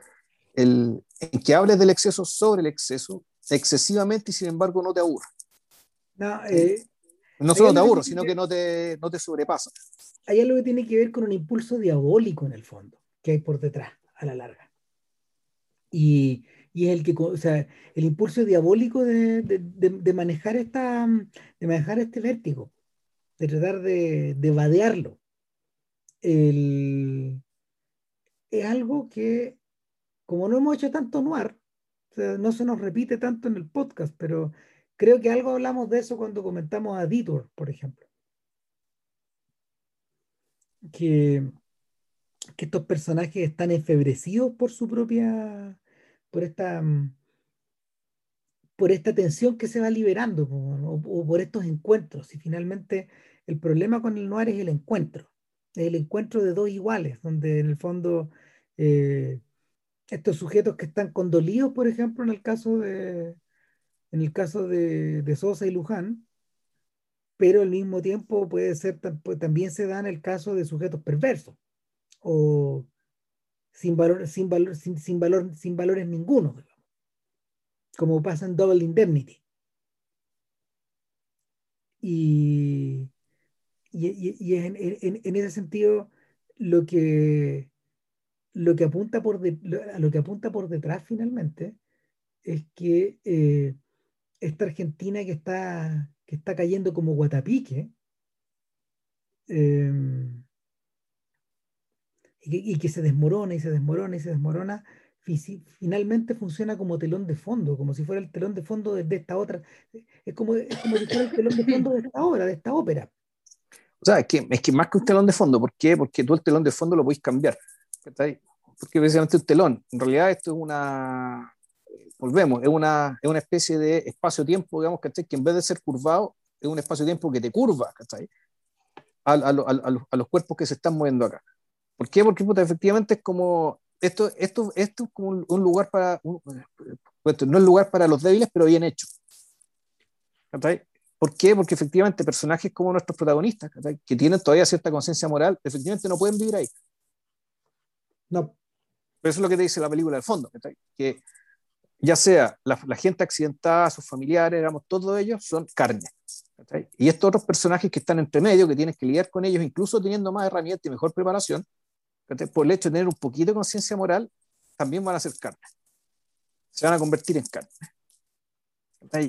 [SPEAKER 1] el, en que hables del exceso sobre el exceso, excesivamente y sin embargo no te aburra.
[SPEAKER 2] No, eh,
[SPEAKER 1] no solo te aburro, sino que no te, no te sobrepasa.
[SPEAKER 2] Hay algo que tiene que ver con un impulso diabólico en el fondo, que hay por detrás, a la larga. Y, y es el que, o sea, el impulso diabólico de, de, de, manejar esta, de manejar este vértigo, de tratar de, de vadearlo. El, es algo que, como no hemos hecho tanto noir, no se nos repite tanto en el podcast, pero creo que algo hablamos de eso cuando comentamos a Detour, por ejemplo. Que, que estos personajes están enfebrecidos por su propia, por esta, por esta tensión que se va liberando, o, por estos encuentros. Y finalmente el problema con el noir es el encuentro, el encuentro de dos iguales, donde en el fondo eh, estos sujetos que están condolidos, por ejemplo, en el caso de, en el caso de, de Sosa y Luján, pero al mismo tiempo puede ser, pues, también se da en el caso de sujetos perversos o sin valor, sin valor, sin, sin valor, sin valores ninguno, como pasa en Double Indemnity. Y, y, en, en, en, ese sentido, lo que, lo que apunta por lo, que apunta por detrás finalmente es que eh, esta Argentina que está, que está cayendo como guatapique, eh, y, que, se desmorona y se desmorona y se desmorona, finalmente funciona como telón de fondo, como si fuera el telón de fondo de, esta otra. Es como, es como si fuera el telón de fondo de esta obra, de esta ópera.
[SPEAKER 1] O sea, es que, es que más que un telón de fondo, ¿por qué? Porque tú el telón de fondo lo podéis cambiar. Porque precisamente un telón, en realidad esto es una, volvemos, es una, es una especie de espacio-tiempo, digamos, ¿cachai? Que en vez de ser curvado, es un espacio-tiempo que te curva, ¿cachai? A, a, a, a, los cuerpos que se están moviendo acá. ¿Por qué? Porque efectivamente es como, esto, esto, esto es como un, lugar para, un, no es lugar para los débiles, pero bien hecho. ¿Por qué? Porque efectivamente personajes como nuestros protagonistas, que tienen todavía cierta conciencia moral, efectivamente no pueden vivir ahí. No. Pero eso es lo que te dice la película de fondo, que ya sea la, la, gente accidentada, sus familiares, digamos, todos ellos son carne. Y estos otros personajes que están entre medio, que tienes que lidiar con ellos, incluso teniendo más herramientas y mejor preparación, por el hecho de tener un poquito de conciencia moral, también van a ser carne. Se van a convertir en carne.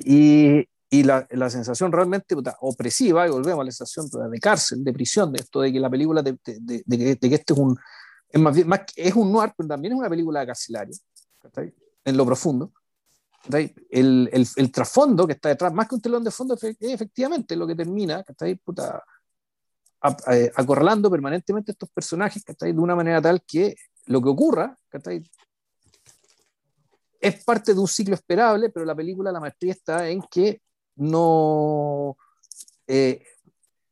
[SPEAKER 1] Y, y la, la, sensación realmente opresiva, y volvemos a la sensación de cárcel, de prisión, de esto de que la película, de, de, de, que, de que, este es un, es más más, es un noir, pero también es una película de en lo profundo. El, el, el, trasfondo que está detrás, más que un telón de fondo, es efectivamente lo que termina, Puta, acorralando permanentemente estos personajes de una manera tal que lo que ocurra es parte de un ciclo esperable, pero la película, la maestría está en que no eh,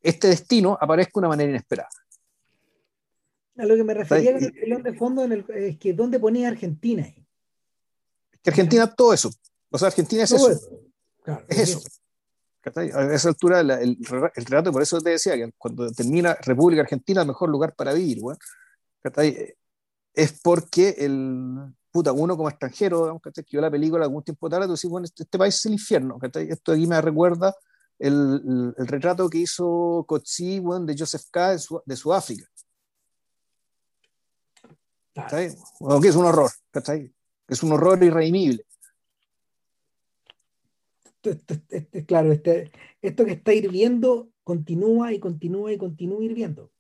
[SPEAKER 1] este destino aparezca de una manera inesperada.
[SPEAKER 2] A lo que me refería con el telón de fondo en el, es que ¿dónde ponía Argentina?
[SPEAKER 1] Que Argentina todo eso. O sea, Argentina es eso. es eso. A esa altura el, el, relato, por eso te decía que cuando termina República Argentina, el mejor lugar para vivir, es porque el puta, uno como extranjero, que vio la película algún tiempo tarde, tú dices, bueno, este, este, país es el infierno. Esto aquí me recuerda el, el, retrato que hizo Coetzee de Joseph K. de, Sudáfrica. Claro. que es un horror, es un horror irredimible
[SPEAKER 2] claro, este, esto que está hirviendo continúa y continúa y continúa hirviendo.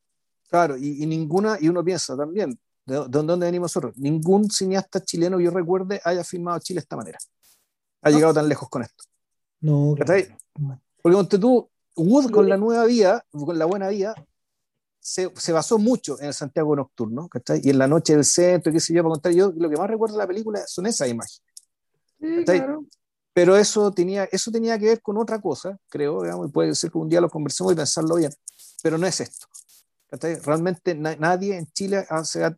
[SPEAKER 1] Claro, y, ninguna, y uno piensa también, ¿de, dónde venimos nosotros? Ningún cineasta chileno, yo recuerde, haya filmado Chile de esta manera. Ha llegado tan lejos con esto.
[SPEAKER 2] No.
[SPEAKER 1] Porque tú, Wood con la nueva vía, con la buena vía, se, se, basó mucho en el Santiago Nocturno, Y en la noche del centro, qué sé yo, para contar, yo lo que más recuerdo de la película son esas imágenes.
[SPEAKER 2] Sí, claro
[SPEAKER 1] pero eso tenía, eso tenía que ver con otra cosa, creo, digamos, y puede ser que un día lo conversemos y pensarlo bien, pero no es esto. Realmente nadie en Chile se ha,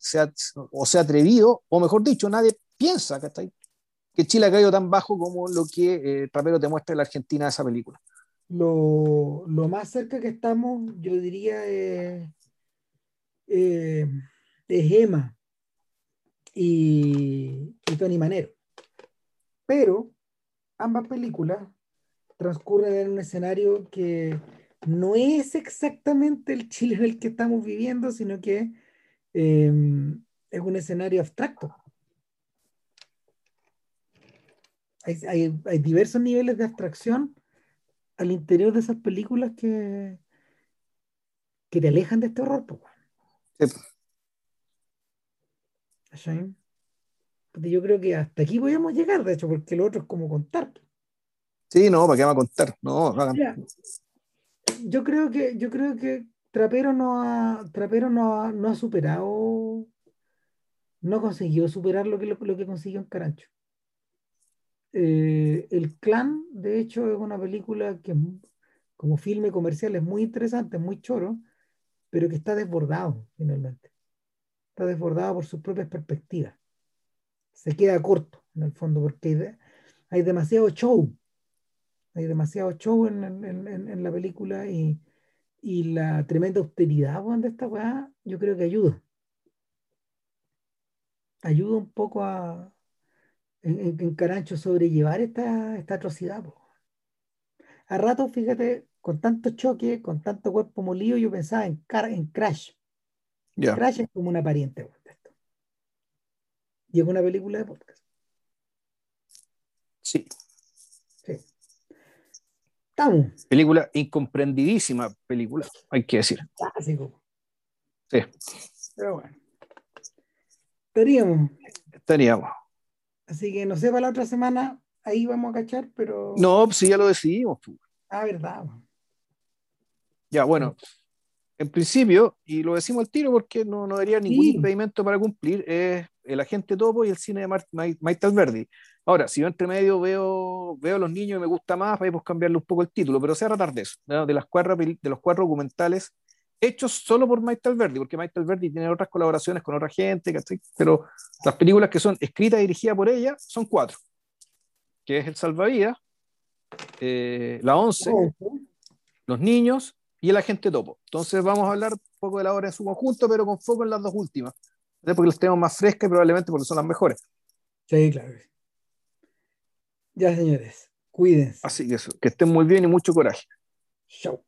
[SPEAKER 1] o se ha atrevido, o mejor dicho, nadie piensa que Chile ha caído tan bajo como lo que eh, Trapero te muestra en la Argentina de esa película.
[SPEAKER 2] Lo, lo más cerca que estamos, yo diría, eh, es Emma. y, y Tony Manero. Pero ambas películas transcurren en un escenario que no es exactamente el Chile en el que estamos viviendo, sino que eh, es un escenario abstracto. Hay, hay, hay, diversos niveles de abstracción al interior de esas películas que, que te alejan de este horror. Sí. Yo creo que hasta aquí podemos llegar, de hecho, porque lo otro es como contar.
[SPEAKER 1] Sí, no, ¿para qué va a contar? No,
[SPEAKER 2] Mira, yo creo que, yo creo que Trapero no ha, Trapero no ha, no ha superado, no consiguió superar lo que, lo, que consiguió en Carancho. Eh, el Clan, de hecho, es una película que como filme comercial es muy interesante, muy choro, pero que está desbordado finalmente. Está desbordado por sus propias perspectivas. Se queda corto, en el fondo, porque hay, hay demasiado show. Hay demasiado show en, en, en la película y, y, la tremenda austeridad de esta weá, yo creo que ayuda. Ayuda un poco a, en, Carancho sobrellevar esta, esta atrocidad. A rato, fíjate, con tanto choque, con tanto cuerpo molido, yo pensaba en, en Crash. Crash es como una pariente esto. Y es una película de podcast.
[SPEAKER 1] Sí.
[SPEAKER 2] Sí. Estamos.
[SPEAKER 1] Película incomprendidísima, película, hay que decir.
[SPEAKER 2] Clásico.
[SPEAKER 1] Sí.
[SPEAKER 2] Pero bueno. Estaríamos.
[SPEAKER 1] Estaríamos.
[SPEAKER 2] Así que no sé, para la otra semana ahí vamos a cachar, pero.
[SPEAKER 1] No, pues sí, ya lo decidimos.
[SPEAKER 2] Ah, verdad.
[SPEAKER 1] Ya, bueno, en principio, y lo decimos al tiro porque no, no daría ningún sí. impedimento para cumplir, es el agente topo y el cine de Maite Verdi. Ahora, si yo entre medio veo, veo a los niños y me gusta más, podemos cambiarle un poco el título, pero se tratar de eso, ¿no? de, las cuatro, de los cuatro documentales hechos solo por Maite Verdi, porque Maite Verdi tiene otras colaboraciones con otra gente, ¿cachai? pero las películas que son escritas y dirigidas por ella son cuatro, que es El Salvavidas, eh, La Once, Los Niños y El Agente Topo. Entonces vamos a hablar un poco de la obra en su conjunto, pero con foco en las dos últimas. Porque las tenemos más frescas y probablemente porque son las mejores.
[SPEAKER 2] Sí, claro. Ya, señores, cuídense.
[SPEAKER 1] Así que eso, que estén muy bien y mucho coraje.
[SPEAKER 2] Chao.